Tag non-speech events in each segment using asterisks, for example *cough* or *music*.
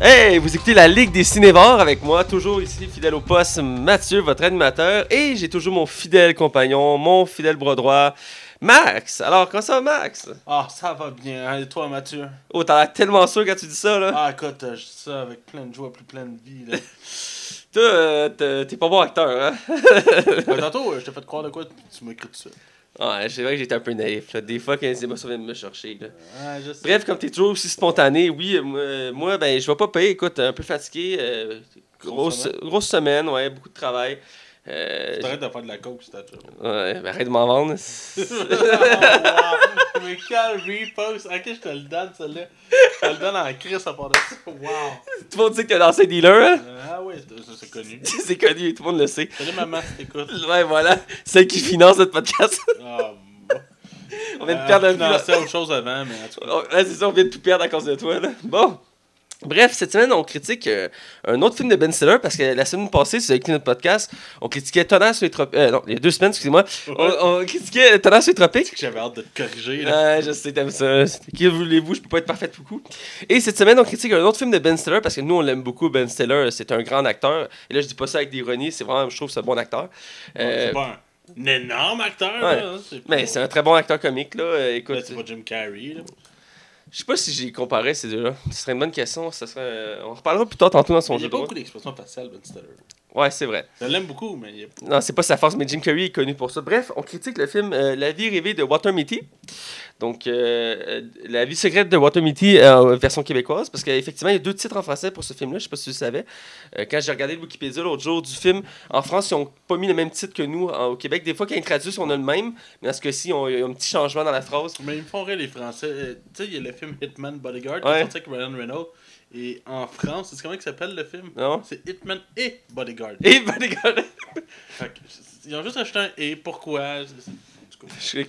Hey, vous écoutez la Ligue des Cinévores avec moi, toujours ici, fidèle au poste, Mathieu, votre animateur, et j'ai toujours mon fidèle compagnon, mon fidèle bras droit, Max. Alors, comment ça va, Max? Ah, ça va bien. Et toi, Mathieu? Oh, t'as l'air tellement sûr quand tu dis ça, là. Ah, écoute, euh, je dis ça avec plein de joie, plus plein de vie, là. *laughs* Toi, euh, t'es pas bon acteur, hein? Ouais, *laughs* tantôt, euh, je t'ai fait croire de quoi, tu m'as tout ça. Ouais, c'est vrai que j'étais un peu naïf, là. Des fois, quand les émotions viennent me chercher, là. Je sais. Bref, comme t'es toujours aussi spontané, oui, euh, moi, ben, je vais pas payer, écoute, un peu fatigué, euh, grosse, Grosse grosse semaine, ouais, beaucoup de travail. Euh, T'arrêtes de faire de la coke, c'est ta job. ouais, ben, arrête de m'en vendre. *laughs* oh, wow. Mais quel repost! Ok, je te le donne, celle-là. Je te le donne en crise à part de ça. Wow! Tout le monde sait que t'as lancé dealer, hein? Ah, ouais, c'est- ça, c'est connu. *laughs* C'est connu, tout le monde le sait. Salut, maman, t'écoutes. Ouais, voilà, celle qui finance notre podcast. Ah, bon. *laughs* On vient de Euh, perdre un je finançais autre chose avant, mais en tout cas. Ouais, c'est ça, on vient de tout perdre à cause de toi, là. Bon. Bref, cette semaine, on critique euh, un autre film de Ben Stiller parce que la semaine passée, si vous avez notre podcast, on critiquait Tonnerre sur les tropiques. Euh, non, il y a deux semaines, excusez-moi. On, on critiquait Tonnerre sur les tropiques. J'avais hâte de te corriger, là. Ouais, je sais, t'aimes ça. Qui voulez-vous, je peux pas être parfaite beaucoup. Et cette semaine, on critique un autre film de Ben Stiller parce que nous, on l'aime beaucoup. Ben Stiller, c'est un grand acteur. Et là, je dis pas ça avec d'ironie, c'est vraiment, je trouve c'est un bon acteur. Euh, C'est pas un énorme acteur, ouais. là. c'est mais c'est un très bon acteur comique, là. Écoute, Là, c'est pas Jim Carrey, là. Je sais pas si j'ai comparé ces deux-là. Ce serait une bonne question. Ça serait... On reparlera plus tard tantôt dans son Il jeu a de pas beaucoup d'expressions faciales, Ben Stiller. Ouais, c'est vrai. Je l'aime beaucoup, mais il y a Non, c'est pas sa force, mais Jim Carrey est connu pour ça. Bref, on critique le film euh, La vie rêvée de Walter Mitty. Donc, euh, euh, La vie secrète de Walter Mitty euh, en version québécoise, parce qu'effectivement, il y a deux titres en français pour ce film-là. Je sais pas si tu le savais. Quand j'ai regardé le Wikipédia l'autre jour du film, en France, ils ont pas mis le même titre que nous en- au Québec. Des fois, quand ils traduisent, on a le même, mais dans ce cas-ci, on- il y a un petit changement dans la phrase. Mais ils me font rire les Français. Tu sais, il y a le film Hitman Bodyguard qui Ouais. est sorti avec Ryan Reynolds. Et en France, c'est comment il s'appelle le film? Non? C'est Hitman et Bodyguard. Et Bodyguard. *laughs* Fait que, ils ont juste acheté un et pourquoi? Je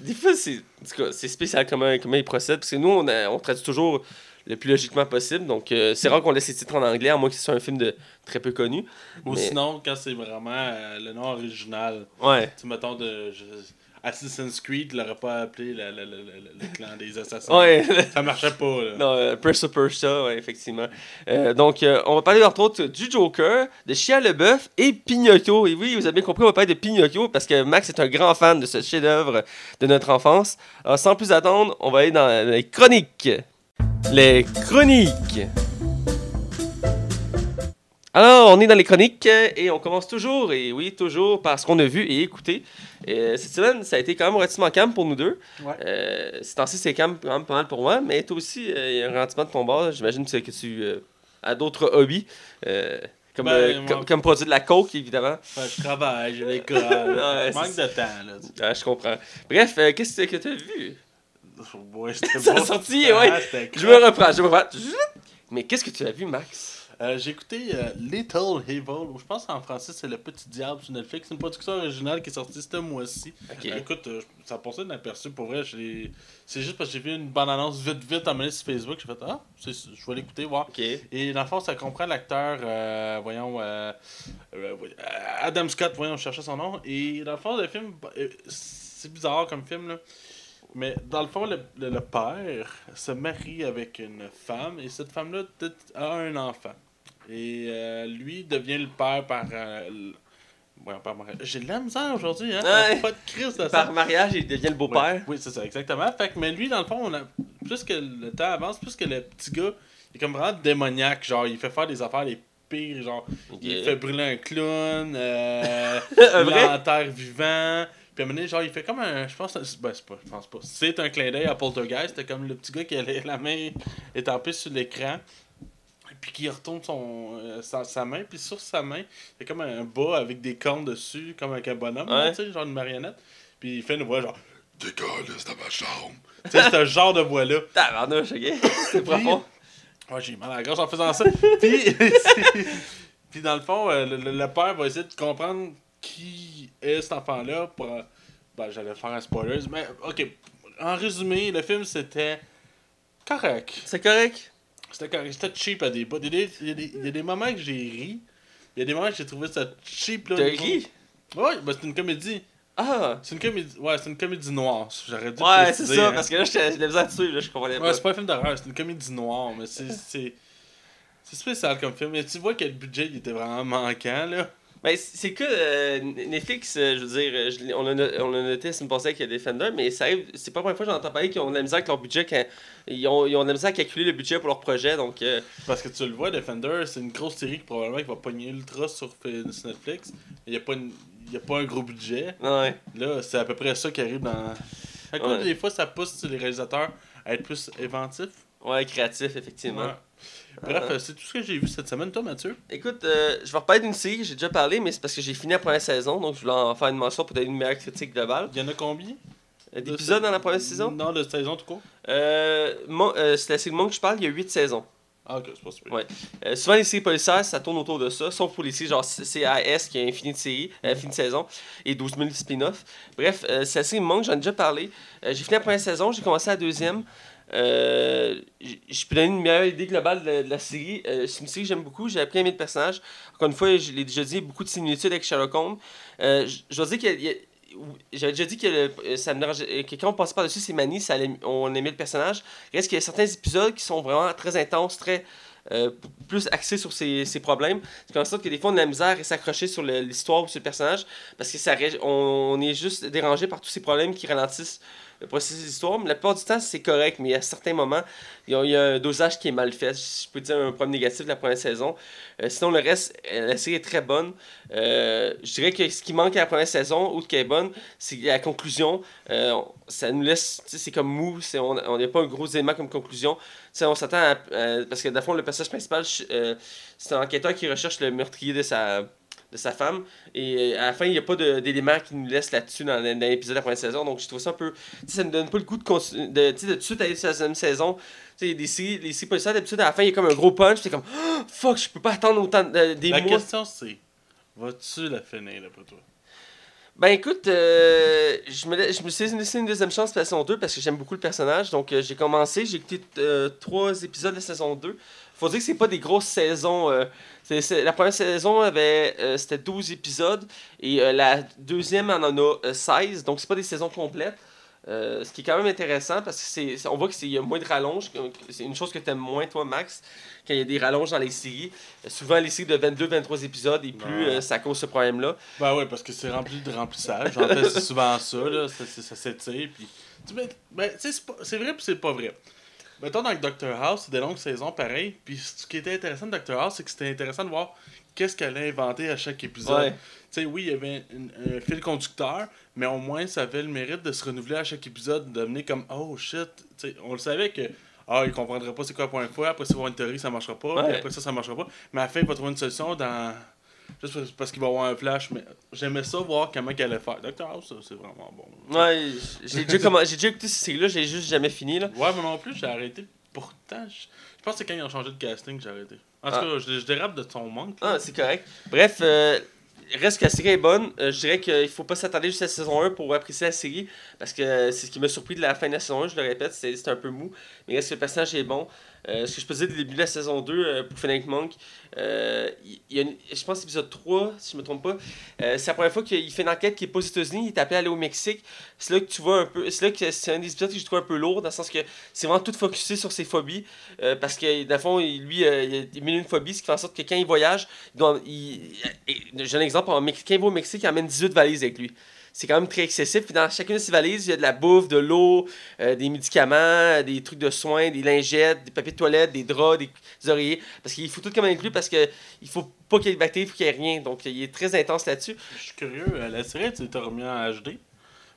Des fois, c'est spécial comment, comment ils procèdent. Parce que nous, on, a- on traduit toujours le plus logiquement possible. Donc, euh, c'est rare qu'on laisse les titres en anglais, à moins que ce soit un film de très peu connu. Ou Mais- sinon, quand c'est vraiment euh, le nom original, Ouais. tu mettons de je- Assassin's Creed, l'aurait pas appelé le, le, le, le- le clan des assassins. Ouais. *laughs* Ça marchait pas, là. non, euh, Prince of Persia, ouais, effectivement. Euh, donc, euh, on va parler entre autres du Joker, de Chia LeBeouf et Pinocchio. Et oui, vous avez bien compris, on va parler de Pinocchio parce que Max est un grand fan de ce chef-d'œuvre de notre enfance. Alors, sans plus attendre, on va aller dans les chroniques. Les chroniques. Alors, on est dans les chroniques et on commence toujours, et oui, toujours, par ce qu'on a vu et écouté. Et, euh, cette semaine, ça a été quand même relativement calme pour nous deux. Ouais. Euh, ces temps-ci, c'est même, quand même pas mal pour moi, mais toi aussi, euh, il y a un ralentissement de ton bord. J'imagine que tu euh, as d'autres hobbies, comme, Ben, euh, moi- comme, comme produire de la coke, évidemment. Je travaille, j'ai l'école. *laughs* Ouais, manque de temps, là. Ah, je comprends. Bref, euh, qu'est-ce que tu as vu? Ouais, c'était Ça a sorti, ouais. Ah, Je me reprends, je me reprends. Mais qu'est-ce que tu as vu, Max? Euh, j'ai écouté euh, Little Evil, ou je pense qu'en français c'est Le Petit Diable sur Netflix. C'est une production originale qui est sortie ce mois-ci. Euh, écoute, ça passait inaperçu pour vrai. C'est juste parce que j'ai vu une bande annonce vite vite en sur Facebook. J'ai fait Ah, je vais l'écouter, voir. Et dans le fond, ça comprend l'acteur, voyons, voy- Adam Scott, voyons, je cherchais son nom. Et dans le fond, le film, euh, c'est bizarre comme film, là. Mais dans le fond, le, le- le père se marie avec une femme et cette femme-là a un enfant. Et euh, lui devient le père par. euh, l- par mariage. J'ai de la misère aujourd'hui, hein? Ouais. Pas de crise de ça. Par mariage, il devient le beau-père. Oui, oui, c'est ça, exactement. Fait que, mais lui, dans le fond, on a, plus que le temps avance, plus que le petit gars, il est comme vraiment démoniaque. Genre, il fait faire des affaires les pires. Genre, il fait brûler un clown, euh, *laughs* Un l'enterre vivant. Puis à un moment donné, genre, il fait comme un. Je pense, ben, c'est pas, je pense pas. C'est un clin d'œil à Poltergeist. C'était comme le petit gars qui a la- la main étampée sur l'écran. Puis qui retourne son, euh, sa, sa main. Puis sur sa main, il y a comme un bas avec des cornes dessus, comme avec un bonhomme, Ouais. tu sais, genre une marionnette. Puis il fait une voix genre. Décolle dans ma chambre. tu sais, *laughs* c'est un genre de voix-là. Tabarnouche, ok? *laughs* C'est profond. Ouais, j'ai mal à la gorge en faisant ça. Puis, *laughs* puis dans le fond, euh, le, le- le père va essayer de comprendre qui est cet enfant-là pour. euh, Ben, j'allais faire un spoiler, mais ok. En résumé, le film c'était correct. C'est correct? C'était correct. C'était cheap à des bouts. Il y a des- il y a des- il y a des moments que j'ai ri. Il y a des moments que j'ai trouvé ça cheap. là. T'as ri? Ouais, ben c'est une comédie. Ah! C'est une comédie. Ouais, c'est une comédie noire. J'aurais dû Ouais, c'est ça, hein. parce que là, j'ai de la misère suivre, là, je comprenais pas. Ouais, c'est pas un film d'horreur, c'est une comédie noire, mais c'est. *laughs* c'est... C'est spécial comme film, mais tu vois que le budget il était vraiment manquant, là. Ben, c'est que euh, Netflix, euh, je veux dire, euh, je on l'a no- on l'a noté, c'est une pensée qu'il y a Defender, mais ça c'est pas la première fois que j'entends parler qu'ils ont de la misère avec leur budget quand ils ont, ils ont de la misère à calculer le budget pour leur projet, donc euh, Parce que tu le vois, Defender, c'est une grosse série qui probablement va pogner ultra sur, Netflix. Il n'y a, pas une- il y a pas un gros budget. ouais. Là, c'est à peu près ça qui arrive dans. Ouais. Des fois, ça pousse les réalisateurs à être plus inventifs. Ouais, créatif, effectivement. Ouais. Bref, Ah. euh, c'est tout ce que j'ai vu cette semaine, toi, Mathieu? Écoute, euh, je vais reparler d'une série que j'ai déjà parlé, mais c'est parce que j'ai fini la première saison, donc je voulais en faire une mention pour donner une meilleure critique globale. Il y en a combien? Euh, D'épisodes dans la première saison? Non, de saison tout court. euh, euh, C'est la série Monk que je parle, il y a 8 saisons. Ah, ok, c'est pas super. Ouais. Euh, souvent, les séries policières, ça tourne autour de ça, sauf pour les séries genre CAS qui a infini de séries, euh, infini de saisons, et 12 000 spin-offs. Bref, euh, c'est la série Monk, j'en ai déjà parlé. Euh, j'ai fini la première saison, j'ai commencé la deuxième. Euh, je peux donner une meilleure idée globale de, la série. Euh, c'est une série que j'aime beaucoup, j'ai appris à aimer le personnage. Encore une fois, je l'ai déjà dit, beaucoup de similitudes avec Sherlock Holmes. Euh, je- dois dire qu'il j'avais déjà dit que euh, ça me que quand on passait par-dessus ces manies, ça on aimait le personnage. Reste qu'il y a certains épisodes qui sont vraiment très intenses, très plus axés sur ses, ses problèmes. C'est comme ça que des fois on a la misère à s'accrocher sur l'histoire ou sur le personnage parce que ça on est juste dérangé par tous ces problèmes qui ralentissent le processus de l'histoire. Mais la plupart du temps, c'est correct, mais à certains moments, il y, a, un dosage qui est mal fait. Je peux dire un problème négatif de la première saison. Euh, sinon, le reste, euh, la série est très bonne. Euh, je dirais que ce qui manque à la première saison, outre qu'elle est bonne, c'est la conclusion. On- ça nous laisse, c'est comme mou, on n'a pas un gros élément comme conclusion. Tu sais, on s'attend à, Parce que, dans le fond, le personnage principal, c'est un enquêteur qui recherche le meurtrier de sa, de sa femme. Et euh, à la fin, il n'y a pas de- d'éléments qui nous laissent là-dessus dans, dans l'épisode de la première saison. Donc, je trouve ça un peu. Tu sais, ça me donne pas le goût de, de, sais, de tout de suite aller sur la deuxième saison. Tu sais, des séries, les séries policières, d'habitude, à la fin, il y a comme un gros punch. C'est comme, Oh, fuck, je peux pas attendre autant de- des La mois. question, c'est vas-tu la finir, là, pour toi? Ben écoute, euh, je, me, la- je me suis laissé une deuxième chance pour la saison 2 parce que j'aime beaucoup le personnage. Donc euh, j'ai commencé, j'ai écouté euh, trois épisodes de la saison 2. Faut dire que c'est pas des grosses saisons. Euh, c'est- c'est- la première saison avait euh, c'était 12 épisodes et euh, la deuxième en en a euh, 16. Donc c'est pas des saisons complètes. Euh, ce qui est quand même intéressant parce que c'est c'est- on voit qu'il y a moins de rallonges. C'est une chose que tu aimes moins, toi, Max, quand il y a des rallonges dans les séries. Euh, souvent, les séries de 22-23 épisodes et plus, Ouais. euh, ça cause ce problème-là. Ben ouais, parce que c'est rempli de remplissage. J'en fais souvent ça, là. Ça, ça, s'étire. Puis... Tu ben, c'est c'est vrai puis c'est pas vrai. Mettons dans le Doctor House, c'est des longues saisons pareil. Puis ce qui était intéressant de Doctor House, c'est que c'était intéressant de voir qu'est-ce qu'elle a inventé à chaque épisode. Ouais. Tu sais, oui, il y avait une- un fil conducteur, mais au moins ça avait le mérite de se renouveler à chaque épisode, de devenir comme oh shit. Tu sais, on le savait que ah, il comprendrait pas c'est quoi la première fois, après va avoir une théorie, ça marchera pas, Ouais. puis après ça, ça marchera pas. Mais à la fin, il va trouver une solution dans. Juste parce- qu'il va avoir un flash, mais j'aimais ça voir comment qu'elle allait faire. Doctor House, ça, c'est vraiment bon. Ouais, j'ai déjà, commen- j'ai déjà écouté cette série-là, j'ai juste jamais fini. Là. Ouais, mais non plus, j'ai arrêté. Pourtant, je, je pense que c'est quand ils ont changé de casting que j'ai arrêté. En tout Ah. cas, je, je dérape de ton manque. là. Ah, c'est correct. Bref, euh, reste que la série est bonne. Euh, je dirais qu'il faut pas s'attarder jusqu'à la saison 1 pour apprécier la série. Parce que c'est ce qui m'a surpris de la fin de la saison 1, je le répète, c'est c'est un peu mou. Mais reste que le personnage est bon. Euh, ce que je peux dire du début de la saison 2 euh, pour Fennec Monk, euh, il y a une- je pense l'épisode 3, si je me trompe pas, c'est la première fois qu'il fait une enquête qui est pas aux États-Unis, il est appelé à aller au Mexique. C'est là que tu vois un peu. C'est là que c'est un des épisodes que je trouve un peu lourd, dans le sens que c'est vraiment tout focusé sur ses phobies. parce que, dans le fond, lui, il a une phobies, ce qui fait en sorte que quand il voyage, il j'ai un exemple, quand il va au Mexique, il emmène 18 valises avec lui. C'est quand même très excessif. Puis dans chacune de ces valises, il y a de la bouffe, de l'eau, euh, des médicaments, des trucs de soins, des lingettes, des papiers de toilette, des draps, des, des oreillers. Parce qu'il faut tout comme lui parce que il faut pas qu'il y ait de bactéries, il faut qu'il y ait rien. Donc il est très intense là-dessus. Je suis curieux, euh, la série, tu t'as remis en HD.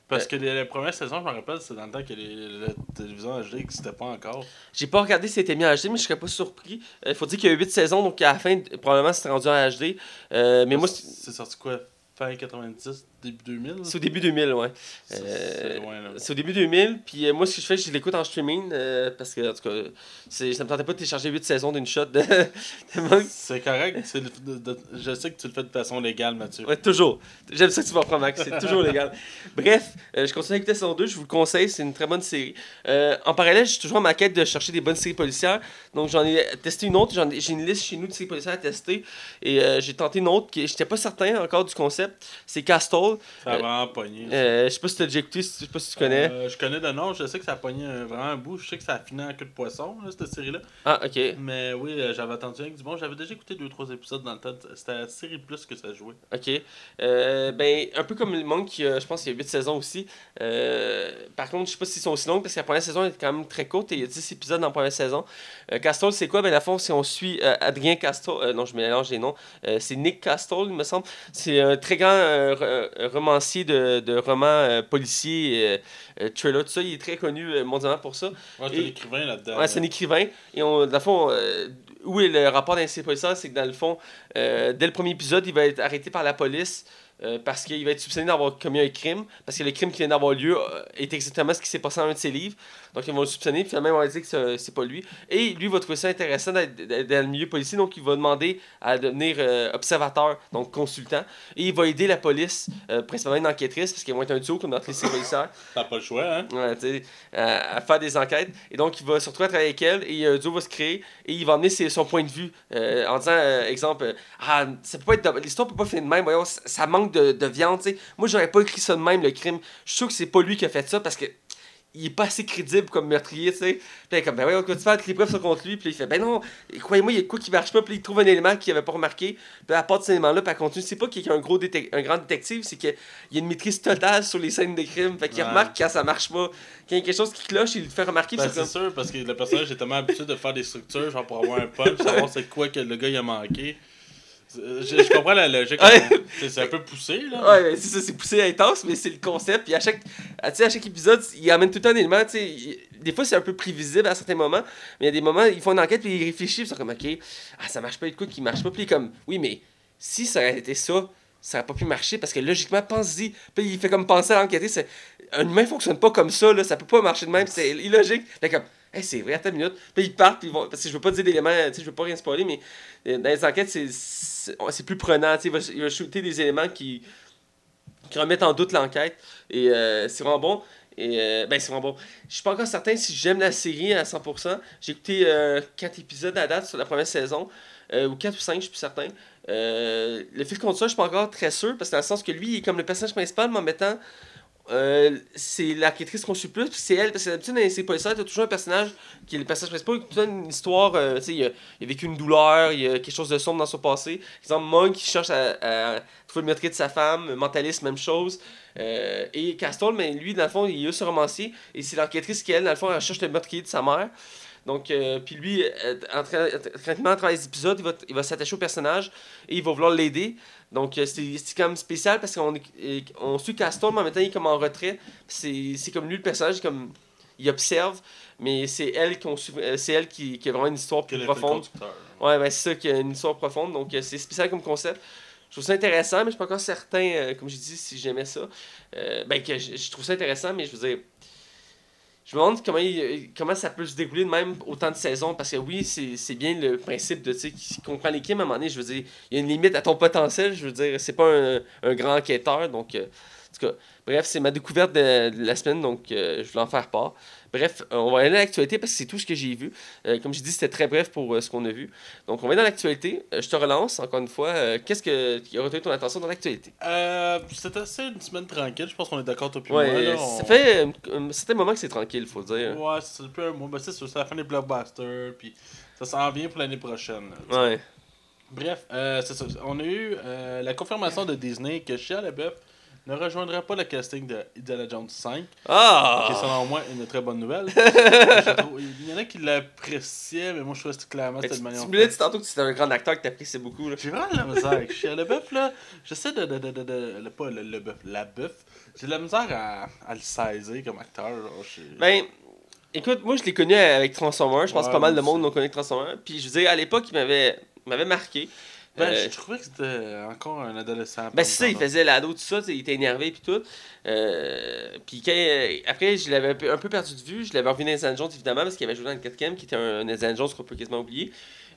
Parce que les, les premières saisons, je me rappelle, c'était dans le temps que les, la télévision HD n'existait pas encore. J'ai pas regardé si c'était mis en HD, mais je serais pas surpris. Il faut dire qu'il y a 8 saisons, donc à la fin, probablement, c'est rendu en HD. Euh, mais moi, c'est c'est sorti quoi? Fin 90, début 2000 c'est au début 2000, ouais. C'est- euh, C'est loin, là. C'est au début 2000, puis euh, moi, ce que je fais, je l'écoute en streaming, euh, parce que, en tout cas, c'est- ça me tentait pas de télécharger 8 saisons d'une shot de. *laughs* C'est correct. le- de- je sais que tu le fais de façon légale, Mathieu. Ouais, toujours. J'aime ça que tu vas reprendre, Max. C'est toujours légal. *laughs* Bref, je continue avec la saison 2. Je vous le conseille. C'est une très bonne série. En parallèle, je suis toujours en ma quête de chercher des bonnes séries policières. Donc, j'en ai testé une autre. J'ai une liste chez nous de séries policières à tester. Et j'ai tenté une autre qui j'étais pas certain encore du concept. C'est Castle. Ça a vraiment pogné. Euh, je sais pas si tu as déjà écouté, je sais pas si tu connais. Euh, je connais de nom, je sais que ça a pogné un- vraiment un bout. Je sais que ça a fini en queue de poisson, là, cette série-là. Ah, ok. Mais oui, euh, j'avais entendu avec du bon. J'avais déjà écouté 2-3 épisodes dans le temps. C'était à série plus que ça jouait. Ok. Euh, ben, un peu comme le Monk, qui a- je pense qu'il y a 8 saisons aussi. Euh, par contre, je sais pas s'ils sont aussi longues parce que la première saison est quand même très courte et il y a 10 épisodes dans la première saison. Euh, Castle, c'est quoi? Ben, à fond, si on suit euh, Adrien Castle, euh, non, je mélange les noms, Euh, c'est Nick Castle, il me semble. C'est un très grand euh, romancier de, de romans euh, policiers, euh, euh, thriller, tout ça. Il est très connu euh, mondialement pour ça. Ouais, c'est un écrivain là-dedans. Ouais, c'est un écrivain. Et on, dans le fond, où est le rapport d'un policier C'est que dans le fond, dès le premier épisode, il va être arrêté par la police euh, parce qu'il va être soupçonné d'avoir commis un crime. Parce que le crime qui vient d'avoir lieu euh, est exactement ce qui s'est passé dans un de ses livres. Donc ils vont le soupçonner, puis finalement, on va dire que c'est- pas lui. Et lui va trouver ça intéressant d'être dans le milieu policier, donc il va demander à devenir euh, observateur, donc consultant. Et il va aider la police, euh, principalement une enquêtrice, parce qu'ils vont être un duo comme dans les séries policières. T'as pas le choix, hein? Ouais, à, faire des enquêtes. Et donc, il va se retrouver à travailler avec elle et un duo va se créer et il va ses- son point de vue en disant, exemple, ah, ça peut pas être. L'histoire peut pas finir de même, voyons, ça, ça manque de, de viande, tu sais. Moi, j'aurais pas écrit ça de même, le crime. Je suis sûr que c'est pas lui qui a fait ça parce que. Il est pas assez crédible comme meurtrier, tu sais. Puis comme, ben ouais, on continue à faire toutes les preuves sont contre lui. Puis il fait, ben non, croyez-moi, il y a quoi qui marche pas. Puis il trouve un élément qu'il avait pas remarqué. Puis à part de cet élément-là, puis elle continue. C'est pas qu'il y a un, gros détec- un grand détective, c'est qu'il y a une maîtrise totale sur les scènes de crime. Fait qu'il Ouais. remarque quand ça marche pas. Quand il y a quelque chose qui cloche, il le fait remarquer. Ben, c'est c'est comme- sûr, parce que le personnage est tellement habitué de faire des structures, genre pour avoir un punch, savoir c'est quoi que le gars il a manqué. Je, je comprends la logique. Ouais. C'est un peu poussé, là. Ouais, c'est ça, c'est poussé intense, mais c'est le concept. Puis à chaque, à, sais, à chaque épisode, il amène tout le temps un élément. tu sais, il- Des fois, c'est un peu prévisible à certains moments, mais il y a des moments, ils font une enquête, puis ils réfléchissent, ils sont comme, OK, ah, ça marche pas, il y a de quoi qui marche pas. Puis comme, oui, mais si ça aurait été ça, ça aurait pas pu marcher, parce que logiquement, pense-y. Puis il fait comme penser à l'enquêter, c'est un humain fonctionne pas comme ça, là, ça peut pas marcher de même, c'est illogique. Fait comme, hey, c'est vrai, attends une minute. Puis ils partent, puis ils vont, parce que je veux pas dire d'éléments, tu sais, je veux pas rien spoiler, mais euh, dans les enquêtes, c'est- c'est plus prenant, il va, il va shooter des éléments qui qui remettent en doute l'enquête. Et euh, c'est vraiment bon. Et euh, ben, c'est vraiment bon. Je suis pas encore certain si j'aime la série à 100%. J'ai écouté 4 épisodes à date sur la première saison. euh, ou 4 ou 5, je suis plus certain. Euh, le fil contre ça, je suis pas encore très sûr. Parce que dans le sens que lui, il est comme le personnage principal, mais en mettant. Euh, c'est l'enquêtrice qu'on suit plus, c'est elle, parce que d'habitude, dans ces policiers, t'as toujours un personnage qui est le personnage principal, qui donne une histoire, euh, tu sais, il, a- il a vécu une douleur, il y a quelque chose de sombre dans son passé. Exemple, Monk qui cherche à, à trouver le meurtrier de sa femme, Mentalist, même chose. Euh, et Castle, mais lui, dans le fond, il est ce romancier, et c'est l'enquêtrice qui, elle, dans le fond, elle cherche le meurtrier de sa mère. Donc, puis lui, en tra- tranquillement, à travers les épisodes, il va, il va s'attacher au personnage et il va vouloir l'aider. Donc, euh, c'est même spécial parce qu'on on suit Castor, mais en même temps, il est comme en retrait. C'est comme lui, le personnage, comme il observe, mais c'est elle, suit- euh, c'est elle qui, qui a vraiment une histoire plus profonde. Ouais, ben c'est ça, qui a une histoire profonde. Donc, euh, c'est spécial comme concept. Je trouve ça intéressant, mais je suis pas encore certain, euh, comme je dis, si j'aimais ça. Euh, ben, que je, je trouve ça intéressant, mais je veux dire. Je me demande comment, comment ça peut se dérouler de même autant de saisons. Parce que oui, c'est bien le principe de, tu sais, qui comprend l'équipe. À un moment donné, je veux dire, il y a une limite à ton potentiel. Je veux dire, c'est pas un, grand enquêteur. Donc, euh, en tout cas, bref, c'est ma découverte de, de la semaine. Donc, euh, je voulais en faire part. Bref, euh, on va aller à l'actualité parce que c'est tout ce que j'ai vu. Euh, comme je dis, c'était très bref pour euh, ce qu'on a vu. Donc, on va aller dans l'actualité. Euh, je te relance encore une fois. Qu'est-ce que- qui a retenu ton attention dans l'actualité? C'était assez une semaine tranquille, je pense qu'on est d'accord, toi puis Ouais, moi. Là, on- ça fait un certain moment que c'est tranquille, faut le dire. Ouais, c'est depuis un mois. Ben, c'est sûr, c'est la fin des blockbusters, puis ça s'en vient pour l'année prochaine. là. Ouais. Bref, euh, c'est ça. On a eu la confirmation de Disney que Shia LaBeouf ne rejoindra pas le casting de Indiana Jones 5. Ah! Qui est selon moi une très bonne nouvelle. *laughs* Trouve- Il y en a qui l'appréciaient, mais moi je trouvais que c'était clairement c'était une manière. tu me l'as dit tantôt que c'était un grand acteur que t'appréciais beaucoup. J'ai vraiment de la misère avec Shia LaBeouf là. J'essaie de, de, de, de, de- le- pas le, le bœuf, la bœuf. J'ai de la misère à, à le saisir comme acteur. genre, Ben, écoute, moi je l'ai connu avec Transformers. Je pense Ouais, que pas mal de monde l'ont connu avec Transformers. Puis je veux dire, à l'époque, il m'avait marqué. Ben, Euh, je trouvais que c'était encore un adolescent. Ben, c'est ça, il faisait l'ado, tout ça, il était énervé, puis tout. Euh, puis quand, euh, après, je l'avais un peu- perdu de vue. Je l'avais revu dans Indiana Jones, évidemment, parce qu'il avait joué dans le 4 qui était un, un Indiana Jones qu'on peut quasiment oublier.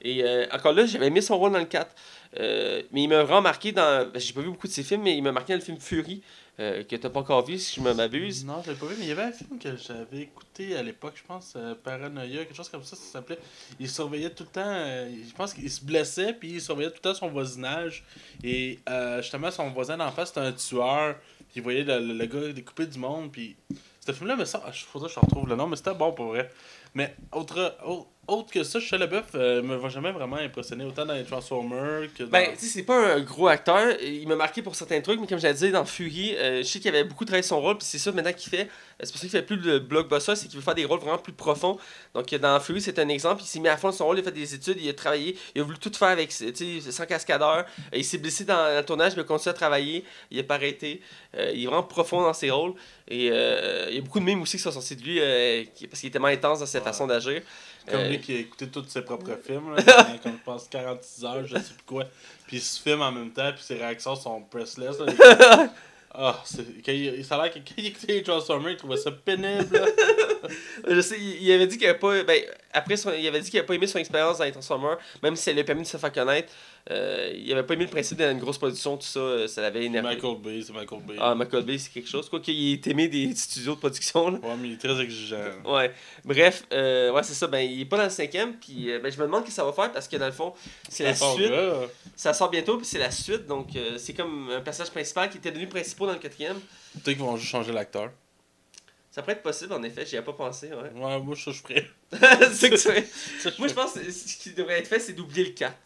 Et euh, encore là, j'avais aimé son rôle dans le 4. Euh, mais il m'a vraiment marqué dans. ben, J'ai pas vu beaucoup de ses films, mais il m'a marqué dans le film Fury, euh, que t'as pas encore vu, si je me m'abuse. Non, je l'ai pas vu, mais il y avait un film que j'avais écouté à l'époque, je pense, euh, Paranoia, quelque chose comme ça, ça s'appelait. Il surveillait tout le temps, euh, je pense qu'il se blessait, puis il surveillait tout le temps son voisinage. Et euh, justement, son voisin d'en face, c'était un tueur. Puis il voyait le, le- gars découper du monde, puis. Ce film-là, mais ça, faudrait que je retrouve le nom, mais c'était bon pour vrai. Mais autre, au- autre que ça, Shia LaBeouf euh, me va jamais vraiment impressionné, autant dans les Transformers que dans. Ben, tu sais, c'est pas un gros acteur. Il m'a marqué pour certains trucs, mais comme je l'ai dit, dans Fury, euh, je sais qu'il avait beaucoup travaillé son rôle, puis c'est ça maintenant qu'il fait. Euh, C'est pour ça qu'il fait plus de blockbuster, c'est qu'il veut faire des rôles vraiment plus profonds. Donc, euh, dans Fury, c'est un exemple. Il s'est mis à fond dans son rôle, il a fait des études, il a travaillé, il a voulu tout faire avec, tu sais, sans cascadeur. Il s'est blessé dans le tournage, mais il a continué à travailler. Il a pas arrêté. Euh, il est vraiment profond dans ses rôles. Et il y a beaucoup de mimes aussi qui sont sortis de lui, parce qu'il est tellement intense dans sa Ouais. façon d'agir. Comme Euh, lui qui a écouté tous ses propres films, là, comme je pense 46 heures, je sais plus quoi. Puis il se filme en même temps, puis ses réactions sont pressless. là. *laughs* Ah, il, ça a l'air que quand il écoutait les Transformers, il trouvait ça pénible. *laughs* Je sais, il, il avait dit qu'il avait pas. Ben, après, son- il avait dit qu'il avait pas aimé son expérience dans les Transformers, même si ça lui a permis de se faire connaître. Euh, il avait pas aimé le principe d'une grosse production, tout ça, euh, ça l'avait énervé. Michael Bay, c'est Michael Bay. Ah, Michael Bay, c'est quelque chose. Quoi qu'il est aimé des studios de production. Là. Ouais, mais il est très exigeant. Ouais. Bref, euh, ouais, c'est ça. Ben, il est pas dans le cinquième, puis euh, ben, je me demande ce que ça va faire parce que dans le fond, c'est la suite. Ça sort bientôt, puis c'est la suite, donc c'est comme un personnage principal qui était devenu principal dans le quatrième. Peut-être qu'ils vont juste changer l'acteur. Ça pourrait être possible, en effet, j'y ai pas pensé. Ouais. Ouais, moi, je ferais. *laughs* c'est que tu *laughs* Moi, je pense que ce qui devrait être fait, c'est d'oublier le 4.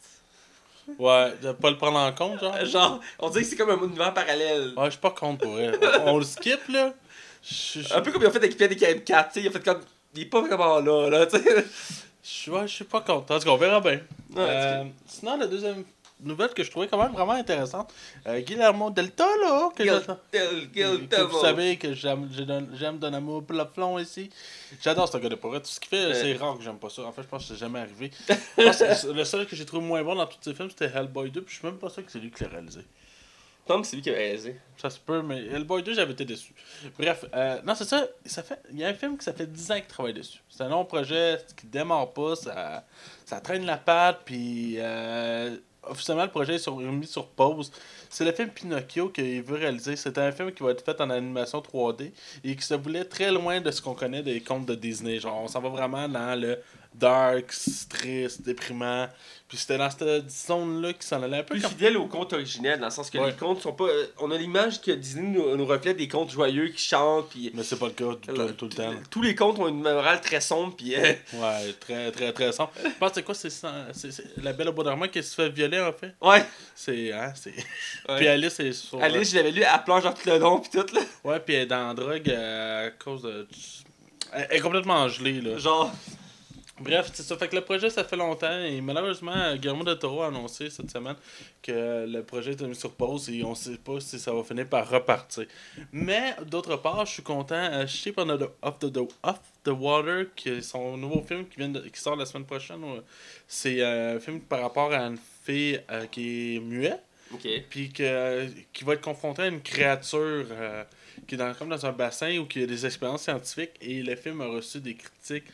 Ouais, de pas le prendre en compte, genre? Genre, on dirait que c'est comme un univers parallèle. Ouais, je suis pas contre pour vrai. On, le skip, là? Je- je- Un peu comme ils ont fait avec des Caraïbes 4, tu sais, ils ont fait comme. Il est pas vraiment là, là, tu sais. Je ouais, je suis pas content. En tout cas, on verra bien. Ouais, Euh, sinon, la deuxième nouvelle que je trouvais quand même vraiment intéressante, euh, Guillermo del Toro, que Guil- j'attends- Guil- que vous savez que j'aime d'un amour plafond ici. J'adore ce gars de pour vrai. Tout ce qu'il fait, Ouais. c'est rare que j'aime pas ça. En fait, je pense que c'est jamais arrivé. Je pense que le seul que j'ai trouvé moins bon dans tous ces films, c'était Hellboy 2, puis je suis même pas sûr que c'est lui qui l'a réalisé. Me semble que c'est lui qui a réalisé. Ça se peut, mais Hellboy 2, j'avais été déçu. Bref, euh, non, c'est ça. ça fait, il y a un film qui ça fait 10 ans qu'il travaille dessus. C'est un long projet qui démarre pas, ça, ça traîne la patte, puis euh, officiellement, le projet est sur- sur pause. C'est le film Pinocchio qu'il veut réaliser. C'est un film qui va être fait en animation 3D et qui se voulait très loin de ce qu'on connaît des contes de Disney. Genre, on s'en va vraiment dans le dark, triste, déprimant. Puis c'était dans cette zone-là qui s'en allait un peu Plus comme fidèle au conte originel, dans le sens que Ouais. les contes sont pas. euh, on a l'image que Disney nous, nous reflète des contes joyeux qui chantent, puis. Mais c'est pas le cas tout, tout- tout le temps. Tous les contes ont une morale très sombre, puis. euh, *laughs* Ouais, très, très, très sombre. Je pense que c'est quoi, c'est la belle au bois dormant qui se fait violer, en fait? ouais. C'est, hein, c'est... ouais. *laughs* Puis Alice est sur... Alice, je l'avais lu, elle pleure genre tout le long, puis tout, là. Ouais, puis elle est dans la drogue euh, à cause de... Elle est complètement gelée, là. Genre. Bref, c'est ça. Fait que le projet, ça fait longtemps. Et malheureusement, Guillermo del Toro a annoncé cette semaine que le projet est mis sur pause et on sait pas si ça va finir par repartir. Mais, d'autre part, je suis content. Euh, Shape on the, off, the, Water, qui est son nouveau film qui, vient de- qui sort la semaine prochaine, c'est euh, un film par rapport à une fille euh, qui est muette Ok. puis que, qui va être confronté à une créature euh, qui est dans, comme dans un bassin il y a des expériences scientifiques et le film a reçu des critiques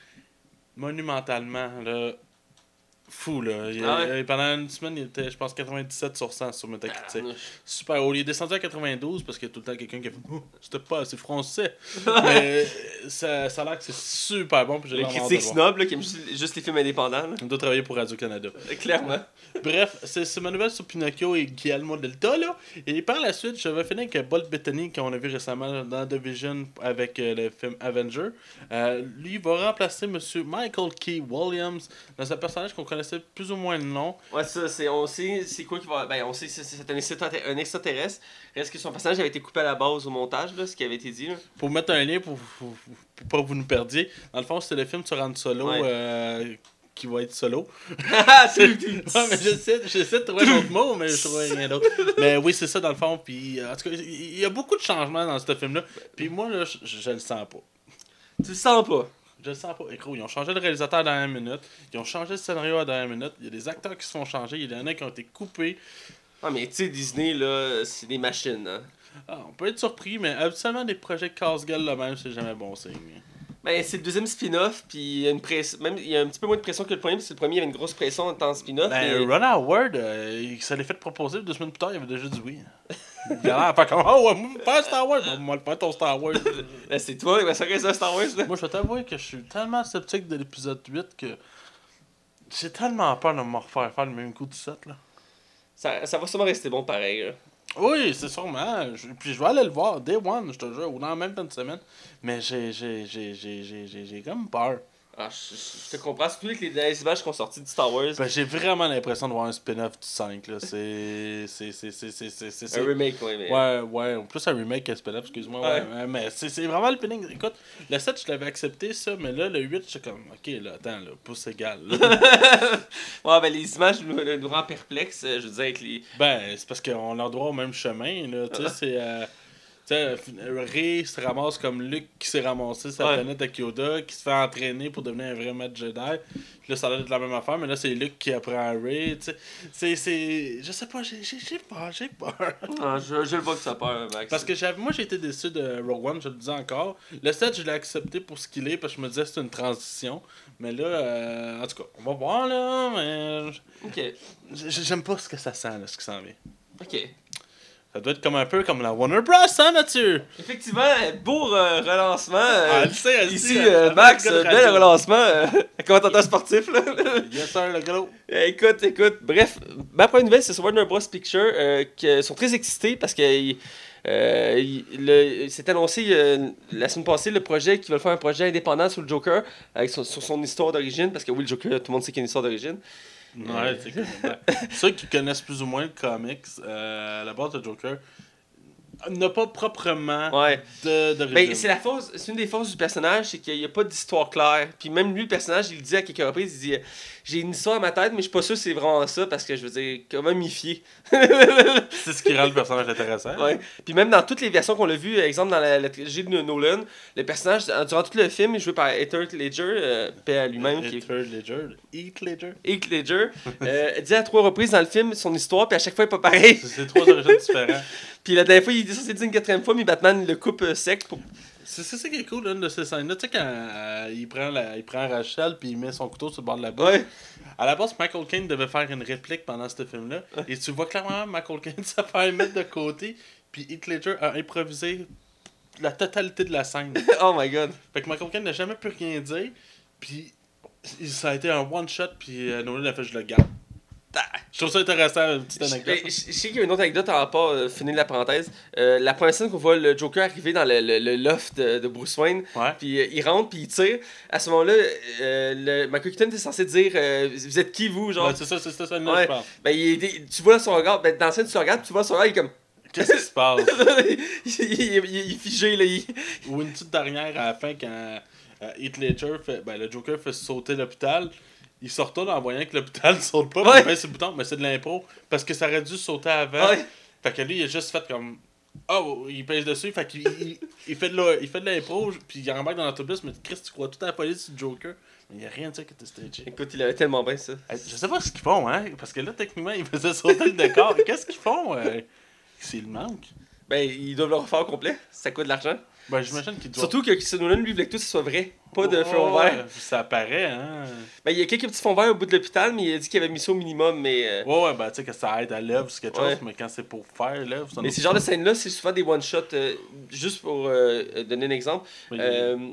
monumentalement là, fou là. Il- Ah ouais? euh, pendant une semaine, il était je pense 97 sur 100 sur Metacritic. Ah, Super haut. Il est descendu à 92 parce qu'il y a tout le temps quelqu'un qui a fait oh, c'était pas assez français. *laughs* Mais ça, ça a l'air que c'est super bon. puis Le critique snob, là, qui aime juste, les films indépendants, là. On doit travailler pour Radio-Canada. Euh, Clairement. *laughs* Bref, c'est ma nouvelle sur Pinocchio et Guillermo del Toro. Et par la suite, je vais finir avec Bolt Bettany, qu'on a vu récemment dans Division avec euh, le film Avenger. Euh, lui va remplacer Monsieur Michael Key Williams dans un personnage qu'on connaissait plus ou moins le nom. Ouais, ça, c'est, on sait c'est quoi qui va. Ben, on sait que c'est, un, extraterrestre. Reste que son personnage avait été coupé à la base au montage, là, ce qui avait été dit, là. Pour mettre un lien pour, pour, pour pas que vous nous perdiez, dans le fond, c'est le film sur Han Solo Ouais. euh, qui va être solo. *laughs* *laughs* C'est Ouais, mais j'essaie, j'essaie de trouver un autre mot, mais je trouve rien *laughs* d'autre. Mais oui, c'est ça dans le fond. Puis, euh, en tout cas, il il y a beaucoup de changements dans ce film-là. Puis moi, là, je, je le sens pas. Tu le sens pas. Je le sens pas. Ils ont changé de réalisateur à la dernière minute. Ils ont changé le scénario à la dernière minute. Il y a des acteurs qui se font changer. Il y en a qui ont été coupés. Ah, mais tu sais, Disney, là, c'est des machines, hein. Ah, on peut être surpris, mais habituellement, des projets casse-gueule là même, c'est jamais bon signe. Ben, c'est le deuxième spin-off, puis il y a une press... même il y a un petit peu moins de pression que le premier, parce que le premier il y avait une grosse pression en tant que spin-off. Ben, mais- Ron Howard, euh, il- ça l'est fait proposer deux semaines plus tard, il avait déjà dit oui. *laughs* Il a l'air à faire comme Oh, ouais, moi, faire Star Wars. Bon, moi, le faire ton Star Wars. *laughs* Ben, c'est toi, il va ça reste un Star Wars. là. moi, je vais t'avouer que je suis tellement sceptique de l'épisode 8 que j'ai tellement peur de me refaire faire le même coup de 7. Là. Ça, ça va sûrement rester bon pareil. là. Oui, c'est sûrement. Je- puis je vais aller le voir, day one, je te jure, ou dans la même fin de semaine. Mais j'ai j'ai j'ai j'ai j'ai j'ai j'ai comme peur. Ah, je, te comprends, surtout avec les dernières images qui sont sorties du Star Wars. Ben, j'ai vraiment l'impression de voir un spin-off du 5 là. C'est c'est c'est c'est un remake, ouais, mais. Ouais, ouais, en plus un remake qu'un spin-off, excuse-moi. Ouais. Ouais. ouais, mais c'est c'est vraiment le feeling. Écoute, le 7, je l'avais accepté, ça, mais là, le 8, j'étais comme, ok, là, attends, là, pouce égal. *laughs* Ouais, ben les images nous, nous rendent perplexes, euh, je veux dire, avec les. ben, c'est parce qu'on leur droit au même chemin, là. Tu sais, c'est. euh, Ray se ramasse comme Luke qui s'est ramassé sa Ouais. planète avec Yoda, qui se fait entraîner pour devenir un vrai maître Jedi. Puis là, ça a l'air d'être la même affaire, mais là, c'est Luke qui apprend à Ray. C'est. c'est- Je sais pas, j'ai peur, j'ai peur. Ah, je, je le vois que ça peur, Max. Parce que j'avais, moi j'ai été déçu de Rogue One, je le dis encore. Le 7, je l'ai accepté pour ce qu'il est parce que je me disais que c'est une transition. Mais là, euh, en tout cas, on va voir là. Mais Ok, j'aime pas ce que ça sent, là, ce qui s'en vient. ok. Ça doit être comme un peu comme la Warner Bros, hein, Mathieu? Effectivement, beau euh, relancement. euh, Ah, sait, Ici, euh, Max, bel relancement. *laughs* Commentateur sportif, là. Yes, sir, le gros. *laughs* Euh, Écoute, écoute, bref, ma première nouvelle, c'est sur Warner Bros. Picture, euh, qui sont très excités parce que euh, c'est annoncé la semaine passée le projet qu'ils veulent faire un projet indépendant sur le Joker avec son- sur son histoire d'origine parce que oui le Joker tout le monde sait qu'il y a une histoire d'origine Ouais, c'est cool. Ouais. *laughs* Ceux qui connaissent plus ou moins le comics, euh, la base de Joker n'a pas proprement ouais de d'origine. ben, c'est la force c'est une des forces du personnage c'est qu'il n'y a pas d'histoire claire puis même lui le personnage il le dit à quelques reprises il dit j'ai une histoire dans ma tête mais je suis pas sûr que c'est vraiment ça parce que je veux dire comment m'y fier? *laughs* C'est ce qui rend le personnage intéressant. Ouais. Puis même dans toutes les versions qu'on l'a vu, exemple dans la, la trilogie de Nolan, le personnage, durant tout le film, est joué par Heath Ledger, euh, paix à lui-même, Heath Ledger. Heath Ledger. Heath Ledger, euh, dit à trois reprises dans le film son histoire, puis à chaque fois, il est pas pareil. C'est trois origines différentes. *laughs* Puis la dernière fois, il dit ça, c'est dit une quatrième fois, mais Batman le coupe euh, sec. Pour... C'est ça qui est cool, une de ces scènes-là. Tu sais, quand euh, il, prend la, il prend Rachel puis il met son couteau sur le bord de la bouche. Ouais. À la base, Michael Caine devait faire une réplique pendant ce film-là. Et tu vois clairement Michael Caine *laughs* se faire mettre de côté. Puis Heath Ledger a improvisé la totalité de la scène. *laughs* oh my god. Fait que Michael Caine n'a jamais pu rien dire. Puis ça a été un one-shot. Puis euh, Nolan a fait je le garde. Je trouve ça intéressant, une petite anecdote. je- je sais qu'il y a une autre anecdote en rapport, euh, finir la parenthèse. Euh, la première scène qu'on voit le Joker arriver dans le, le- le loft de, de Bruce Wayne. Puis euh, il rentre, puis il tire. À ce moment-là, euh, le, Michael Keaton était censé dire Vous êtes qui, vous genre? Ouais, c'est ça, c'est ça, scène-là, Ouais. je ben, il est- tu vois son regard, ben, dans la scène, tu le regardes, tu vois son regard, il est comme. Qu'est-ce qui se passe? *laughs* il, il- il- il est figé, là. il- Ou une petite dernière à la fin quand Heath Ledger fait, ben, le Joker fait sauter l'hôpital. Il se retourne en voyant que l'hôpital *laughs* ne saute pas, Ouais. sur le bouton, mais c'est de l'impro. Parce que ça aurait dû sauter avant. Ouais. Fait que lui, il a juste fait comme. Oh, il pèse dessus, fait qu'il il, il fait de la- il fait de l'impro, puis il embarque dans l'autobus, mais Chris, tu crois tout à la police du Joker. Mais il n'y a rien de ça qui était stagé. Écoute, il avait tellement bien ça. Je sais pas ce qu'ils font, hein, parce que là, techniquement, ils faisaient sauter le décor. *laughs* Qu'est-ce qu'ils font euh, s'il manque Ben, ils doivent le refaire au complet. Ça coûte de l'argent. Ben, j'imagine qu'ils doivent. Surtout que Christopher Nolan, lui, voulait que tout ça soit vrai. Pas de Ouais, fond vert. Ça apparaît, hein. Ben, il y a quelques petits fonds verts au bout de l'hôpital, mais il a dit qu'il avait mis ça au minimum. Mais, euh, Ouais, ouais, ben, tu sais que ça aide à l'œuvre, c'est quelque Ouais. chose, mais quand c'est pour faire l'œuvre, ça mais ces genres de scènes-là, c'est souvent des one-shots. euh, juste pour euh, donner un exemple. Oui,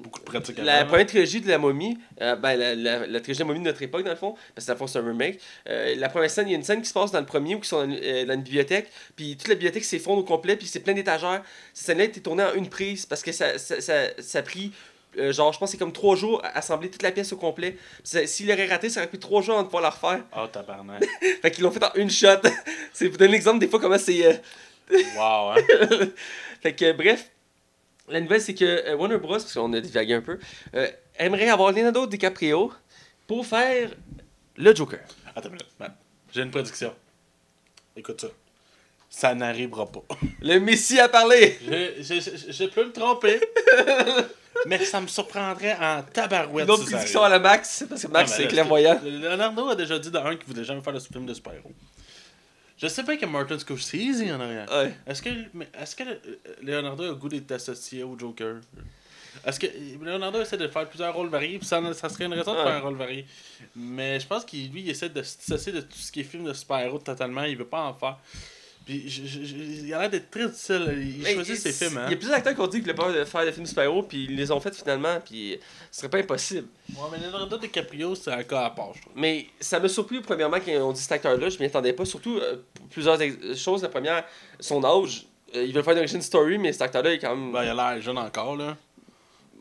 beaucoup de pratiques à La faire. première trilogie de la momie, ben, la, la, la trilogie de la momie de notre époque, dans le fond, parce que dans le fond, c'est un remake. La première scène, il y a une scène qui se passe dans le premier où ils sont dans, une- dans une bibliothèque, puis toute la bibliothèque s'effondre au complet, puis c'est plein d'étagères. Cette scène-là a été tournée en une prise parce que ça, ça, ça, ça a pris. Euh, genre, je pense que c'est comme trois jours à assembler toute la pièce au complet. S'il aurait raté, ça aurait pris trois jours avant de pouvoir la refaire. Oh, tabarnak. *laughs* Fait qu'ils l'ont fait en une shot. *laughs* c'est pour donner l'exemple des fois comment c'est. euh, *laughs* wow, hein. fait que bref, la nouvelle c'est que euh, Warner Bros, parce qu'on a divagué un peu, euh, aimerait avoir Leonardo DiCaprio pour faire le Joker. Attends. J'ai une prédiction. Écoute ça. Ça n'arrivera pas. *laughs* Le Messie a parlé! Je, je, je- je peux me tromper, *laughs* mais ça me surprendrait en tabarouette. Une autre si prédiction à la Max, parce que Max c'est clairvoyant. c'est- Leonardo a déjà dit dans un qu'il voulait jamais faire de film de super-héros. Je sais pas que Martin Scorsese en arrière. Ouais. Est-ce que, mais est-ce que euh, Leonardo a le goût d'être associé au Joker? Est-ce que Leonardo essaie de faire plusieurs rôles variés, puis ça, ça serait une raison de faire un rôle varié. Mais je pense qu'il lui, il essaie de se dissocier de tout ce qui est film de super-héros totalement. Il veut pas en faire. Il a l'air d'être très difficile. Il Mais choisit ses films, hein. Il y a plusieurs acteurs qui ont dit qu'ils voulaient pas faire des films super-héros, puis ils les ont fait finalement, puis ce serait pas impossible. Ouais, mais Leonardo DiCaprio, c'est un cas à part, je trouve. Mais ça m'a surpris, premièrement, quand on dit cet acteur-là, je m'y attendais pas. Surtout, euh, plusieurs choses. La première, son âge. Euh, il veut faire une origin story, mais cet acteur-là est quand même. Ben, il a l'air jeune encore, là.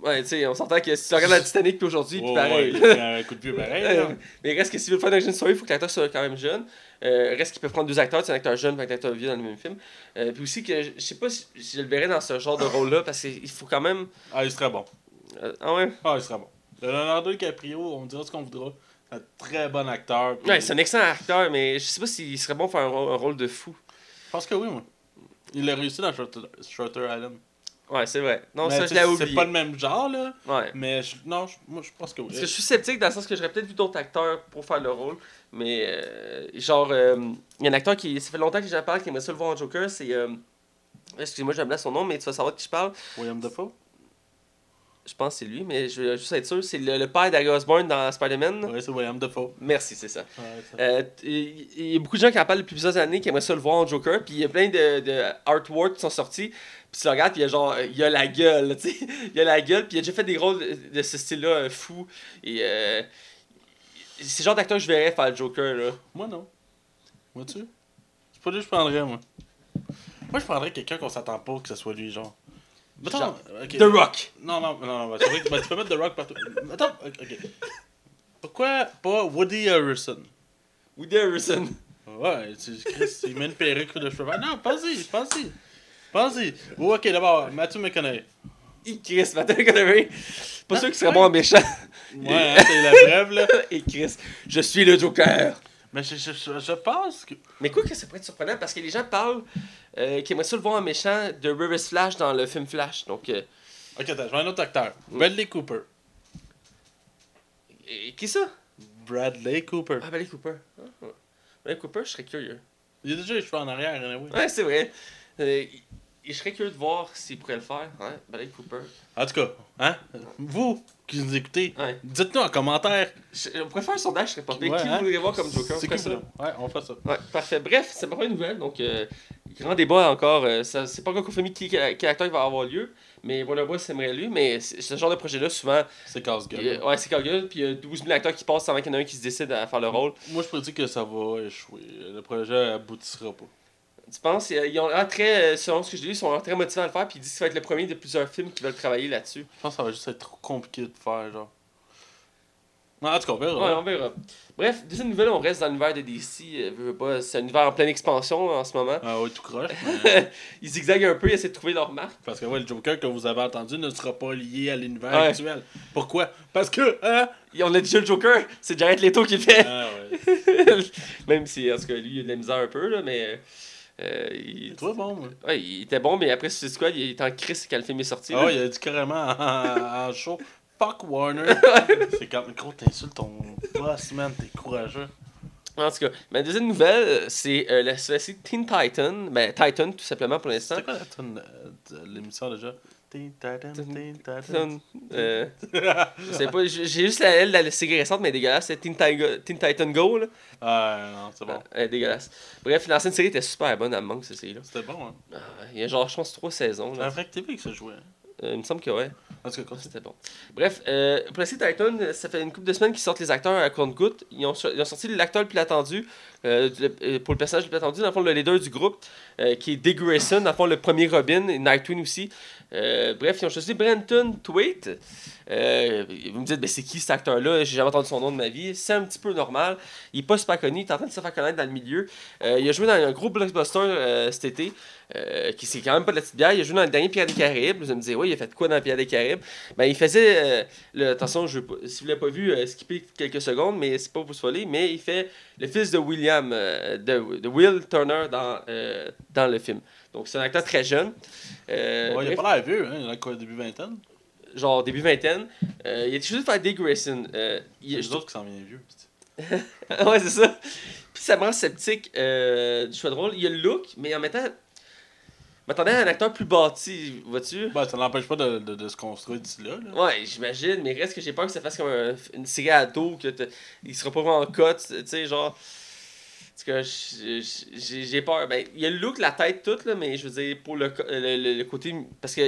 Ouais, tu sais, on s'entend que si tu regardes la Titanic puis aujourd'hui, puis Ouais, pareil. ouais, un coup de pied pareil, *laughs* mais reste que s'il veut faire une story, il faut que l'acteur soit quand même jeune. Euh, reste qu'il peut prendre deux acteurs, c'est un acteur jeune et un acteur vieux dans le même film. Euh, puis aussi que je sais pas si, si je le verrais dans ce genre de *laughs* rôle-là, parce qu'il faut quand même. Ah, il serait bon. euh, ah ouais? Ah, il serait bon. Leonardo DiCaprio, on dira ce qu'on voudra. Un très bon acteur. puis- Ouais, c'est un excellent acteur, mais je sais pas s'il serait bon pour faire un, rôle- un rôle de fou. Je pense que oui, moi. Il a réussi dans Shutter, Shutter Island. Ouais, c'est vrai. Non, Mais ça, je l'ai C'est oublié. pas le même genre, là. Ouais. Mais je- non, je- moi, je pense que oui. Parce que je suis sceptique dans le sens que j'aurais peut-être vu d'autres acteurs pour faire le rôle. Mais euh, genre, euh, il y a un acteur qui. Ça fait longtemps que j'en parle, qui aimerait ça le voir en Joker, c'est. euh, Excusez-moi, j'aime son nom, mais tu vas savoir de qui je parle. William Dafoe? Je pense que c'est lui, mais je veux juste être sûr. C'est le, le père d'Harry Osborn dans Spider-Man. Ouais, c'est William Dafoe. Merci, c'est ça. Ouais, Euh, Il y a beaucoup de gens qui en parlent depuis plusieurs années qui aimeraient ça le voir en Joker. Puis il y a plein de, de artworks qui sont sortis. Puis tu le regardes, puis il y a genre, il y a la gueule, *laughs* tu sais. Il y a la gueule, puis il a déjà fait des rôles de, de ce style-là euh, fou. Et euh, c'est le genre d'acteur que je verrais faire le Joker, là. Moi, non. Moi, tu? C'est pas lui que je prendrais, moi. Moi, je prendrais quelqu'un qu'on s'attend pas que ce soit lui, genre. Ok. The Rock. Non, non, non, non, c'est vrai que tu peux mettre The Rock partout. Attends, ok. Pourquoi pas Woody Harrelson? Woody Harrelson. Ouais, tu, Chris, il met une perruque de cheveux. verts. Non, pense-y, pense-y. Pense-y. Oh, ok, d'abord, Matthew McConaughey. Et Chris, Matthew McConaughey. Pas sûr qu'il serait bon en méchant. Ouais, hein, c'est la brève, là. *laughs* Et Chris, je suis le Joker. Mais je, je, je, pense que. Mais quoi que ça pourrait être surprenant parce que les gens parlent euh, qu'ils aimeraient ça le voir en méchant de Reverse Flash dans le film Flash. Donc, euh, Ok, attends, je vois un autre acteur. Bradley Cooper. et- qui ça? Bradley Cooper. Ah, Bradley Cooper. Ah. Bradley Cooper, je serais curieux. Il a déjà les cheveux en arrière, anyway. Ouais, c'est vrai. Euh, je serais curieux de voir s'il pourrait le faire. Bradley Cooper. En tout cas, hein? Vous qui nous écoutez, Ouais. dites-nous en commentaire. Je, on pourrait faire un sondage, je serais pas pire. Ouais, Qui hein? vous voudriez voir comme Joker? C'est qui ça. Ouais, on fait ça. Ouais, parfait. Bref, c'est pas une nouvelle, donc euh, grand débat encore. euh, ça, c'est pas encore confirmé qui, quel acteur il va avoir lieu, mais Warner Bros. aimerait lui, mais ce genre de projet-là, souvent, C'est casse-gueule. euh, ouais, c'est gueule, puis il y a 12 000 acteurs qui passent avant qu'il y en ait un qui se décide à faire le rôle. Moi, je prédis que ça va échouer. Le projet aboutira pas. Tu penses, euh, ils ont l'air très, euh, selon ce que j'ai lu, ils sont très motivés à le faire, puis ils disent que ça va être le premier de plusieurs films qui veulent travailler là-dessus. Je pense que ça va juste être trop compliqué de faire, genre. Non, en tout cas, on verra. Ouais, on verra. Bref, deuxième nouvelle, on reste dans l'univers de DC. euh, c'est un univers en pleine expansion en ce moment. Ah ouais, tout croche. *laughs* mais- Ils zigzaguent un peu, ils essaient de trouver leur marque. Parce que ouais, le Joker que vous avez entendu ne sera pas lié à l'univers Ouais. actuel. Pourquoi? Parce que, hein? On a déjà le Joker, c'est Jared Leto qui le fait. Ah ouais. *laughs* Même si, en tout cas, lui, il a de la misère un peu, là, mais. Euh, il... Bon, moi. Ouais, il était bon, mais après Suicide Squad, il était en crise quand le film est sorti. Ah ouais, il a dit carrément en, en show. Fuck Warner. *laughs* C'est quand gros, t'insultes ton boss, man, t'es courageux. En tout cas, ma deuxième nouvelle, c'est euh, la série Teen Titan. Ben, Titan, tout simplement pour l'instant. C'est quoi la tune de l'émission déjà? Euh, je sais pas, j'ai juste la L de la série récente, mais dégueulasse. C'est Teen, Titan Go, là. Ah non, c'est bon. Elle est dégueulasse. Bref, l'ancienne série était super bonne, me manque, cette série-là. C'était bon, hein. Ah, Il y a genre, je pense, trois saisons. C'est un vrai TV que ça jouait. Euh, il me semble que ouais. En tout cas. C'était bon. Bref, euh, pour la série Titan, ça fait une couple de semaines qu'ils sortent les acteurs à compte-goutte. Ils ont, ils ont sorti l'acteur le plus attendu euh, le- euh, pour le personnage le plus attendu, dans le fond, le leader du groupe, euh, qui est Dick Grayson, dans le fond, le premier Robin, et Nightwing aussi. Euh, bref, ils ont choisi Brenton Thwait. Euh, vous me dites, ben, c'est qui cet acteur-là? J'ai jamais entendu son nom de ma vie. C'est un petit peu normal. Il est pas super connu, il est en train de se faire connaître dans le milieu. Euh, il a joué dans un gros blockbuster cet été, euh, qui c'est quand même pas de la petite bière. Il a joué dans le dernier Pierre des Caraïbes. Vous allez me dire, oui, il a fait quoi dans Pierre des Caraïbes? Ben, il faisait. euh, le, attention, je, veux pas- si vous l'avez pas vu, euh, skipper quelques secondes, mais c'est pas pour se voler. Mais il fait le fils de William, euh, de, de Will Turner dans, euh, dans le film. Donc, c'est un acteur très jeune. Euh, Ouais, il a pas l'air vieux, hein. Il a quoi, début vingtaine? genre début vingtaine. Euh, il a choisi de faire Dick Grayson. Euh, il- je les autres qui s'en viennent vieux. *laughs* ouais, c'est ça. Puis ça me rend sceptique euh, du choix de rôle. Il y a le look, mais en même temps, m'attendais à un acteur plus bâti, vois-tu? Ben, ça n'empêche pas de, de, de se construire d'ici là. là. Ouais, j'imagine, mais reste que j'ai peur que ça fasse comme un- une série ado, que il sera pas vraiment en cote, tu sais, genre. En j'ai peur. Ben, il y a le look, la tête, toute, là, mais je veux dire, pour le, le, le- le côté. Parce que.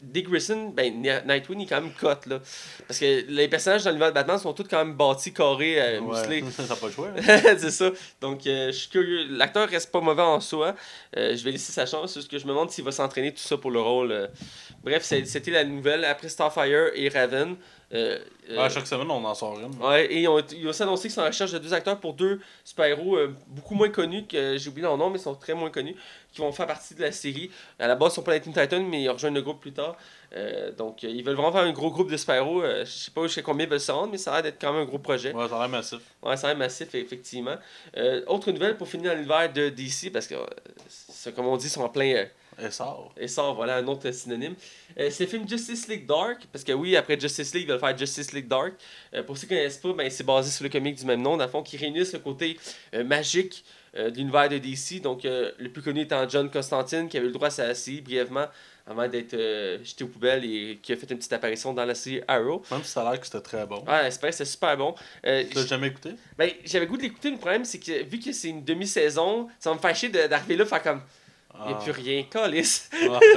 Dick Grayson, ben, Ni- Nightwing, est quand même cut, là. Parce que les personnages dans l'univers de Batman sont tous quand même bâtis, carrés, euh, musclés. *laughs* Ouais. T'as pas le choix. hein. *laughs* c'est ça. Donc, euh, je suis curieux. L'acteur reste pas mauvais en soi. Euh, je vais laisser sa chance. Juste que je me demande s'il va s'entraîner tout ça pour le rôle. euh. Bref, c'était la nouvelle. Après Starfire et Raven. Euh, euh, chaque semaine, on en sort une. ouais, et ils ont, ils ont aussi annoncé qu'ils sont en recherche de deux acteurs pour deux super-héros euh, beaucoup moins connus, que j'ai oublié leur nom, mais ils sont très moins connus, qui vont faire partie de la série. À la base, ils sont pas les Teen Titans, mais ils rejoignent le groupe plus tard. Donc, ils veulent vraiment faire un gros groupe de super-héros. Je sais pas jusqu'à combien ils veulent se rendre, mais ça a l'air d'être quand même un gros projet. Ouais, ça a l'air massif. Ouais, ça a l'air massif, effectivement. Autre nouvelle pour finir dans l'univers de DC, parce que, comme on dit, ils sont en plein sort. essor, voilà un autre synonyme. Euh, c'est le film Justice League Dark, parce que oui, après Justice League, ils veulent faire Justice League Dark. Euh, pour ceux qui ne connaissent pas, ben, c'est basé sur le comic du même nom, dans le fond, qui réunissent le côté euh, magique de l'univers de DC. Donc, le plus connu étant John Constantine, qui avait eu le droit à sa série brièvement avant d'être jeté aux poubelles et qui a fait une petite apparition dans la série Arrow. Même si ça a l'air que c'était très bon. Ouais, c'est vrai, c'est super bon. Tu l'as jamais écouté? ben, j'avais goût de l'écouter, le problème, c'est que vu que c'est une demi-saison, ça va me de- d'arriver là, faire comme, il n'y a Ah. plus rien,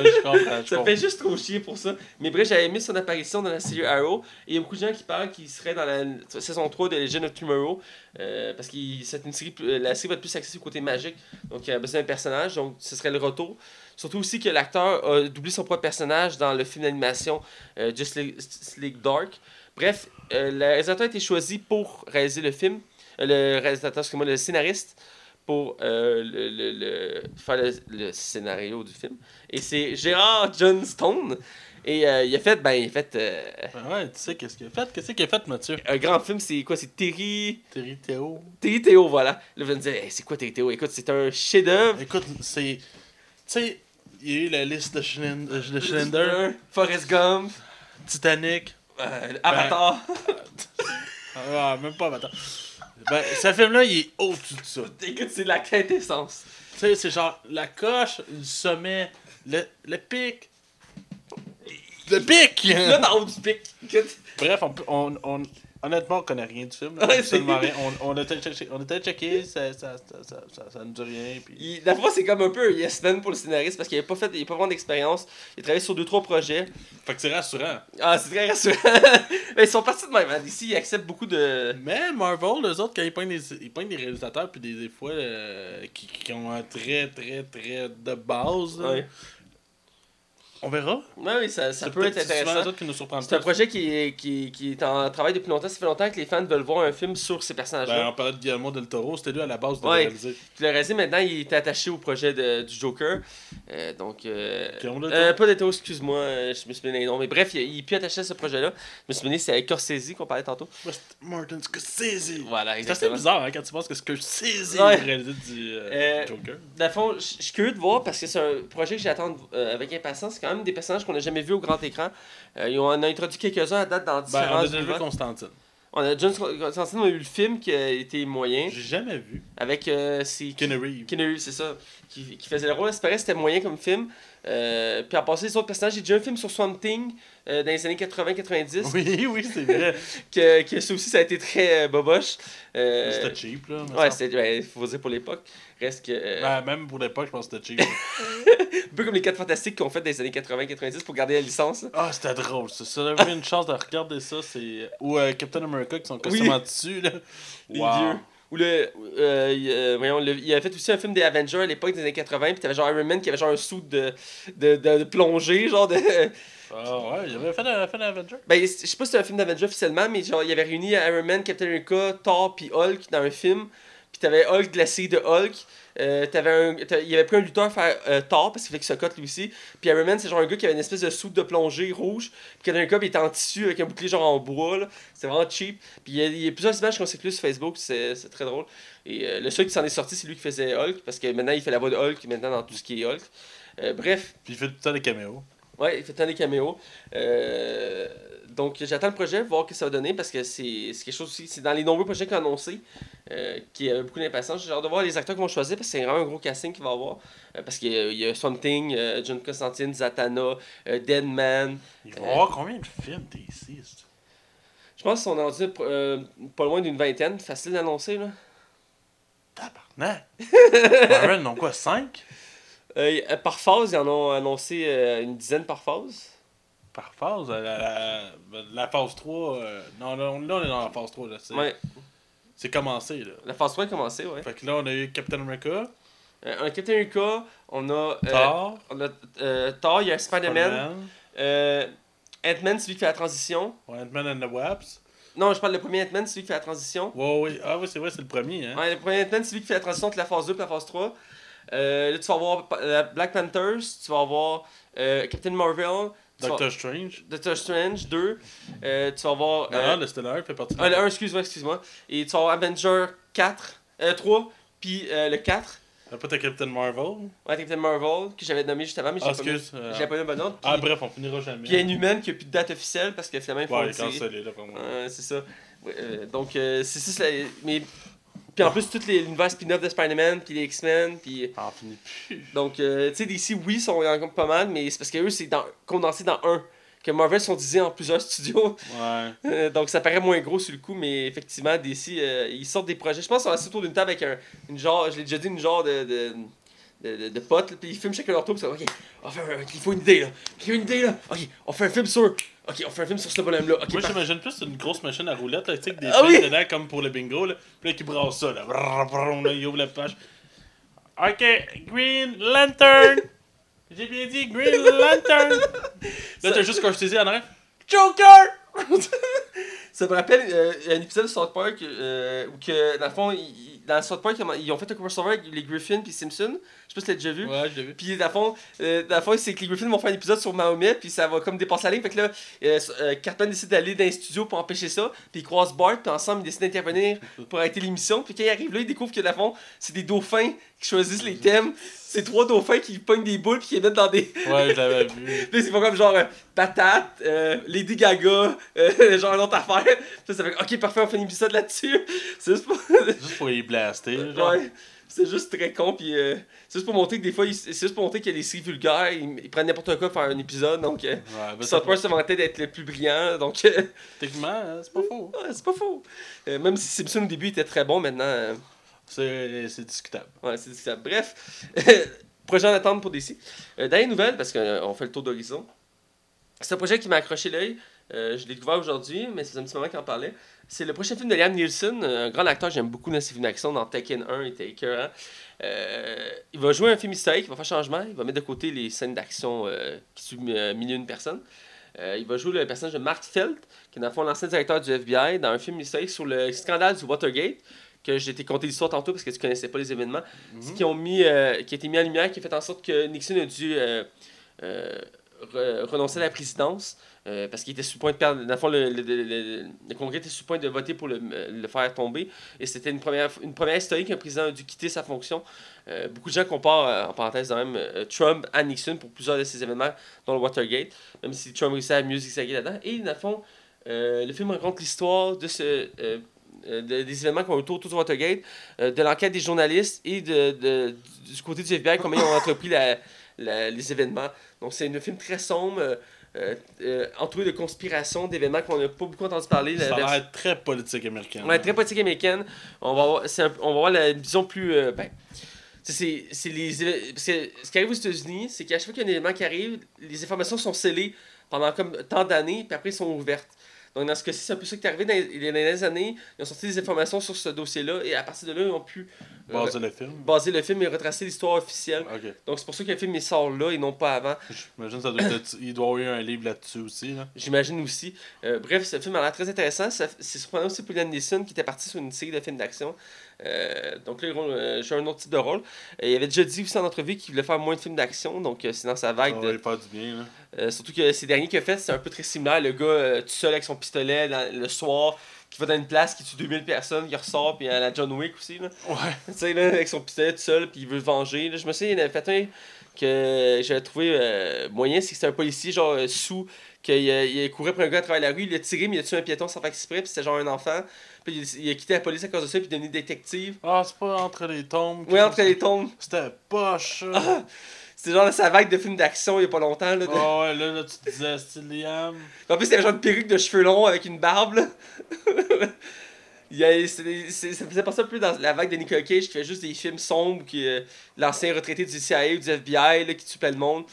je comprends. je *laughs* Ça comprends. fait juste trop chier pour ça. Mais bref, j'avais aimé son apparition dans la série Arrow. Et il y a beaucoup de gens qui parlent qu'il serait dans la saison 3 de Legend of Tomorrow. euh, parce que c'est une série, plus- la série va être plus axée sur le côté magique. Donc il y a besoin d'un personnage. Donc ce serait le retour. Surtout aussi que l'acteur a doublé son propre personnage dans le film d'animation euh, Justice League Dark. Bref, euh, le réalisateur a été choisi pour réaliser le film. Euh, le réalisateur, excusez-moi, le scénariste pour euh, le, le- le- faire le, scénario du film. Et c'est Gérard Johnstone. Et euh, il a fait, ben, il a fait euh, Ben ouais, tu sais qu'est-ce qu'il a fait? Qu'est-ce qu'il a fait, Mathieu? un grand film, c'est quoi? C'est Terry. Terry Théo. Terry Théo, voilà. Là, vous allez me dire, Hey, c'est quoi Terry Théo Écoute, c'est un chef-d'œuvre. Écoute, c'est. Tu sais, il y a eu la liste de, Schlind- de Schlinder, Forrest Gump, Titanic. euh, Avatar. *laughs* Ah, même pas, attends. Ben, ce film-là, il est au-dessus de ça. *laughs* Écoute, c'est la quintessence. Tu sais, c'est genre la coche, le sommet, le, le pic. Le pic! Là, dans le haut du pic. Écoute, Bref, on, on- honnêtement, on connaît rien du film. là. Absolument rien. On, on, a été checké, on a été checké, ça, ça, ça, ça, ça, ça nous dit rien. Puis... il, la fois, c'est comme un peu un yes man pour le scénariste parce qu'il n'a pas fait, il a pas vraiment d'expérience. Il a travaillé sur deux trois projets. Fait que c'est rassurant. Ah, c'est très rassurant. *laughs* Mais ils sont partis de même. hein. D'ici, ils acceptent beaucoup de. Mais Marvel, eux autres, quand ils pognent des, ils des réalisateurs, puis des, des fois, euh, qui, qui ont un très, très, très de base, là. On verra. Oui, ça, ça peut être intéressant. qui nous C'est un projet qui est, qui, qui est en travail depuis longtemps. Ça fait longtemps que les fans veulent voir un film sur ces personnages-là. Ben, on parlait de Guillermo del Toro, c'était lui à la base de Ouais. réaliser. Puis le réalisé, maintenant, il est attaché au projet de- du Joker. Euh, donc. Euh, Guillermo del euh, Toro? pas de Toro, excuse-moi, euh, je me suis donné les noms. Mais bref, il, il est plus attaché à ce projet-là. Je me suis donné, c'est avec Corsesi qu'on parlait tantôt. C'était Martin Scorsese. Voilà, C'est assez exactement. bizarre hein, quand tu penses que Scorsese Ouais. a réalisé du euh, Euh, Joker. Dans le fond, je suis curieux de voir parce que c'est un projet que j'attends euh, avec impatience. Quand même des personnages qu'on n'a jamais vus au grand écran. Euh, on a introduit quelques-uns à date dans Ben, différents on a déjà vu. Constantine. On a John Constantine, on a eu le film qui a été moyen. J'ai jamais vu. Avec. Euh, c'est- Keanu Reeves. C'est ça. Qui, qui faisait le rôle. C'est pareil, c'était moyen comme film. Euh, puis à passer les autres personnages, j'ai déjà un film sur Swamp Thing euh, dans les années 80-90. Oui, oui, c'est *laughs* vrai. Que, que ça aussi, ça a été très euh, boboche. Euh, C'était cheap, là. Ouais, ben, faut dire pour l'époque. Reste que. Ben, même pour l'époque, je pense que c'était cheap. *laughs* Un peu comme les 4 fantastiques qu'on fait dans les années 80-90 pour garder la licence. Ah, c'était drôle, ça. Si j'avais une chance de regarder ça, c'est. Ou Captain America qui sont Oui. en dessus, là. Les Wow. vieux. Ou le, euh, il, euh, voyons, le- il avait fait aussi un film des Avengers à l'époque des années 80, puis t'avais genre Iron Man qui avait genre un sou de, de, de, de plongée, genre de. Ah ouais, il avait fait un, fait un Avenger. Ben, je sais pas si c'était un film d'Avengers officiellement, mais genre, il avait réuni Iron Man, Captain America, Thor, puis Hulk dans un film. Puis t'avais Hulk série de Hulk. Euh, il avait pris un lutteur faire euh, Thor parce qu'il fait que se cote lui aussi. Puis Iron Man, c'est genre un gars qui avait une espèce de soude de plongée rouge. Puis Captain America, il était en tissu avec un bouclier genre en bois. C'est vraiment cheap. Puis il y, a, y plusieurs images qu'on circulent sur Facebook, c'est très drôle. Et euh, le seul qui s'en est sorti, c'est lui qui faisait Hulk parce que maintenant il fait la voix de Hulk maintenant dans tout ce qui est Hulk. Euh, bref, Puis il fait tout le temps des caméos. Ouais, il fait tant des caméos. Euh, donc, j'attends le projet, voir ce que ça va donner, parce que c'est quelque chose aussi. C'est dans les nombreux projets qu'il a annoncé, euh, qui a beaucoup d'impatience. J'ai hâte de voir les acteurs qu'ils vont choisir, parce que c'est vraiment un gros casting qu'il va avoir. Euh, parce qu'il y, a- il y a Swamp Thing, euh, John Constantine, Zatanna, Deadman. Il va y avoir combien de films c'est- Je pense qu'on en dit euh, pas loin d'une vingtaine. Facile d'annoncer, là. Tabarnak! *laughs* Marvel, non quoi, 5 Euh, euh, par phase, ils en ont annoncé euh, une dizaine par phase. Par phase? La, la, la phase 3. euh, non, là, on, là, on est dans la phase 3, là. C'est Ouais, c'est commencé, là. la phase 3 a commencé, ouais. Fait que là, on a eu Captain America, Euh, Captain America, on a. euh, Thor, on a euh, Thor, il y a Spider-Man. Spider-Man, Euh, Ant-Man, celui qui fait la transition. ouais, Ant-Man and the Wasp. Non, je parle le premier Ant-Man, celui qui fait la transition. Ouais, ouais. Ah, oui, c'est vrai, c'est le premier, hein. Ouais, le premier Ant-Man, celui qui fait la transition entre la phase 2 et la phase 3. Euh, là, tu vas avoir euh, Black Panthers, tu vas avoir euh, Captain Marvel, vas- Doctor Strange. Doctor Strange 2, euh, tu vas avoir. Non, euh, non, le Stellar fait partie de ah, le 1, excuse-moi, excuse-moi. Et tu vas avoir Avenger 4, euh, 3, puis le 4. Après, t'as Captain Marvel. Ouais, Captain Marvel, que j'avais nommé juste avant, mais Ah, j'ai pas mis. excuse. euh, J'ai pas mis bon nom. Ah, bref, on finira jamais. puis Inhuman qui a plus de date officielle parce que finalement, ils font Ouais, une il est série. cancellé, là, pour moi. C'est ça. Donc, c'est ça. Mais. Puis en plus, tout les- l'univers spin-off de Spider-Man, puis les X-Men, puis. Ah, finit plus. Donc, euh, tu sais, DC, oui, sont encore pas mal, mais c'est parce que eux, c'est dans- condensé dans un. Que Marvel sont divisés en plusieurs *laughs* studios. Ouais. Euh, donc, ça paraît moins gros sur le coup, mais effectivement, DC, euh, ils sortent des projets. Je pense qu'on va assis autour d'une table avec un, une genre, je l'ai déjà dit, une genre de. de de, de, de potes, puis ils filment chacun leur tour, puis ça, ok, on faire, un- il faut une idée là, il faut une idée là, ok, on fait un film sur, ok, on fait un film sur ce bonhomme là, ok, Moi, j'imagine plus une grosse machine à roulettes, là, tu sais, avec des Ah oui! dedans, comme pour le bingo, là. Puis là, qui brasse ça, là. Là, il ouvre la page. Ok, Green Lantern! J'ai bien dit Green Lantern! Là, t'as juste Scorsese en arrière. Joker! *laughs* ça me rappelle euh, un épisode de South Park euh, où que, dans le fond, ils- dans South Park, ils ont fait un crossover avec les Griffins puis Simpson. Je sais pas si t'as déjà vu. Ouais, je l'ai vu. Puis dans le fond, euh, dans le fond, c'est que les Griffins vont faire un épisode sur Mahomet, puis ça va comme dépasser la ligne. Fait que là, euh, Cartman décide d'aller dans les studios pour empêcher ça, puis ils croisent Bart, puis ensemble ils décident d'intervenir *laughs* pour arrêter l'émission. Puis quand ils arrivent là, ils découvrent que dans le fond, c'est des dauphins qui choisissent les thèmes. C'est trois dauphins qui pognent des boules, puis qui les mettent dans des. Ouais, je l'avais *laughs* vu. C'est pas comme genre euh, patate, euh, Lady Gaga, euh, *laughs* genre une autre affaire. Puis ça fait ok, parfait, on fait un épisode là-dessus. *laughs* C'est juste pour. Juste pour les blaster, genre. ouais. C'est juste très con, puis c'est juste pour montrer que des fois, c'est juste pour montrer qu'il y a des séries vulgaires, ils, ils prennent n'importe quoi pour faire un épisode, donc Ouais, ben, South Park se vantait d'être le plus brillant, donc Techniquement, hein, c'est pas faux. ouais, c'est pas faux. Même si Simpson au début était très bon, maintenant, C'est discutable. ouais, c'est discutable. Bref, *laughs* projet en attente pour DC. Euh, dernière nouvelle, parce qu'on fait le tour d'horizon. C'est un projet qui m'a accroché l'œil. Euh, je l'ai découvert aujourd'hui, mais c'est un petit moment qu'on en parlait. C'est le prochain film de Liam Neeson, un grand acteur, j'aime beaucoup dans ses films d'action. Dans Tekken 1, il était écœurant. Euh, il va jouer un film historique, il va faire changement, il va mettre de côté les scènes d'action euh, qui suivent euh, et une personnes. Euh, il va jouer le personnage de Mark Felt, qui est dans le fond l'ancien directeur du FBI, dans un film historique sur le scandale du Watergate, que j'ai été conté l'histoire tantôt parce que tu connaissais pas les événements, Mhm. qui, ont mis, euh, qui a été mis en lumière, qui a fait en sorte que Nixon a dû euh, euh, re- renoncer à la présidence. parce qu'il était sur le point de perdre. Dans le fond, le, le- le- le- Congrès était sur le point de voter pour le, le faire tomber. Et c'était une première, une première historique qu'un président a dû quitter sa fonction. Beaucoup de gens comparent, en parenthèse, quand même, Trump à Nixon pour plusieurs de ces événements, dont le Watergate, même si Trump réussit à mieux zigzaguer là-dedans. Et dans le fond, euh, le film raconte l'histoire de ce. euh, euh, de- des événements qui ont autour, autour du Watergate, euh, de l'enquête des journalistes et de, de- du côté du FBI, comment ils ont entrepris la- la- les événements. Donc c'est un film très sombre, euh, entouré de conspirations, d'événements qu'on n'a pas beaucoup entendu parler. Ça a vers- l'air très politique américaine. Ouais, très politique américaine. On va avoir, un- on va voir la vision plus. ben, c'est- les ce qui arrive aux États-Unis, c'est qu'à chaque fois qu'il y a un événement qui arrive, les informations sont scellées pendant comme tant d'années, puis après ils sont ouvertes. Donc dans ce cas-ci, c'est un peu ça qui est arrivé dans les, dans les années. Ils ont sorti des informations sur ce dossier-là, et à partir de là, ils ont pu Baser le film. baser le film et retracer l'histoire officielle. Donc c'est pour ça que le film il sort là et non pas avant. J'imagine ça doit être. Il doit y avoir un livre là-dessus aussi. Là. J'imagine aussi. Euh, bref, ce film a l'air très intéressant. Ça- C'est surprenant aussi pour Liam Neeson qui était parti sur une série de films d'action. Euh, donc là, euh, joue un autre type de rôle. Euh, il avait déjà dit aussi en entrevue qu'il voulait faire moins de films d'action. Donc euh, c'est dans sa Ça vague. va de- faire du bien. Là. euh, surtout que ces derniers qu'il a fait, c'est un peu très similaire. Le gars euh, tout seul avec son pistolet dans- le soir qui va dans une place, qui tue 2000 personnes, qui ressort, puis à la John Wick aussi, là. Ouais. Tu sais, là, avec son pistolet tout seul, puis il veut venger. Là, je me souviens, il avait fait un que j'avais trouvé euh, moyen, c'est que c'était un policier, genre, euh, sous, qu'il il couru pour un gars à travers la rue, il a tiré, mais il a tué un piéton sans faire exprès, puis c'était genre un enfant. Puis il, il a quitté la police à cause de ça, puis il est devenu détective. Ah, c'est pas entre les tombes. Ouais, entre les tombes. C'était poche. Ah, *laughs* C'était genre sa vague de films d'action il y a pas longtemps. Là, de- Ah ouais, là, là, tu te disais, c'est Liam. En plus, c'était genre une perruque de cheveux longs avec une barbe. Là. *laughs* Il a- c'est- ça faisait passer un peu dans la vague de Nicolas Cage qui fait juste des films sombres, qui euh, l'ancien retraité du CIA ou du FBI là, qui tue plein de monde.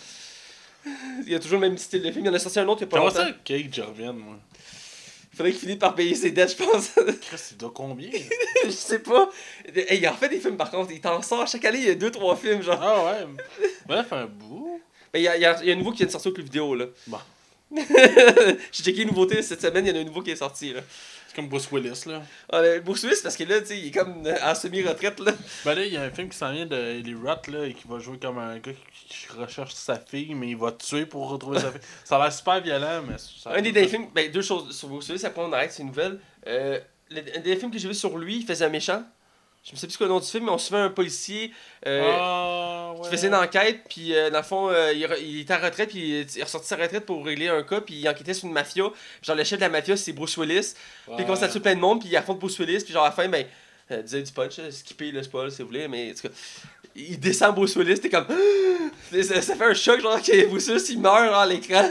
Il y a toujours le même style de film. Il y en a sorti un autre il y a pas Comment longtemps. ça, Cage revienne, moi faudrait qu'il finisse par payer ses dettes, je pense. *laughs* Il doit combien? Je sais pas. Hey, il en fait des films par contre. Il t'en sort chaque année, il y a 2-3 films. genre. Ah ouais. Bref, un bout. Mais il y a, il y a- y a un nouveau qui vient de sortir au club vidéo. là. Bon. *laughs* J'ai checké les nouveautés cette semaine, il y en a un nouveau qui est sorti. Là. Comme Bruce Willis, là. Ah, le Bruce Willis, parce que là, tu sais, il est comme en semi-retraite. là. Ben là, il y a un film qui s'en vient de Eli Roth, là, et qui va jouer comme un gars qui recherche sa fille, mais il va tuer pour retrouver sa fille. *laughs* Ça a l'air super violent, mais ça... Un des derniers films, ben, deux choses sur Bruce Willis, après on arrête, c'est une nouvelle. Euh, le, un des films que j'ai vu sur lui, il faisait un méchant. Je me sais plus quoi le nom du film, mais on suivait un policier euh, Ah, ouais. qui faisait une enquête, puis euh, dans le fond, euh, il, il était en retraite, puis il est ressorti de sa retraite pour régler un cas, puis il enquêtait sur une mafia. Genre, le chef de la mafia, c'est Bruce Willis. Puis il commence à tuer plein de monde, puis il affronte Bruce Willis, puis genre à la fin, ben, disait du punch, skipper le spoil si vous voulez, mais en tout cas, il descend Bruce Willis, t'es comme. *gasps* ça, ça fait un choc, genre *laughs* que Bruce Willis il meurt à l'écran.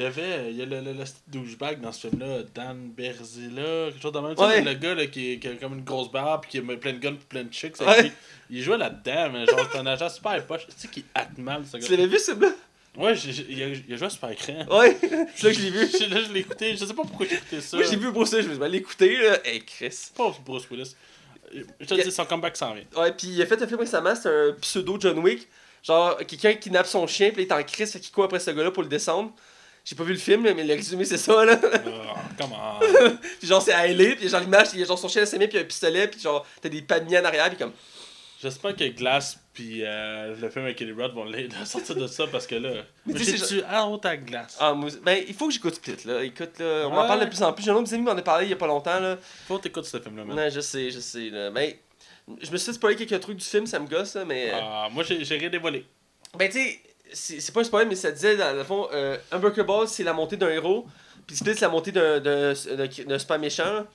Il y avait, il y a le, le, le douchebag dans ce film-là, Dan Berzilla, quelque chose de même. Tu Ouais. le gars là, qui, qui a comme une grosse barbe, puis qui a plein de guns, plein de chicks. Ouais. lui. Il jouait là-dedans, mais genre, c'est un agent super poche. Tu sais qu'il acte mal, ce Tu gars. l'avais vu ce là Ouais, il a, il a joué à super écran. Ouais, *laughs* c'est là que je l'ai vu. Là, je l'ai écouté. Je sais pas pourquoi j'ai écouté ça. Moi j'ai vu Bruce Willis, je me suis dit, l'écouter là. Hey Chris. Pas Bruce Willis. Je te Il dis, son comeback s'en vient. Ouais, puis il a fait un film récemment, c'est un pseudo John Wick. Genre, quelqu'un kidnappe son chien, puis il est en crise, fait qu'il court après ce gars-là pour le descendre. J'ai pas vu le film, mais le résumé c'est ça là. Oh, comment *laughs* puis genre, c'est LA, puis genre l'image, il y a genre son chien mains, puis un pistolet, puis genre, t'as des palmiers en arrière, puis comme. J'espère que Glass puis euh, le film avec Kelly Roth vont sortir de ça parce que là. Mais tu sais, J'ai tu à haute à Glass? Ah, moi, ben, il faut que j'écoute Split, là. Écoute, là, on en parle de plus en plus. J'ai un autre amis m'en a parlé il y a pas longtemps, là. Faut que t'écoutes ce film-là, man. Non, je sais, je sais, là. Ben, je me suis spoilé quelques trucs du film, ça me gosse, là, mais. Ah, moi, j'ai j'ai rien dévoilé. Ben, tu sais, c'est c'est pas un spoil, mais ça disait, dans le fond, euh, Unbreakable, c'est la montée d'un héros, puis Split, c'est la montée d'un super méchant.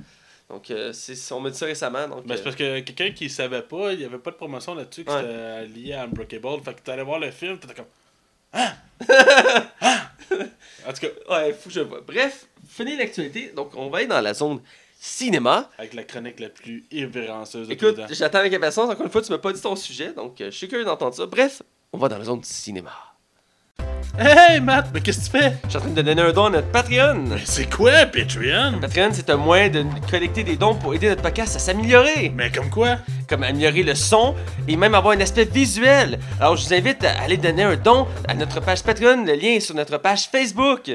Donc, euh, c'est- on m'a dit ça récemment, donc. Ben, c'est euh, parce que quelqu'un qui savait pas, il y avait pas de promotion là-dessus que Ouais. c'était lié à Unbreakable. Fait que t'allais voir le film, t'étais comme. Hein? *laughs* hein? En tout cas, Ouais, faut que je vois. Bref, fini l'actualité, donc on va aller dans la zone cinéma. avec la chronique la plus irrévérencieuse de Écoute, j'attends avec impatience. Encore une fois, tu m'as pas dit ton sujet, donc euh, je suis curieux d'entendre ça. Bref, on va dans la zone cinéma. Hey Matt, mais qu'est-ce que tu fais? Je suis en train de donner un don à notre Patreon. Mais c'est quoi, Patreon? Patreon, c'est un moyen de collecter des dons pour aider notre podcast à s'améliorer. Mais comme quoi? Comme améliorer le son et même avoir un aspect visuel. Alors, je vous invite à aller donner un don à notre page Patreon. Le lien est sur notre page Facebook.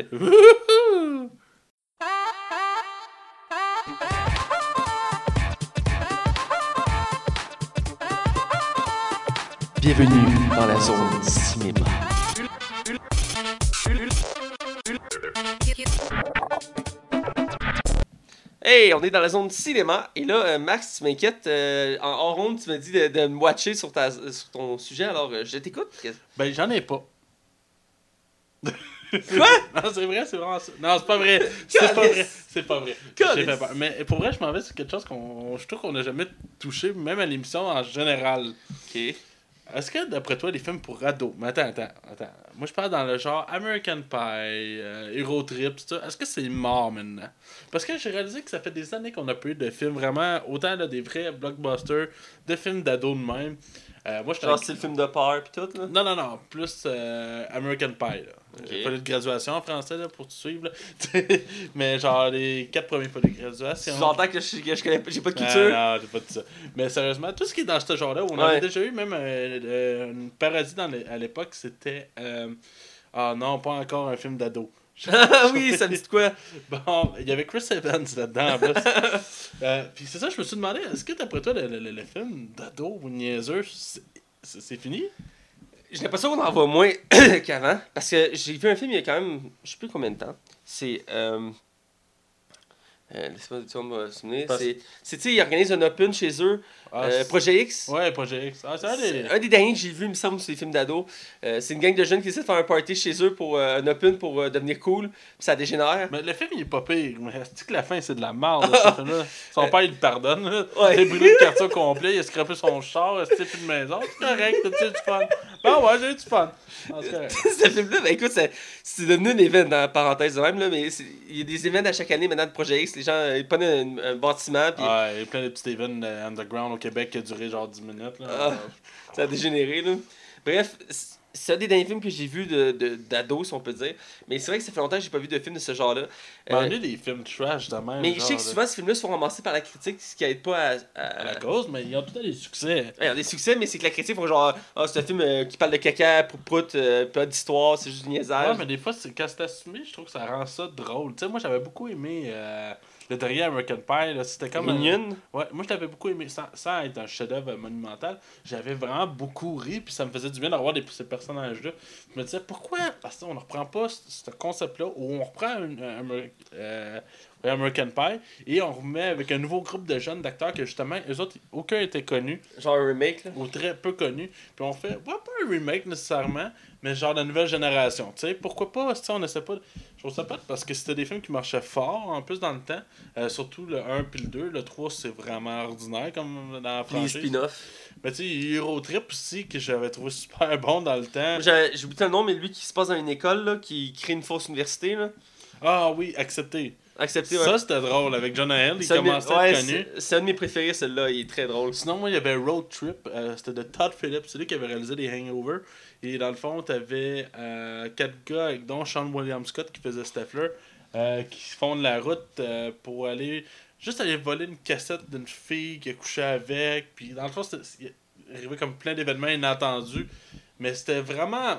Bienvenue dans la zone cinéma. Hey, on est dans la zone cinéma. Et là, euh, Max, tu m'inquiètes. euh, en hors ronde, tu m'as dit de, de me watcher sur, ta, sur ton sujet. Alors, euh, je t'écoute. Ben, j'en ai pas. Quoi? *laughs* Non, c'est vrai, c'est vraiment ça. Non, c'est pas vrai. *laughs* C'est pas vrai. C'est pas vrai. Calice. J'ai fait peur. Mais pour vrai, je m'en vais sur quelque chose qu'on je trouve qu'on n'a jamais touché, même à l'émission en général. Ok. Est-ce que d'après toi, les films pour ados. Mais attends, attends, attends. Moi, je parle dans le genre American Pie, euh, Hero Trip, tout ça. Est-ce que c'est mort maintenant? Parce que j'ai réalisé que ça fait des années qu'on a eu de films vraiment, autant là, des vrais blockbusters, de films d'ados de même. Euh, moi, je Genre, c'est le film de peur pis tout, là? non, non, non, plus euh, American Pie. Là. Ok. Il fallait de graduation en français là, pour te suivre. là. *laughs* Mais genre, les quatre premiers fois de graduation. J'entends que je, que je connais pas, j'ai pas de Ah, culture? non, j'ai pas dit ça. Mais sérieusement, tout ce qui est dans ce genre-là, on Ouais. avait déjà eu même euh, euh, une parodie dans les- à l'époque, c'était. euh, Ah non, pas encore un film d'ado. Ah oui, ça me dit quoi? Bon, il y avait Chris Evans là-dedans en plus. *laughs* Euh, Puis c'est ça, je me suis demandé, est-ce que d'après toi, le, le- le- le film d'ado ou niaiseux, c'est fini? J'ai l'impression qu'on en voit moins *coughs* qu'avant. Parce que j'ai vu un film il y a quand même, je sais plus combien de temps. C'est. Euh, Euh, vas me souvenir. C'est, ils organisent un open chez eux. Ah, euh, Projet X. Ouais, Projet X. Ah, un des derniers que j'ai vu, il me semble, sur les films d'ado. Euh, c'est une gang de jeunes qui essaient de faire un party chez eux pour euh, un open pour euh, devenir cool. Puis ça dégénère. Mais le film, il est pas pire. Mais c'est que la fin, c'est de la merde. là, ce film-là? *laughs* Son père, il le pardonne. là. Ouais. Il a brûlé le quartier complet, il a scrapé son char, il a plus de maison? C'est correct, t'as eu du fun? Bon, ouais, j'ai eu du fun. *laughs* Ce film-là, ben écoute, c'est devenu un événement, parenthèse de même, là, mais il y a des événements à chaque année maintenant de Projet X. Les gens, euh, ils prennent un, un bâtiment, puis Ouais, il y a plein de petits events euh, underground au Québec qui a duré genre 10 minutes. Là. Ah. ça a dégénéré. Là. Bref, c'est un des derniers films que j'ai vu de, de, d'ado, si on peut dire. Mais c'est vrai que ça fait longtemps que j'ai pas vu de film de ce genre-là. Mais on est des films trash de même. mais je sais que souvent, ces films-là sont ramassés par la critique, ce qui aide pas à. à- à la cause, mais ils ont tout des succès. Ouais, il y a des succès, mais c'est que la critique font genre, ah, c'est un film euh, qui parle de caca, prout prout, euh, pas d'histoire, c'est juste du niaisage. Ouais, mais des fois, c'est- quand c'est assumé, je trouve que ça rend ça drôle. Tu sais, moi, j'avais beaucoup aimé euh, le dernier American Pie. là, C'était comme. un-. Ouais, moi, je l'avais beaucoup aimé. Sans, sans être un chef-d'œuvre monumental, j'avais vraiment beaucoup ri, puis ça me faisait du bien d'avoir ces personnages-là. Je me disais, pourquoi? Parce qu'on ne reprend pas ce, ce concept-là, où on reprend un, euh, un American Pie, et on remet avec un nouveau groupe de jeunes d'acteurs que justement, eux autres, aucun était connu, Genre un remake, là. ou très peu connu. Puis on fait, ouais, pas un remake nécessairement, mais genre la nouvelle génération. Tu sais, pourquoi pas, si on essaie pas. de- Je trouve ça pas parce que c'était des films qui marchaient fort en plus dans le temps. Euh, surtout le 1 puis le 2. Le 3, c'est vraiment ordinaire comme dans la Les franchise. spin-offs. Mais tu sais, Euro Trip aussi que j'avais trouvé super *laughs* bon dans le temps. J'ai oublié le nom, mais lui qui se passe dans une école, là, qui crée une fausse université, là. Ah oui, accepté. Accepté, ouais. Ça, c'était drôle avec John Hill. Il commençait à être connu. c'est- un de mes préférés, celui-là, il est très drôle. Sinon, moi, il y avait Road Trip. euh, c'était de Todd Phillips. C'est lui qui avait réalisé les Hangover. Et dans le fond, t'avais euh, quatre gars, avec dont Sean William Scott qui faisait Steffler, euh, qui font de la route euh, pour aller. Juste aller voler une cassette d'une fille qui a couché avec. Puis dans le fond, c'était arrivé comme plein d'événements inattendus. Mais c'était vraiment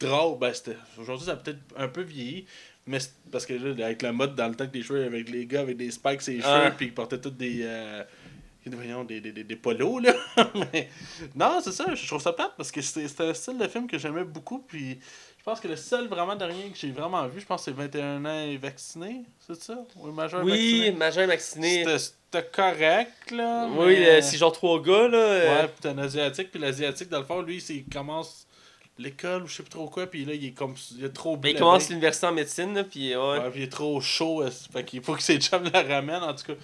drôle. Ben, Aujourd'hui, ça a peut-être un peu vieilli. Mais parce que là, avec la mode dans le temps que les cheveux avec les gars avec des spikes et les Ah. cheveux, puis ils portaient tous des. euh, voyons, des, des, des, des polos, là. *laughs* Mais, non, c'est ça, je trouve ça plate parce que c'est un style de film que j'aimais beaucoup. Puis je pense que le seul vraiment dernier que j'ai vraiment vu, je pense que c'est 21 ans et vacciné, c'est ça? Oui, majeur Oui, vacciné. Major Vacciné. C'était- correct, là. Oui, mais- c'est genre trois gars, là. euh, Ouais, puis t'as un asiatique, puis l'asiatique, dans le fond, lui, c'est- il commence l'école ou je sais plus trop quoi, puis là, il est comme. Il est trop ben, il commence l'université en médecine, là, puis ouais. Ouais, puis il est trop chaud, euh, fait qu'il faut que ses *laughs* chums la ramènent, en tout cas.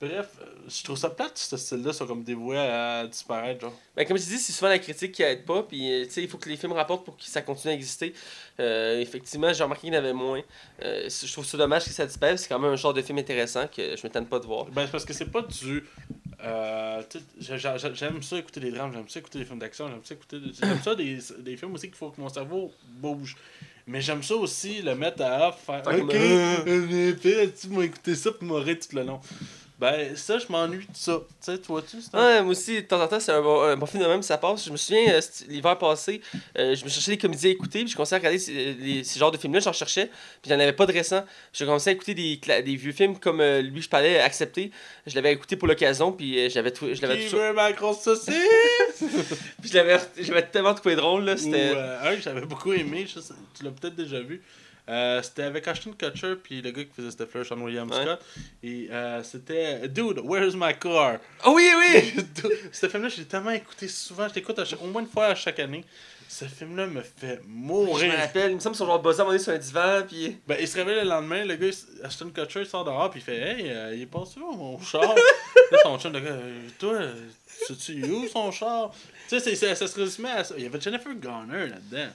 Bref, euh, je trouve ça plate, ce style-là, sont comme dévoués à disparaître, genre. Ben, comme je dis, c'est souvent la critique qui aide pas, puis euh, tu sais, il faut que les films rapportent pour que ça continue à exister. Euh, effectivement, j'ai remarqué qu'il y en avait moins. Euh, je trouve ça dommage que ça disparaisse, c'est quand même un genre de film intéressant que je m'étonne pas de voir. Ben, c'est parce que c'est pas du. Euh, j'aime ça écouter des drames, j'aime ça écouter des films d'action, j'aime ça écouter. J'aime ça des, des films aussi qu'il faut que mon cerveau bouge. Mais j'aime ça aussi le mettre à off, faire. Ok, euh. tu m'as écouté ça pour m'aurait tout le long. Ben, ça, je m'ennuie de ça. Tu sais, toi, tu c'est Ouais, moi aussi, de temps en temps, c'est un bon, un bon film de même, ça passe. Je me souviens, euh, l'hiver passé, euh, je me cherchais des comédies à écouter, puis je commençais à regarder ces, les- ces genres de films-là, j'en cherchais, puis j'en avais pas de récents. J'ai commencé à écouter des, des vieux films comme euh, lui, je parlais, Accepté. Je l'avais écouté pour l'occasion, puis euh, j'avais trou- je l'avais veut ma grosse saucisse? *laughs* puis je l'avais je tellement trouvé drôle, là. C'était. euh, un que j'avais beaucoup aimé, je sais- tu l'as peut-être déjà vu. Euh, c'était avec Ashton Kutcher puis le gars qui faisait Steffler, Sean William Ouais. Scott. Et euh, c'était Dude, where's my car? Oh oui, oui! *laughs* Ce film-là, je l'ai tellement écouté souvent. Je l'écoute chaque- au moins une fois à chaque année. Ce film-là me fait Je mourir. me rappelle, il me semble qu'ils sont genre buzzés à un sur un divan, puis. Ben, il se réveille le lendemain, le gars, Ashton Kutcher, il sort dehors, puis il fait Hey, euh, il est passé où mon char? *laughs* Là, son chum, le gars, toi, sais-tu où son char? Tu sais, ça se résumait à ça. Il y avait Jennifer Garner là-dedans.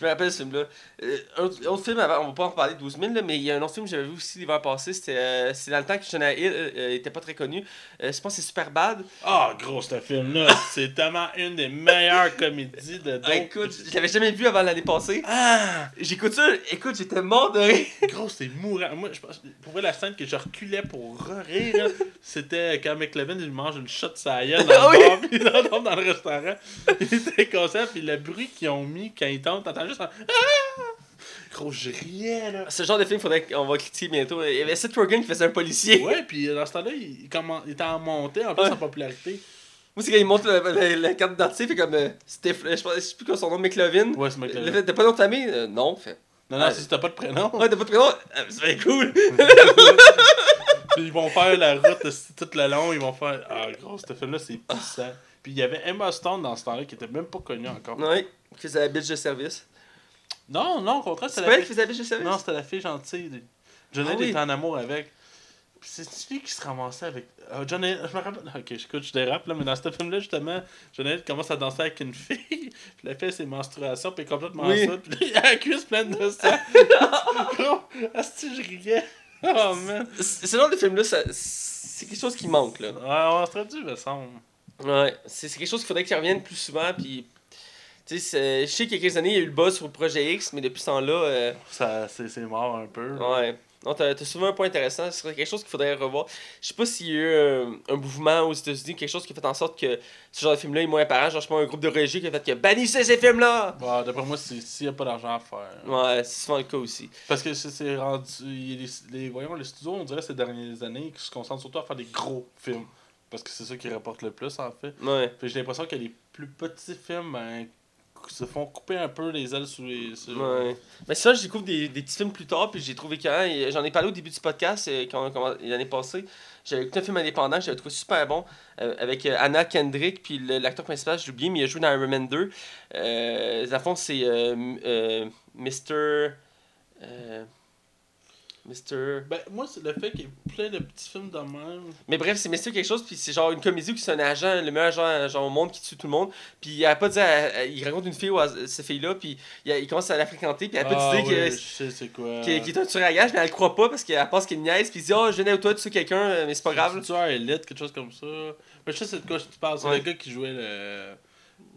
Je me rappelle ce film-là. Euh, un autre, autre film, avant, on va pas en parler de 12 000, là, mais il y a un autre film que j'avais vu aussi l'hiver passé. C'était euh, c'est dans le temps que Jonah Hill euh, était pas très connu. Euh, je pense que c'est Super Bad. Ah, gros, ce film-là, *laughs* c'est tellement une des meilleures comédies de Ah, écoute, je l'avais jamais vu avant l'année passée. Ah! J'écoute ça, écoute, j'étais mort de rire. Gros, c'est mourant. Moi, je pense, pour vrai, la scène que je reculais pour rire, c'était quand McLevin, il mange une shot sa gueule dans Ah le oui! bar, *laughs* puis il tombe dans le restaurant. Il était conscient, puis le bruit qu'ils ont mis quand il tombe, t'entends juste. Ah! Gros, je riais, là. Ce genre de film, faudrait qu'on va critiquer bientôt. Il y avait Seth Rogen qui faisait un policier. Ouais, puis dans ce temps-là, il, il était en montée, en plus, Ouais. en popularité. Moi, c'est quand il montre la, la- la carte d'identité, fait comme. euh, c'était, je, sais pas- je sais plus quoi son nom, McLovin. Ouais, c'est fait, T'as pas nom de famille? Euh, Non, fait. Non, non, Ouais. si t'as pas de prénom. Ouais, t'as pas de prénom? Euh, C'est cool. *laughs* Puis ils vont faire la route esti, tout le long, ils vont faire. Ah, gros, ce film-là, c'est puissant. Puis il y avait Emma Stone dans ce temps-là qui était même pas connue encore. Ouais, qui faisait la bitch de service. Non, non, au contraire, C'est c'était pas la elle qui fille. faisait la bitch de service? Non, c'était la fille gentille. Johnny Ah oui. était en amour avec. Puis c'est lui qui se ramassait avec. Ah, Johnny, je me rappelle. *laughs* Ok, écoute, je dérape là, mais dans ce film-là, justement, Johnny commence à danser avec une fille. *laughs* Puis la fille, ses menstruations, puis elle est complètement Oui. ça. Puis il a la cuisse pleine de *laughs* sang. Gros, asti, je riais. Oh man. C- Ce genre de film-là, ça- c'est quelque chose qui manque, là. Ouais, on se traduit, me semble. Ouais, c'est c'est quelque chose qu'il faudrait qu'il revienne plus souvent, puis... Tu sais, je sais qu'il y a quelques années, il y a eu le buzz sur le projet X, mais depuis ce temps-là, euh, Ça, c'est mort un peu. ouais. Non, t'as as souvent un point intéressant, ce serait quelque chose qu'il faudrait revoir. Je sais pas s'il y a eu un, un mouvement aux États-Unis, quelque chose qui a fait en sorte que ce genre de film-là est moins apparent. Genre, je sais pas, un groupe de régie qui a fait que bannissez ces films-là! Bon, D'après moi, c'est- s'il n'y a pas d'argent à faire. Ouais, c'est souvent le cas aussi. Parce que c'est- c'est rendu. Les, les- voyons, les studios, on dirait ces dernières années, qui se concentrent surtout à faire des gros films. Parce que c'est ça qui rapporte le plus, en fait. Ouais. J'ai l'impression que les plus petits films ben, se font couper un peu les ailes sous les. sous- Ouais. Mais ça, je découvre des, des petits films plus tard, puis j'ai trouvé quand J'en ai parlé au début du podcast, euh, quand commencé- l'année passée. J'avais écouté un film indépendant que j'avais trouvé super bon, euh, avec euh, Anna Kendrick, puis le- l'acteur principal, j'ai oublié, mais il a joué dans Iron Man 2. Euh, le fond, c'est euh, euh, Mr. Mr. Ben, moi, c'est le fait qu'il y ait plein de petits films de même. Mais bref, c'est Mr. quelque chose, puis c'est genre une comédie où c'est un agent, le meilleur agent genre, au monde qui tue tout le monde. Puis il a pas dit, à- à- il rencontre une fille, ou à- cette fille-là, puis il, commence à la fréquenter, puis elle a pas ah, dit ouais, que je sais c'est quoi. qui, qui est un tueur à gage, mais elle le croit pas parce qu'elle pense qu'il niaise, puis il dit Oh, je venais avec toi, tu quelqu'un, euh, mais c'est pas grave. Tu vois, Elite, quelque chose comme ça. Mais je sais c'est de quoi tu parles. C'est Ouais. le gars qui jouait le.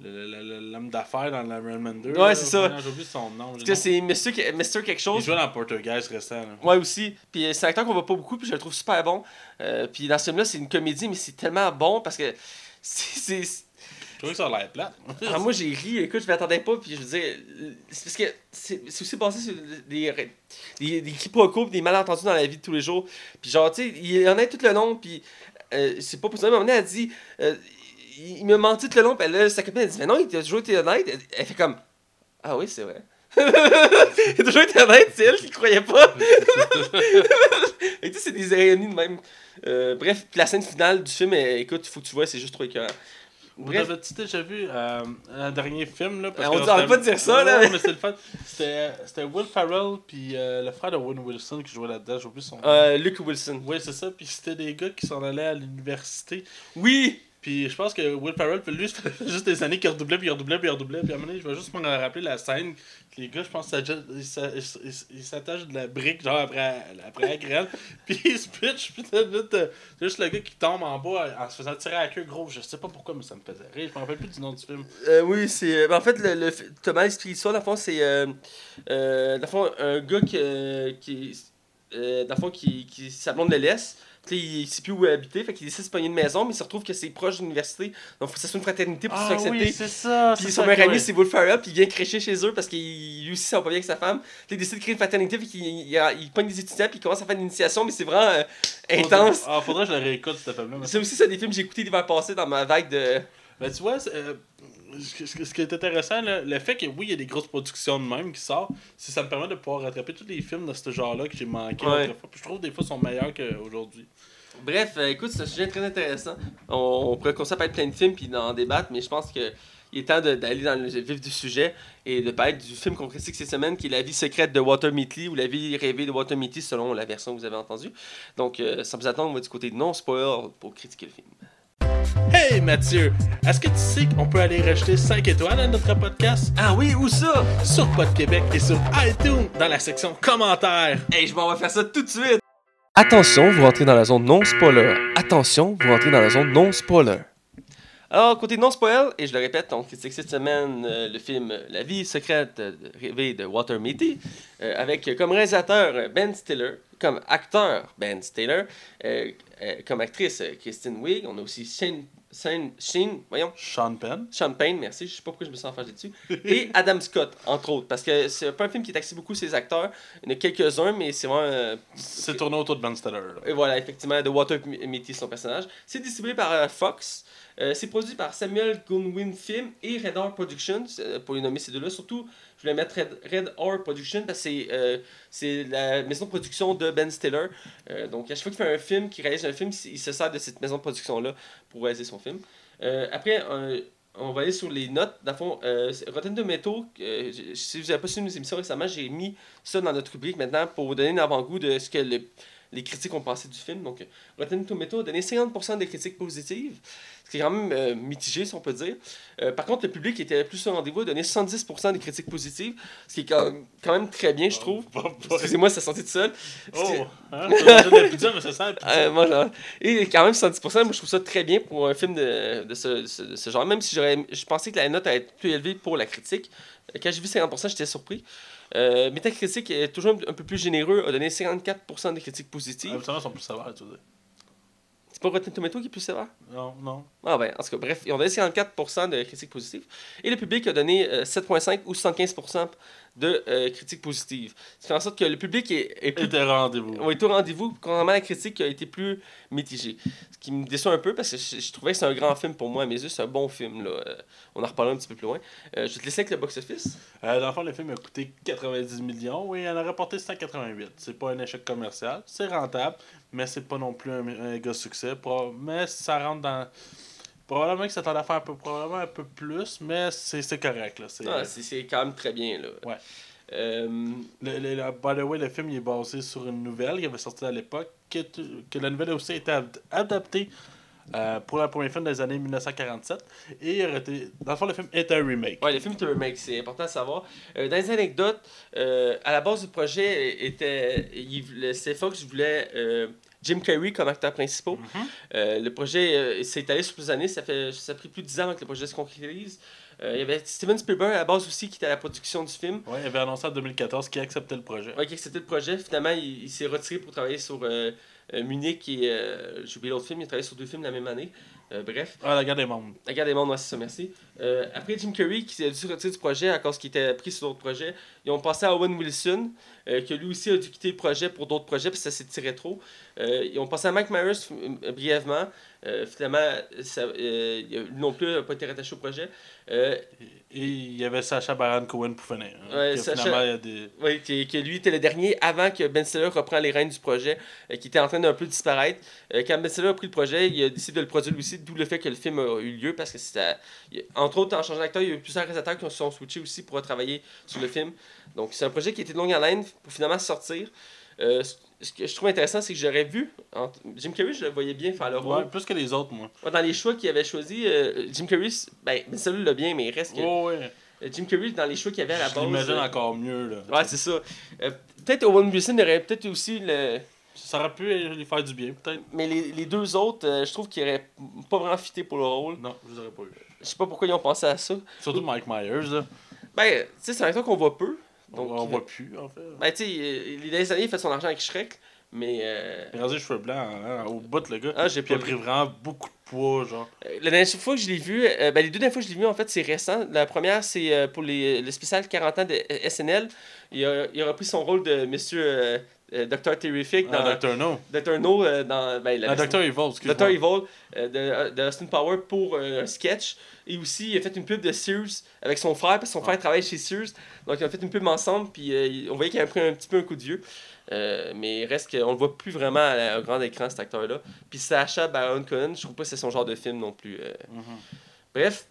L'homme d'affaires dans la Iron Man 2. Ouais, c'est ça. J'ai oublié son nom. Parce que c'est Mr. Quelque Il chose. jouait dans Portergeist récent. Là. Ouais, aussi. Puis euh, c'est un acteur qu'on voit pas beaucoup, puis je le trouve super bon. Euh, puis dans ce film-là, c'est une comédie, mais c'est tellement bon parce que. *laughs* c'est- c'est- Je trouvais que ça a l'air plate. Ah, moi j'ai ri, écoute, je m'attendais pas, puis je veux dire, c'est parce que c'est aussi basé sur des, des, des quiproquos, des malentendus dans la vie de tous les jours. Puis genre, tu sais, il y en a tout le long, puis euh, c'est pas ça, mais à un moment donné, elle dit, euh, il me menti tout le long, puis là, sa copine, elle dit, mais non, il t'a toujours été honnête. Elle, elle fait comme, ah oui, c'est vrai. *laughs* il a toujours été honnête, c'est elle qui croyait pas. *laughs* Et tu sais, c'est des irénies de même. Euh, bref, la scène finale du film, euh, écoute, il faut que tu vois, c'est juste trop écœurant. Vous Bref, avez-tu déjà vu euh, un dernier film là? Parce on dit- arrête c'était- pas de dire ça, là. Mais c'était le fun. C'était Will Ferrell puis euh, le frère de Owen Wilson qui jouait là-dedans, j'ai oublié son nom. euh, Luke Wilson. Oui, c'est ça, puis c'était des gars qui s'en allaient à l'université. Oui! Puis je pense que Will Ferrell, lui, *laughs* ça juste des années qu'il redoublait, puis il redoublait, puis il redoublait. Puis à un moment je vais juste me rappeler la scène les gars, je pense, s'attachent- ils s'a- ils s- ils s'attachent de la brique, genre après, après la graine, *laughs* puis ils se pitchent, t'as vite, euh, c'est juste le gars qui tombe en bas en se faisant tirer à la queue, gros. Je sais pas pourquoi, mais ça me faisait rire. Je me rappelle plus du nom du film. Euh, oui, c'est. euh, ben, en fait, le, le, Thomas explique ça. Dans fond, c'est. Euh, euh, dans fond, un gars qui. euh, qui euh, dans le fond, qui, qui sa blonde le laisse. Il sait plus où habiter. Fait qu'il décide de se pogner une maison, mais il se retrouve que c'est proche de l'université. Donc, faut que ça soit une fraternité pour se faire accepter. c'est ça. Puis son meilleur ami, c'est Will Ferrell, puis il vient crécher chez eux parce qu'il lui aussi, ça va pas bien avec sa femme. Puis il décide de créer une fraternité, puis qu'il il, il pogne des étudiants, puis il commence à faire une initiation, mais c'est vraiment euh, intense. Ah, faudrait que je le réécoute, ce film-là. mais- C'est aussi ça des films que j'ai écoutés l'hiver passé dans ma vague de. Ben, tu vois, euh, ce, qui est intéressant, là, le fait que oui, il y a des grosses productions de même qui sortent, c'est ça me permet de pouvoir rattraper tous les films de ce genre-là que j'ai manqué Ouais. autrefois. Puis je trouve que des fois ils sont meilleurs qu'aujourd'hui. Bref, euh, écoute, c'est un sujet très intéressant. On, on pourrait commencer à parler plein de films puis d'en débattre, mais je pense que il est temps d'aller dans le vif du sujet et de parler du film qu'on critique cette semaine, qui est La vie secrète de Walter Mitty ou La vie rêvée de Walter Mitty, selon la version que vous avez entendue. Donc, euh, sans plus attendre, on va du côté de non-spoiler pour critiquer le film. Hey Mathieu, est-ce que tu sais qu'on peut aller rajouter 5 étoiles à notre podcast? Ah oui, où ça? sur Pod Québec et sur iTunes dans la section commentaires? Hey, je m'en vais faire ça tout de suite! Attention, vous rentrez dans la zone non-spoiler. Attention, vous rentrez dans la zone non-spoiler. Alors, côté non-spoil, et je le répète, on critique cette semaine euh, le film La vie secrète de, rêvée de Walter Mitty, euh, avec comme réalisateur euh, Ben Stiller, comme acteur Ben Stiller, euh, comme actrice euh, Kristen Wiig, on a aussi Shane, Shane, Shane voyons, Sean Penn. Sean Payne, merci, je sais pas pourquoi je me sens fâché dessus, et *laughs* Adam Scott, entre autres, parce que c'est pas un film qui est axé beaucoup sur les acteurs, il y en a quelques-uns, mais c'est vraiment... euh, C'est tourné autour de Ben Stiller. là. et voilà, effectivement, de Walter Mitty, son personnage. C'est distribué par euh, Fox. Euh, c'est produit par Samuel Goodwin Film et Red Hour Productions, euh, pour les nommer ces deux-là. Surtout, je voulais mettre Red, Red Hour Productions parce que c'est, euh, c'est la maison de production de Ben Stiller. Donc, à chaque fois qu'il fait un film, qu'il réalise un film, il se sert de cette maison de production-là pour réaliser son film. Après, on va aller sur les notes. Dans le fond, Rotten Tomato, euh, si vous n'avez pas suivi nos émissions récemment, j'ai mis ça dans notre rubrique maintenant pour vous donner un avant-goût de ce que le- les critiques ont pensé du film. Donc, Rotten Tomato a donné 50% des critiques positives, ce qui est quand même euh, mitigé, si on peut dire. Euh, par contre, le public était plus au rendez-vous, a donné 70% des critiques positives, ce qui est quand même, quand même très bien, je trouve. Oh, boy. Excusez-moi, ça sortait tout seul. Oh, hein, *laughs* ça de la pizza, mais ça sent la pizza. Euh, moi, genre, et quand même 70%, moi je trouve ça très bien pour un film de, de, ce, de ce- de ce genre, même si j'aurais, je pensais que la note allait être plus élevée pour la critique. Euh, Quand j'ai vu 50%, j'étais surpris. Euh, Metacritic est toujours un, un peu plus généreux, a donné 54% de critiques positives. Habituellement, ils sont plus sévères, tu dire. C'est pas Rotten Tomato qui est plus sévère? Non, non. Ah ben, en tout cas, bref, ils ont donné 54% de critiques positives. Et le public a donné euh, 7,5 ou 75% de euh, critiques positives. Ce qui fait en sorte que le public est, est plus t'es rendez-vous. on est au rendez-vous, contrairement à la critique qui a été plus mitigée. Ce qui me déçoit un peu parce que je, je trouvais que c'est un grand film pour moi, à mes yeux, c'est un bon film. Là. Euh, on en reparlera un petit peu plus loin. Euh, je vais te laisser avec le box-office. Euh, dans le fond, le film a coûté 90 millions et il en a rapporté 188. C'est pas un échec commercial, c'est rentable, mais c'est pas non plus un, un méga succès. Mais ça rentre dans. Probablement que ça t'en a fait un peu, probablement un peu plus, mais c'est c'est correct. Là. C'est- Ah, c'est c'est quand même très bien. Là. Ouais. Euh, le, le- le- by the way, le film il est basé sur une nouvelle qui avait sorti à l'époque, que, que la nouvelle a aussi été ad- adaptée euh, pour la première film des années 1947. Et il aurait été, dans le fond, le film est un remake. ouais, le film est un remake, c'est important à savoir. Euh, dans les anecdotes, euh, à la base du projet, était, il. Fox voulait Jim Carrey comme acteur principal. Mhm. Euh, le projet euh, s'est étalé sur plusieurs années. Ça, fait, ça a pris plus de 10 ans avant que le projet se concrétise. Euh, il y avait Steven Spielberg à la base aussi qui était à la production du film. Ouais, il avait annoncé en 2014 qu'il acceptait le projet. Qui acceptait le projet. Finalement, il, il s'est retiré pour travailler sur Munich et. J'ai oublié l'autre film. Il a travaillé sur deux films la même année. Euh, bref. Ah, la guerre des mondes. La guerre des mondes, ouais, c'est ça, merci. Euh, après Jim Carrey, qui s'est dû se retirer du projet à cause qu'il était pris sur d'autres projets, ils ont passé à Owen Wilson, euh, qui lui aussi a dû quitter le projet pour d'autres projets, parce que ça s'est tiré trop. Euh, ils ont passé à Mike Myers brièvement. Euh, finalement, ça, euh, non plus n'a pas été rattaché au projet. Euh, Et il y avait Sacha Baron Cohen pour finir. hein. Ouais, Sacha- il y a des. Oui, que, que lui était le dernier avant que Ben Stiller reprend les rênes du projet, euh, qui était en train d'un peu disparaître. Euh, quand Ben Stiller a pris le projet, il a décidé de le produire lui aussi, d'où le fait que le film a eu lieu, parce que c'était. Entre autres, en changeant d'acteur, il y a eu plusieurs réalisateurs qui se sont switchés aussi pour travailler sur le film. Donc c'est un projet qui était de longue haleine pour finalement sortir. Euh, ce- que je trouve intéressant, c'est que j'aurais vu. Jim Carrey, je le voyais bien faire le rôle. Ouais, plus que les autres, moi. Ouais, dans les choix qu'il avait choisi, euh, Jim Carrey, ben, Ben Stiller l'a bien, mais il reste que. Oh, ouais. euh, Jim Carrey, dans les choix qu'il avait à la base. l'imagine euh, encore mieux, là. Ouais, c'est ça. Euh, peut-être Owen Wilson aurait peut-être aussi le. Ça aurait pu lui faire du bien, peut-être. Mais les, les deux autres, euh, je trouve qu'ils auraient pas vraiment fité pour le rôle. Non, je les aurais pas eu. Je sais pas pourquoi ils ont pensé à ça. Surtout Mike Myers, là. Ben, tu sais, c'est un acteur qu'on voit peu. Donc, on, on euh, voit plus, en fait. Ben, tu sais, les dernières années, il fait son argent avec Shrek. Mais. Euh... Il a rasé les cheveux blancs hein, au bout, le gars. Ah, j'ai Puis pas il a pris vraiment beaucoup de poids, genre. Euh, La dernière fois que je l'ai vu, euh, ben, les deux dernières fois que je l'ai vu, en fait, c'est récent. La première, c'est pour les, le spécial 40 ans de SNL. Il a, il a repris son rôle de Monsieur euh, euh, Dr. Terrific dans Ah, Dr. No. Dr. No euh, dans ben, la Ah, Dr. Evil, excuse-moi. Dr. Evil euh, de, de Austin Power pour euh, un sketch. Et aussi, il a fait une pub de Sears avec son frère, parce que son frère travaille chez Sears. Donc, ils ont fait une pub ensemble, puis euh, on voyait qu'il a pris un petit peu un coup de vieux. Euh, mais il reste qu'on le voit plus vraiment à la- au grand écran, cet acteur-là. Puis Sacha Baron Cohen, je trouve pas que c'est son genre de film non plus. euh. Mhm. Bref,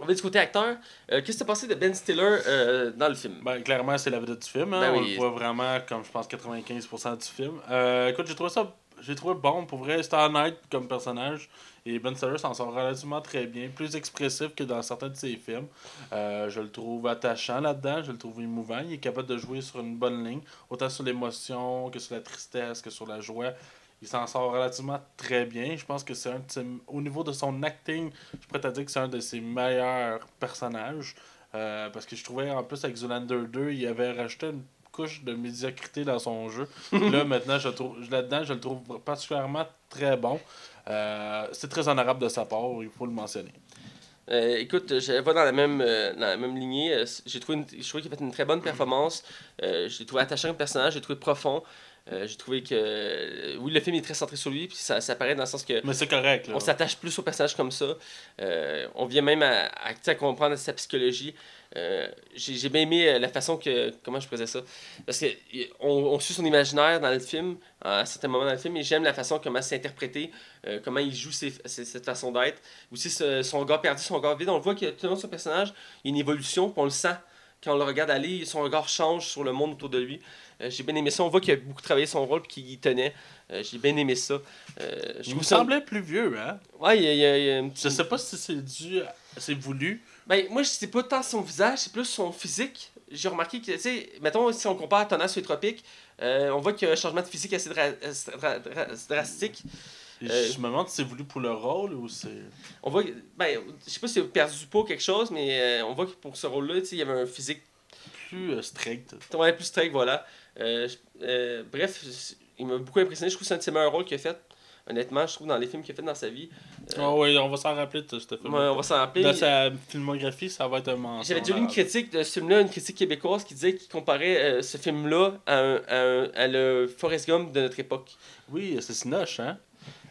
on va du côté acteur. Euh, Qu'est-ce que t'as pensé de Ben Stiller euh, dans le film? Ben, clairement, c'est la vedette du film. Hein? Ben On oui. le voit vraiment comme, je pense, 95% du film. Euh, écoute, j'ai trouvé ça... J'ai trouvé bon, pour vrai, c'était honnête comme personnage. Et Ben Stiller s'en sort relativement très bien, plus expressif que dans certains de ses films. Euh, je le trouve attachant là-dedans, je le trouve émouvant. Il est capable de jouer sur une bonne ligne, autant sur l'émotion que sur la tristesse, que sur la joie. Il s'en sort relativement très bien. Je pense que c'est un de ses- Au niveau de son acting, je prêt à dire que c'est un de ses meilleurs personnages. Euh, parce que je trouvais en plus avec Zoolander 2, il avait rajouté une couche de médiocrité dans son jeu. *laughs* là maintenant, je le trouve là-dedans, je le trouve particulièrement très bon. Euh, c'est très honorable de sa part, il faut le mentionner. Euh, écoute, je vais dans la même, euh, dans la même lignée. Euh, J'ai trouvé, une- je trouvais qu'il a fait une très bonne performance. Je l'ai trouvé attachant comme personnage, je l'ai trouvé profond. Euh, j'ai trouvé que. euh, oui, le film est très centré sur lui, puis ça, ça paraît dans le sens que. Mais c'est correct, là. On s'attache plus au personnage comme ça. Euh, on vient même à, à, comprendre sa psychologie. Euh, J'ai bien aimé la façon que. Comment je faisais ça Parce qu'on on suit son imaginaire dans le film, à certains moments dans le film, et j'aime la façon comment c'est interprété, comment il joue ses- ses- cette façon d'être. Aussi, ce- son regard perdu, son regard vide. On le voit que tout le long de son personnage, il y a une évolution, puis on le sent. Quand on le regarde aller, son regard change sur le monde autour de lui. Euh, J'ai bien aimé ça. On voit qu'il a beaucoup travaillé son rôle, puis qu'il y tenait. Euh, J'ai bien aimé ça. Euh, je Il ça- semblait plus vieux, hein? Ouais, il y a, il y a- il y a un petit- Je sais pas si c'est dû. à- C'est voulu. Ben, moi, c'est pas tant son visage, c'est plus son physique. J'ai remarqué que, tu sais, mettons, si on compare à Thomas et Tropique, euh, on voit qu'il y a un changement de physique assez dra- assez dra- dra- drastique. Et Euh, Je me demande si c'est voulu pour le rôle ou c'est. On voit, ben, je sais pas s'il a perdu du poids ou quelque chose, mais euh, on voit que pour ce rôle-là, tu sais, il y avait un physique plus strict. ouais, plus strict, voilà. Euh, je- euh, bref, il m'a beaucoup impressionné. Je trouve que c'est un de ses meilleurs rôles qu'il a fait. Honnêtement, je trouve dans les films qu'il a fait dans sa vie. Euh, Ah oui, on va s'en rappeler de ce film. Ouais, on va s'en rappeler. Dans sa filmographie, ça va être un mensonge. J'avais déjà lu une critique de ce film-là, une critique québécoise qui disait qu'il comparait euh, ce film-là à, à à le Forrest Gump de notre époque. Oui, c'est Sinoche, hein?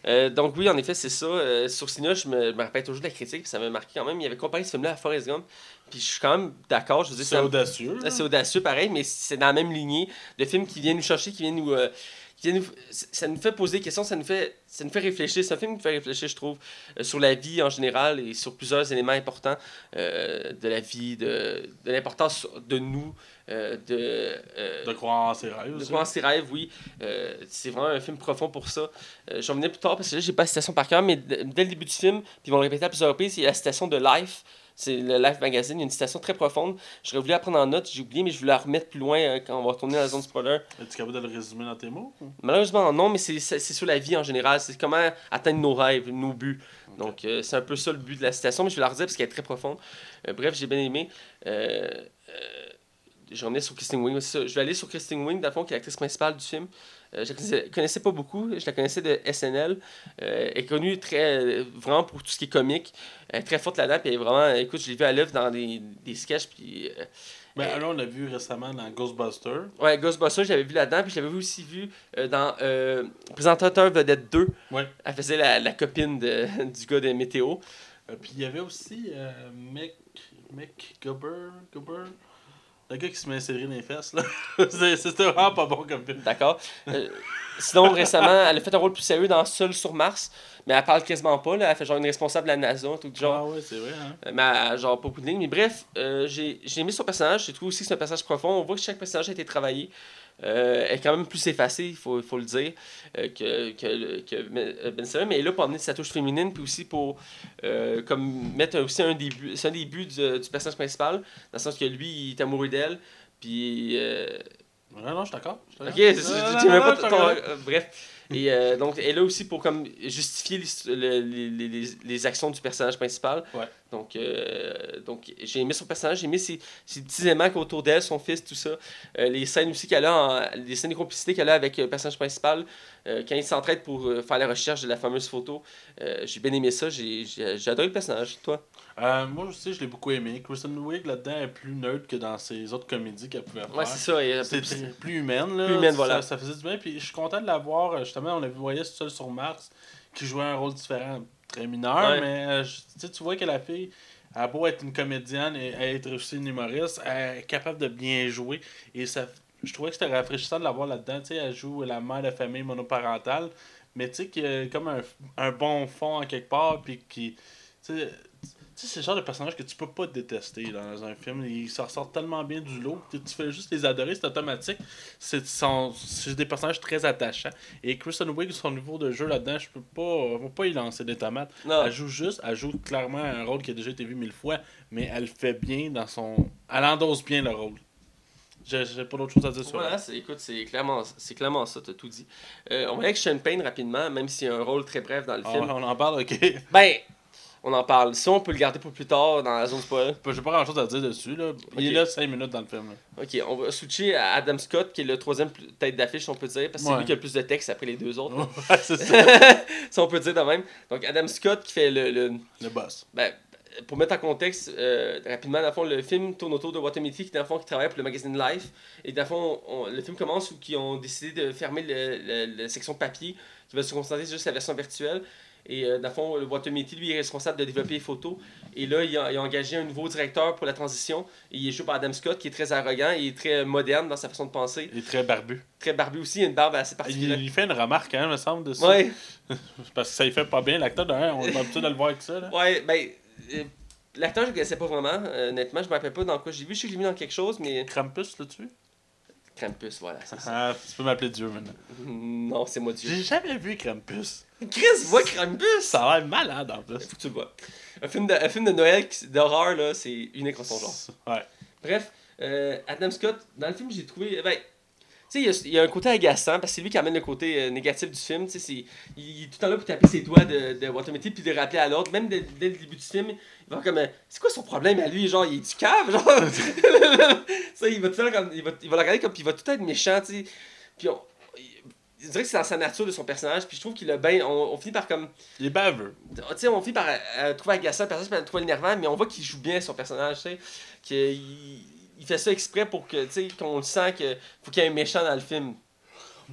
Euh, donc oui, en effet, c'est ça. Euh, sur Cina, je me, je me rappelle toujours de la critique, puis ça m'a marqué quand même. Il avait comparé ce film-là à Forrest Gump. Puis je suis quand même d'accord. Je veux dire, C'est audacieux. là. c'est audacieux, pareil, mais c'est dans la même lignée de films qui viennent nous chercher, qui viennent nous. euh, viennent nous ça nous fait poser des questions, ça nous fait, ça nous fait réfléchir. C'est un film qui nous fait réfléchir, je trouve, euh, sur la vie en général et sur plusieurs éléments importants euh, de la vie, de, de l'importance de nous, euh, de. De croire en ses rêves. de croire en ses rêves, oui. C'est vraiment un film profond pour ça. J'en venais plus tard parce que là, j'ai pas la citation par cœur, mais dès le début du film, puis ils vont le répéter à plusieurs reprises, il y a la citation de Life. C'est le Life Magazine, il y a une citation très profonde. J'aurais voulu la prendre en note, j'ai oublié, mais je voulais la remettre plus loin euh, quand on va retourner dans la zone spoiler. Es-tu capable de le résumer dans tes mots? Malheureusement, non, mais c'est sur la vie en général. C'est comment atteindre nos rêves, nos buts. Donc, euh, c'est un peu ça le but de la citation, mais je vais la redire parce qu'elle est très profonde. Euh, bref, j'ai bien aimé. Euh, euh, je revenais sur aussi, ça. Je vais aller sur dans le fond, qui est l'actrice principale du film. Euh, je la connaissais, connaissais pas beaucoup. Je la connaissais de SNL. Euh, elle est connue très, euh, vraiment pour tout ce qui est comique. Elle est très forte là-dedans. Puis vraiment, écoute, je l'ai vue à l'œuvre dans des, des sketchs. Puis, euh, Ben, là, on l'a vu récemment dans Ghostbusters. Ouais, Ghostbusters, j'avais vu là-dedans, puis je l'avais aussi vu dans Présentateur Vedette 2. Ouais. Elle faisait la, la copine de, *laughs* du gars de Météo. Puis il y avait aussi Mick, Mick Gubber, Gubber, le gars qui se met céleri dans les fesses. là. *laughs* C'était vraiment pas bon comme film. D'accord. Euh, sinon, récemment, elle a fait un rôle plus sérieux dans Seul sur Mars, mais elle parle quasiment pas. Là. Elle fait genre une responsable de la NASA, tout genre. Ah ouais, c'est vrai. Hein? Euh, Mais elle genre pas beaucoup de lignes. Mais bref, euh, j'ai j'ai aimé son personnage. J'ai trouvé aussi que c'est un personnage profond. On voit que chaque personnage a été travaillé. Euh, elle est quand même plus effacée, il faut, faut le dire, euh, que, que, le- que Ben- Ben Stiller. Mais elle est là pour amener sa touche féminine, puis aussi pour euh, comme mettre aussi un des buts, c'est un des buts du, du personnage principal, dans le sens que lui, il est amoureux d'elle. Puis. euh, Non, non, je suis d'accord. je suis Ok, même pas ton- euh, bref. Et euh, donc, elle est là aussi pour comme justifier les, le- les, les, les, les actions du personnage principal. Ouais. Donc, euh, donc j'ai aimé son personnage, j'ai aimé ses, ses petits éléments autour d'elle, son fils, tout ça. Euh, les scènes aussi qu'elle a, en- les scènes de complicité qu'elle a avec le personnage principal, euh, quand il s'entraide pour euh, faire la recherche de la fameuse photo. Euh, j'ai bien aimé ça, j'ai j'ai- j'ai adoré le personnage. Toi? Euh, moi aussi, je l'ai beaucoup aimé. Kristen Wiig là-dedans est plus neutre que dans ses autres comédies qu'elle pouvait faire. Ouais, c'est ça. euh, C'est très- plus humaine, là. Plus humaine, voilà. Ça, ça faisait du bien. Puis je suis content de la voir. euh, Justement, on la voyait seule sur Mars, qui jouait un rôle différent, très mineur. Ouais. Mais euh, je- tu vois que la fille, a beau être une comédienne et être aussi une humoriste, elle est capable de bien jouer. Et ça, je trouvais que c'était rafraîchissant de la voir là-dedans. Tu sais, elle joue la mère de famille monoparentale. Mais tu sais, qu'il y a comme un, un bon fond en quelque part. Puis qui. Tu sais, c'est le genre de personnage que tu peux pas détester dans un film. Ils s'en sortent tellement bien du lot. Tu tu fais juste les adorer, c'est automatique. C'est sont- c'est des personnages très attachants. Et Kristen Wiig, son niveau de jeu là-dedans, je peux pas, pas y lancer des tomates. non. Elle joue juste, elle joue clairement un rôle qui a déjà été vu mille fois, mais elle fait bien dans son. Elle endosse bien le rôle. J'ai j'ai pas d'autre chose à dire sur Voilà, c'est, écoute, c'est clairement, c'est clairement ça, t'as tout dit. Euh, on va aller avec Sean Payne rapidement, même s'il y a un rôle très bref dans le Ah, film. on en parle, ok. Ben, on en parle. Si on peut le garder pour plus tard dans la zone spoiler. J'ai pas grand chose à dire dessus. Là. Il est là 5 minutes dans le film. là. Ok, on va switcher à Adam Scott, qui est le troisième tête d'affiche, on peut dire, parce que c'est lui qui a le plus de texte après les deux autres. *laughs* Ouais, c'est ça. *laughs* ça, on peut dire de même. Donc, Adam Scott qui fait le. le Le boss. ben, pour mettre en contexte euh, rapidement, dans le fond, le film tourne autour de Watamiti, qui dans le fond qui travaille pour le magazine Life. Et dans le fond, on- le film commence où ils ont décidé de fermer la section papier, qui va se concentrer juste sur la version virtuelle. Et euh, dans le fond, le Watamiti, lui, est responsable de développer les photos. Et là, il a, il a engagé un nouveau directeur pour la transition. Et il est joué par Adam Scott, qui est très arrogant et très moderne dans sa façon de penser. Il est très barbu. Très barbu aussi, il a une barbe assez Il, particulière. il fait une remarque, hein, me semble, de ça. Ouais, *laughs* Parce que ça il fait pas bien. L'acteur, d'un, on est habitué de le voir avec ça. Là. ouais, ben. euh, L'acteur, je ne connaissais pas vraiment. euh, honnêtement, je ne me rappelle pas dans quoi j'ai vu. Je j'ai vu dans quelque chose, mais. Krampus, là-dessus. Krampus, voilà, ça. Ah, tu peux m'appeler Dieu maintenant. Non, c'est moi Dieu. J'ai jamais vu Krampus. Chris, vois Krampus! Ça a l'air malade en plus. Faut que tu le vois. Un film de, un film de Noël d'horreur, là, c'est unique en son genre. Ouais. Bref, euh, Adam Scott, dans le film, j'ai trouvé. Ben, tu sais, il y a- il y, a un côté agaçant parce que c'est lui qui amène le côté euh, négatif du film. Tu sais, c'est- il, il est tout le temps là pour taper ses doigts de, de Watermetty puis de le rappeler à l'autre. Même dès, dès le début du film, il va comme. euh, c'est quoi son problème à lui? Genre, il est du cave Genre. *laughs* ça, il va tout le temps comme. Il va, il va le regarder comme. Puis il va tout être méchant, tu sais. Puis on. Je dirais que c'est dans sa nature de son personnage, puis je trouve qu'il a bien. On, on finit par comme. Il est baveux. Tu sais, on finit par euh, euh, trouver agaçant le personnage, puis à trouver énervant, mais on voit qu'il joue bien son personnage, tu sais. Qu'il il fait ça exprès pour que, tu sais, qu'on le sent que faut qu'il y ait un méchant dans le film.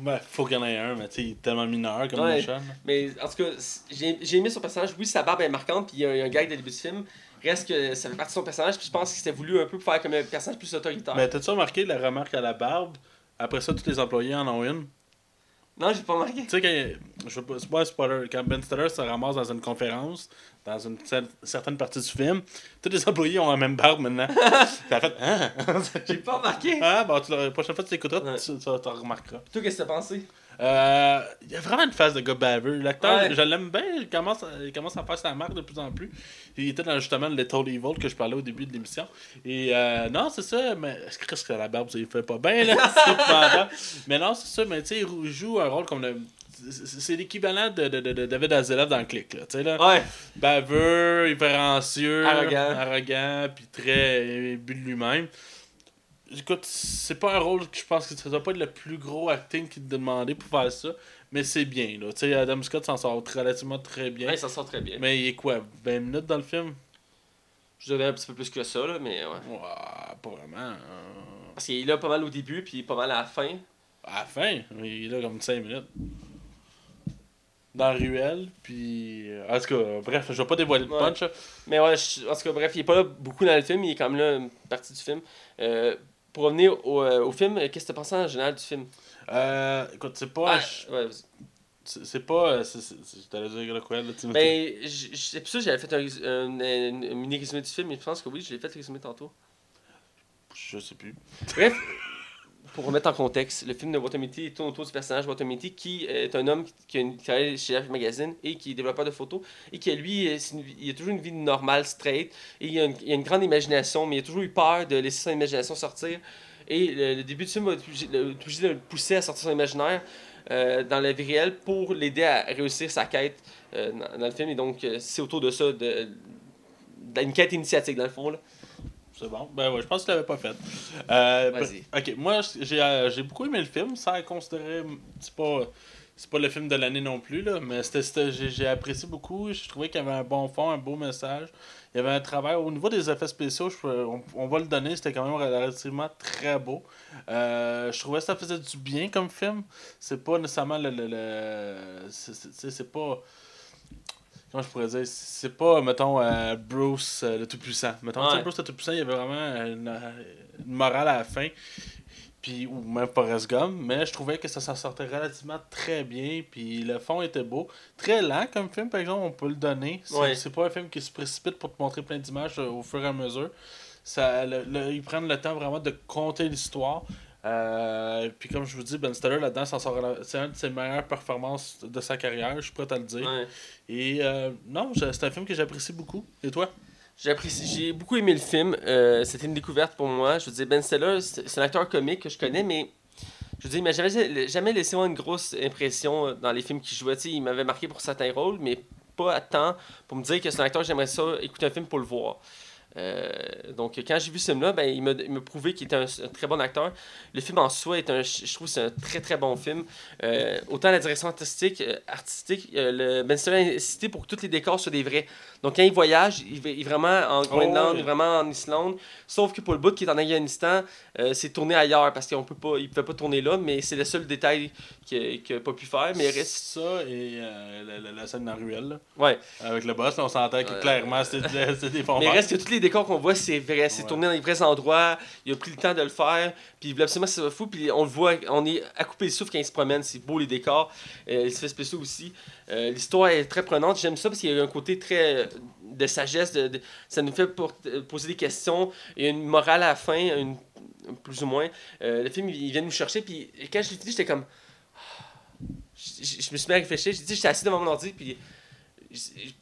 Ouais, faut qu'il y en ait un, mais tu sais, il est tellement mineur comme Ouais. méchant. Mais en tout cas, j'ai j'ai aimé son personnage. Oui, sa barbe est marquante, puis il y a un, il y a un gag dès le début du film. Reste que ça fait partie de son personnage, puis je pense que c'était voulu un peu pour faire comme un personnage plus autoritaire. Mais t'as-tu remarqué la remarque à la barbe? Après ça, tous les employés en ont une. Non, j'ai pas remarqué. Tu sais, quand, je veux pas, spoiler, quand Ben Stiller se ramasse dans une conférence, dans une cer- certaine partie du film, tous les employés ont la même barbe maintenant. *laughs* T'as fait, hein? J'ai pas remarqué. ah, bon, tu, la prochaine fois que tu l'écouteras, Ouais. tu, tu, tu remarqueras. Toi, qu'est-ce que t'as pensé? Euh, il y a vraiment une phase de gars baveux. L'acteur, Ouais. je l'aime bien, il commence, à, il commence à faire sa marque de plus en plus. Il était dans justement le Little Evil que je parlais au début de l'émission. Et euh, non, c'est ça, mais est-ce que que la barbe, ça il fait pas bien, *laughs* là? Mais non, c'est ça, mais tu sais, il joue un rôle comme le. c'est- l'équivalent de, de, de, David Hasselhoff dans le clic, là. Tu sais, là. Ouais. Baveux, irrévérencieux, Arrogant. arrogant, puis très imbu de lui-même. Écoute, c'est pas un rôle que je pense que ça doit pas être le plus gros acting qu'il te demandait pour faire ça, mais c'est bien, là. Tu sais, Adam Scott s'en sort relativement très bien. Ouais, il s'en sort très bien. Mais il est quoi, 20 minutes dans le film? Je dirais un petit peu plus que ça, là, mais ouais. Ouah, Pas vraiment. hein. Parce qu'il est là pas mal au début, puis pas mal à la fin. À la fin, il est là comme 5 minutes. Dans la ruelle, puis. euh, En tout cas, bref, je vais pas dévoiler le Ouais. punch. Mais ouais, je- en tout cas, bref, il est pas là beaucoup dans le film, il est quand même là une partie du film. Euh, pour revenir au, euh, au film, euh, qu'est-ce que tu pensé en général du film? Euh, écoute, c'est pas. Ah, ouais. C'est c'est pas. euh, c'est- c'est- c'est- t'allais dire le quoi, là, tu Ben, sais plus ça, j'avais fait un, un- un- un mini résumé du film, mais je pense que oui, je l'ai fait le résumé tantôt. Je sais plus. Bref, *laughs* pour remettre en contexte, le film de Watamiti tourne autour du personnage Watamiti qui est un homme qui, qui travaille chez Life Magazine et qui est développeur de photos et qui, lui, euh, il a toujours une vie normale, straight, et il a, une, a une grande imagination, mais il a toujours eu peur de laisser son imagination sortir. Et le, début du film va obligé, de le pousser à sortir son imaginaire euh, dans la vie réelle pour l'aider à réussir sa quête euh, dans, le film. Et donc, euh, c'est autour de ça, d'une quête initiatique, dans le fond. Là. C'est bon. Ben ouais, je pense que tu l'avais pas fait. Euh, Vas-y. ben, ok, moi j'ai euh, j'ai beaucoup aimé le film, sans considérer. C'est pas. C'est pas le film de l'année non plus, là, mais c'était, j'ai, apprécié beaucoup. Je trouvais qu'il y avait un bon fond, un beau message. Il y avait un travail. Au niveau des effets spéciaux, je peux- on, on va le donner, c'était quand même relativement très beau. Euh, je trouvais que ça faisait du bien comme film. C'est pas nécessairement le. le, le- c'est pas. Comment je pourrais dire? C'est pas, mettons, euh, Bruce euh, le Tout-Puissant. Mettons, tu sais. Bruce le Tout-Puissant, il y avait vraiment une, une morale à la fin. Puis, ou même Forrest Gump, mais je trouvais que ça s'en sortait relativement très bien. Puis le fond était beau. Très lent comme film, par exemple, on peut le donner. C'est Ouais. pas un film qui se précipite pour te montrer plein d'images euh, au fur et à mesure. Ça, le- le- ils prennent le temps vraiment de conter l'histoire. Euh, puis comme je vous dis, Ben Stiller là-dedans, c'est une de ses meilleures performances de sa carrière, je suis prêt à le dire. Ouais. Et euh, non, c'est un film que j'apprécie beaucoup. Et toi? J'ai apprécié- j'ai beaucoup aimé le film. Euh, C'était une découverte pour moi. Je veux dire, Ben Stiller, c'est un acteur comique que je connais, mais je veux dire, il m'a jamais, laissé moi une grosse impression dans les films qu'il jouait. Tu sais, il m'avait marqué pour certains rôles, mais pas à temps pour me dire que c'est un acteur, j'aimerais ça écouter un film pour le voir. Euh, donc, quand j'ai vu ce film-là, ben, il m'a prouvé qu'il était un, un très bon acteur. Le film en soi est un, je trouve, c'est un très très bon film. Euh, autant la direction artistique, euh, artistique le Ben Stiller a insisté pour que tous les décors soient des vrais. Donc, quand il voyage, il est vraiment en Groenland, oui. il est vraiment en Islande. Sauf que pour le bout qui est en Afghanistan, c'est tourné ailleurs parce qu'on peut pas, il pouvait pas tourner là, mais c'est le seul détail qu'il n'a pas pu faire. Mais il reste. Ça et la, la- la scène dans la ruelle, là, Ouais. avec le boss, là, on s'entend que clairement c'était des fonds *laughs* Mais reste que tous les décors qu'on voit, c'est vrai. C'est Ouais. tourné dans les vrais endroits. Il a pris le temps de le faire. Puis il voulait absolument que ça soit fou. Puis on le voit, on est à couper le souffle quand il se promène. C'est beau les décors. Euh, les effets spéciaux aussi. Euh, L'histoire est très prenante. J'aime ça parce qu'il y a un côté très euh, de sagesse. De, de- ça nous fait pour- euh, poser des questions. Il y a une morale à la fin, une- plus ou moins. Euh, le film, il il vient nous chercher. Puis quand je l'ai fini, j'étais comme. Je, je- je me suis mis à réfléchir. J'ai dit, j'étais assis devant mon ordi. Puis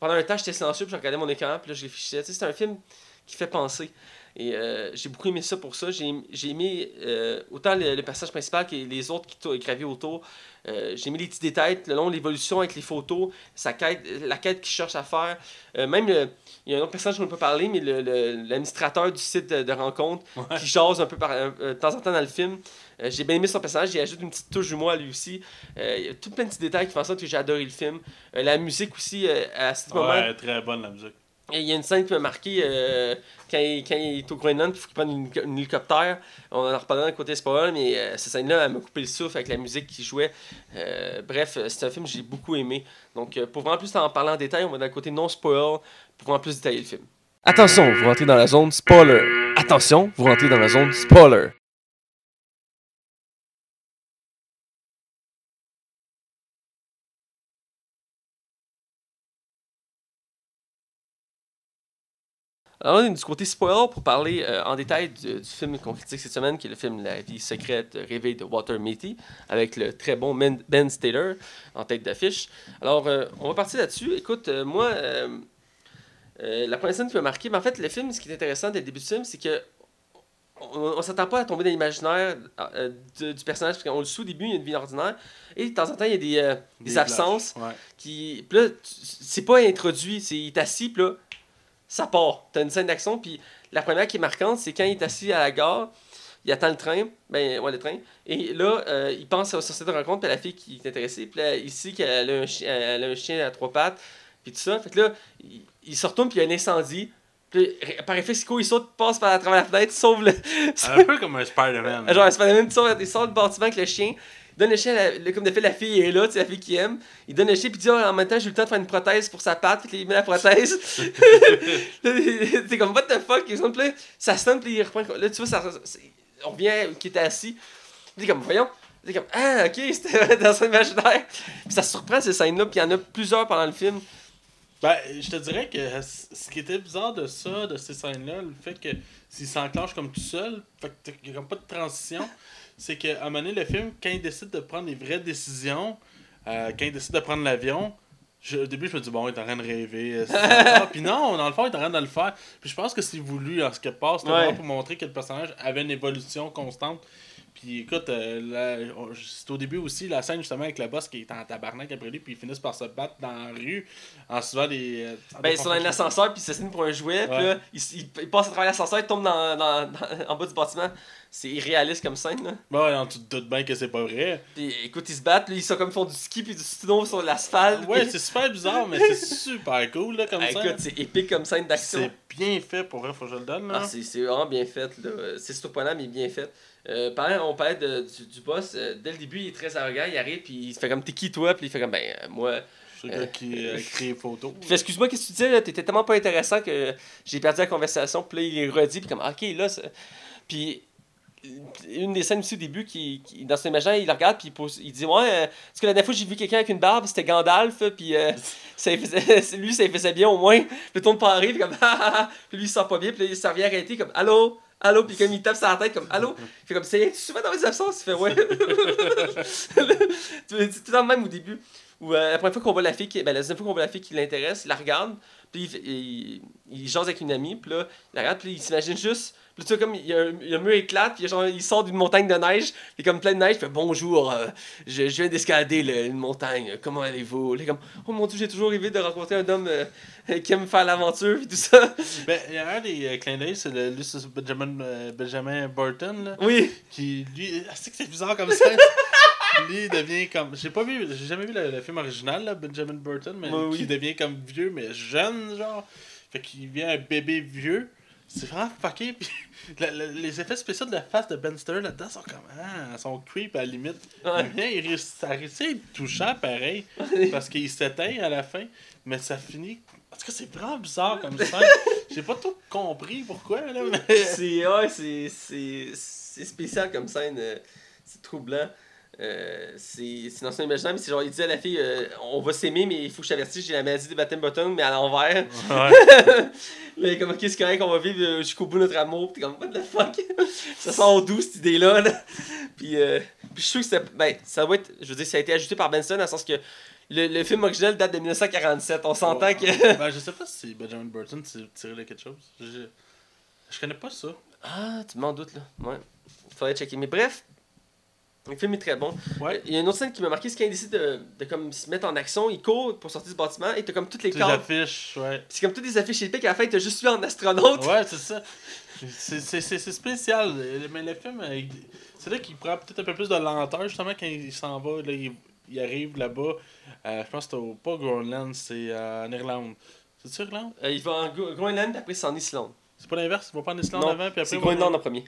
pendant un temps, j'étais silencieux, puis je regardais mon écran, puis là, je réfléchissais. Tu sais, c'est un film qui fait penser. Et euh, j'ai beaucoup aimé ça pour ça. J'ai j'ai aimé euh, autant le, le personnage principal que les autres qui gravitent autour. Euh, j'ai aimé les petits détails, le long l'évolution avec les photos, sa quête, la quête qu'il cherche à faire. Même, le- il y a un autre personnage dont on peut parler, mais l'administrateur du site de, de rencontre Ouais. qui jase un peu par, de temps en temps dans le film. J'ai bien aimé son personnage, il ajoute une petite touche d'humour à lui aussi. Il y a tout plein de petits détails qui font en sorte que j'ai adoré le film. La musique aussi, à ce moment Ouais, très bonne la musique. Il y a une scène qui m'a marqué euh, quand, il, est au Groenland il faut qu'il prenne une, un hélicoptère. On en reparlera d'un côté spoil, mais euh, cette scène-là, elle m'a coupé le souffle avec la musique qui jouait. Euh, bref, c'est un film que j'ai beaucoup aimé. Donc, pour vraiment plus en parler en détail, on va le côté non spoil pour vraiment plus détailler le film. Attention, vous rentrez dans la zone spoiler. Attention, vous rentrez dans la zone spoiler. Alors, on est du côté spoiler pour parler euh, en détail du, du film qu'on critique cette semaine, qui est le film La vie secrète rêvée de Walter Mitty, avec le très bon Ben Stiller en tête d'affiche. Alors, euh, on va partir là-dessus. Écoute, euh, moi, euh, euh, la première scène qui m'a marqué, mais en fait, le film, ce qui est intéressant dès le début du film, c'est que on, on s'attend pas à tomber dans l'imaginaire euh, du, personnage, parce qu'on le sait au début, il y a une vie ordinaire, et de temps en temps, il y a des, euh, des Des absences Ouais. qui. Puis là, c'est pas introduit, c'est il est assis, puis là, ça part. T'as une scène d'action, puis la première qui est marquante, c'est quand il est assis à la gare, il attend le train, ben ouais, le train, et là, euh, il pense société de rencontre, puis la fille qui est intéressée, puis là, ici, qu'elle a un chien, elle a un chien à trois pattes, puis tout ça. Fait que là, il, il se retourne, puis il y a un incendie. Puis par il court, il saute, passe par à travers la fenêtre, *laughs* sauve le. Un peu comme un Spider-Man. *laughs* Genre, Spider-Man, il sort, il sort du bâtiment avec le chien. Il donne le chien, la- comme de fait, la fille est là, tu sais, la fille qui aime. Il donne le chien, puis dit, Ah, en même temps, j'ai eu le temps de faire une prothèse pour sa patte, puis il met la prothèse. *laughs* *laughs* c'est comme, what the fuck, il sonne, puis là, ça sonne, puis il reprend. Là, tu vois, ça, on revient qui était assis. Il est comme, voyons. Est comme, ah, ok, *laughs* c'était dans son imaginaire. Puis ça surprend ces scènes-là, puis il y en a plusieurs pendant le film. Ben, je te dirais que ce qui était bizarre de ça, de ces scènes-là, le fait que s'il s'enclenche comme tout seul, fait que t'as- y a comme pas de transition, c'est qu'à un moment donné, le film, quand il décide de prendre des vraies décisions, euh, quand il décide de prendre l'avion, je- au début, je me dis, bon, il est en train de rêver. *laughs* Puis non, dans le fond, il est en train de le faire. Puis je pense que c'est voulu, en ce que passe, c'était Ouais. pour montrer que le personnage avait une évolution constante. Puis écoute, euh, c'est au début aussi la scène justement avec le boss qui est en tabarnak après lui, puis ils finissent par se battre dans la rue en suivant des. euh, en Ben, ils sont dans un ascenseur, puis ils s'assignent pour un jouet, puis là, ils, ils- ils passent à travers l'ascenseur, ils tombent dans, dans- dans- en bas du bâtiment. C'est irréaliste comme scène, là. Bon, ouais, tu te doutes bien que c'est pas vrai. Puis écoute, ils se battent, là, ils sont comme ils font du ski puis du snow sur l'asphalte. Ouais, puis- c'est super bizarre, mais c'est *laughs* super cool là, comme Ah, ça. écoute, c'est épique comme scène d'action. C'est bien fait pour vrai, faut que je le donne. Là. Ah, c'est vraiment bien fait, là. C'est surprenant, mais bien fait. Euh, parlant, on parlait de- du, du boss. euh, dès le début, il est très arrogant, il arrive, puis il se fait comme t'es qui toi, puis il fait comme ben, euh, moi. Je suis le gars qui crée. Puis *laughs* fait, excuse-moi, qu'est-ce que tu disais, là? T'étais tellement pas intéressant que j'ai perdu la conversation, puis là, il est redit, puis comme, ok, là, Puis une des scènes aussi au début, qui, qui- dans son imaginaire, il regarde, puis il, pose- il dit Ouais, euh, parce que la dernière fois, j'ai vu quelqu'un avec une barbe, c'était Gandalf, puis euh, *laughs* ça lui faisait, lui, ça lui faisait bien au moins. Puis tout le monde puis comme, *laughs* ah, ah, ah. puis lui, il sent pas bien, puis là, il s'en vient arrêter, comme, allô, allô, puis comme il tape sur la tête, comme, allô, il fait comme, c'est souvent dans les absences, il fait, ouais. *laughs* tout le même au début. Ou euh, la première fois qu'on voit la fille, qui, ben, la deuxième fois qu'on voit la fille qui l'intéresse, il la regarde, Puis il, il, il jase avec une amie, puis là, il regarde, puis il s'imagine juste. Puis tu vois, comme il y a un, mur éclate, puis genre, il sort d'une montagne de neige, puis comme plein de neige, il fait bonjour, euh, je, je viens d'escalader une montagne, comment allez-vous? Il est comme, oh mon dieu, j'ai toujours rêvé de rencontrer un homme euh, qui aime faire l'aventure, puis tout ça. Ben, il y a un des euh, clins d'œil, c'est le Lucius Benjamin, euh, Benjamin Burton, là, Oui, qui, lui, ah, c'est que c'est bizarre comme ça. *laughs* lui, il devient comme. J'ai pas vu, j'ai jamais vu le, le film original, là, Benjamin Burton, mais Ouais, oui. qui devient comme vieux, mais jeune, genre. Fait qu'il devient un bébé vieux. C'est vraiment fucké. Puis *laughs* la- la- les effets spéciaux de la face de Ben Stiller là-dedans sont comme. Ah, sont creep à la limite. Ouais. Mais il réussit, ça réussit à être touchant pareil. Parce qu'il s'éteint à la fin. Mais ça finit. En tout cas, c'est vraiment bizarre comme ça. *laughs* J'ai pas tout compris pourquoi, là. Mais... c'est ouais, c'est c'est c'est spécial comme scène euh, c'est troublant euh, c'est dans son imaginaire mais c'est genre il dit à la fille euh, on va s'aimer mais il faut que je t'avertisse j'ai la maladie des baptêmes bottom mais à l'envers. Ouais. *laughs* là comme ok c'est correct on va vivre euh, jusqu'au bout de notre amour puis t'es comme what the fuck? *laughs* Ça sort d'où cette idée là, puis euh, puis je suis sûr que c'est ben ça va être je veux dire ça a été ajouté par Benson dans le sens que le, le film original date de 1947 on s'entend que *laughs* Ben, je sais pas si Benjamin Burton s'est tiré de quelque chose. Je, je connais pas ça. ah tu m'en doutes là. Ouais. Faudrait checker. Mais bref le film est très bon Ouais. Il y a une autre scène qui m'a marqué, c'est quand il décide de, de comme se mettre en action, il court pour sortir du bâtiment et t'as comme toutes les cadres. affiches, ouais. C'est comme toutes les affiches épiques, à la fin t'as juste lui en astronaute. Ouais, c'est ça. C'est- C'est c'est- c'est spécial. Mais le film, euh, c'est là qu'il prend peut-être un peu plus de lenteur, justement, quand il s'en va. Là, il, il arrive là-bas. Euh, je pense que c'est au, pas Groenland, c'est euh, en Irlande. C'est-tu Irlande? Euh, il va en Gro- Groenland, après c'est en Islande. C'est pas l'inverse, il va pas en Islande Non, avant, puis après. c'est Groenland en premier.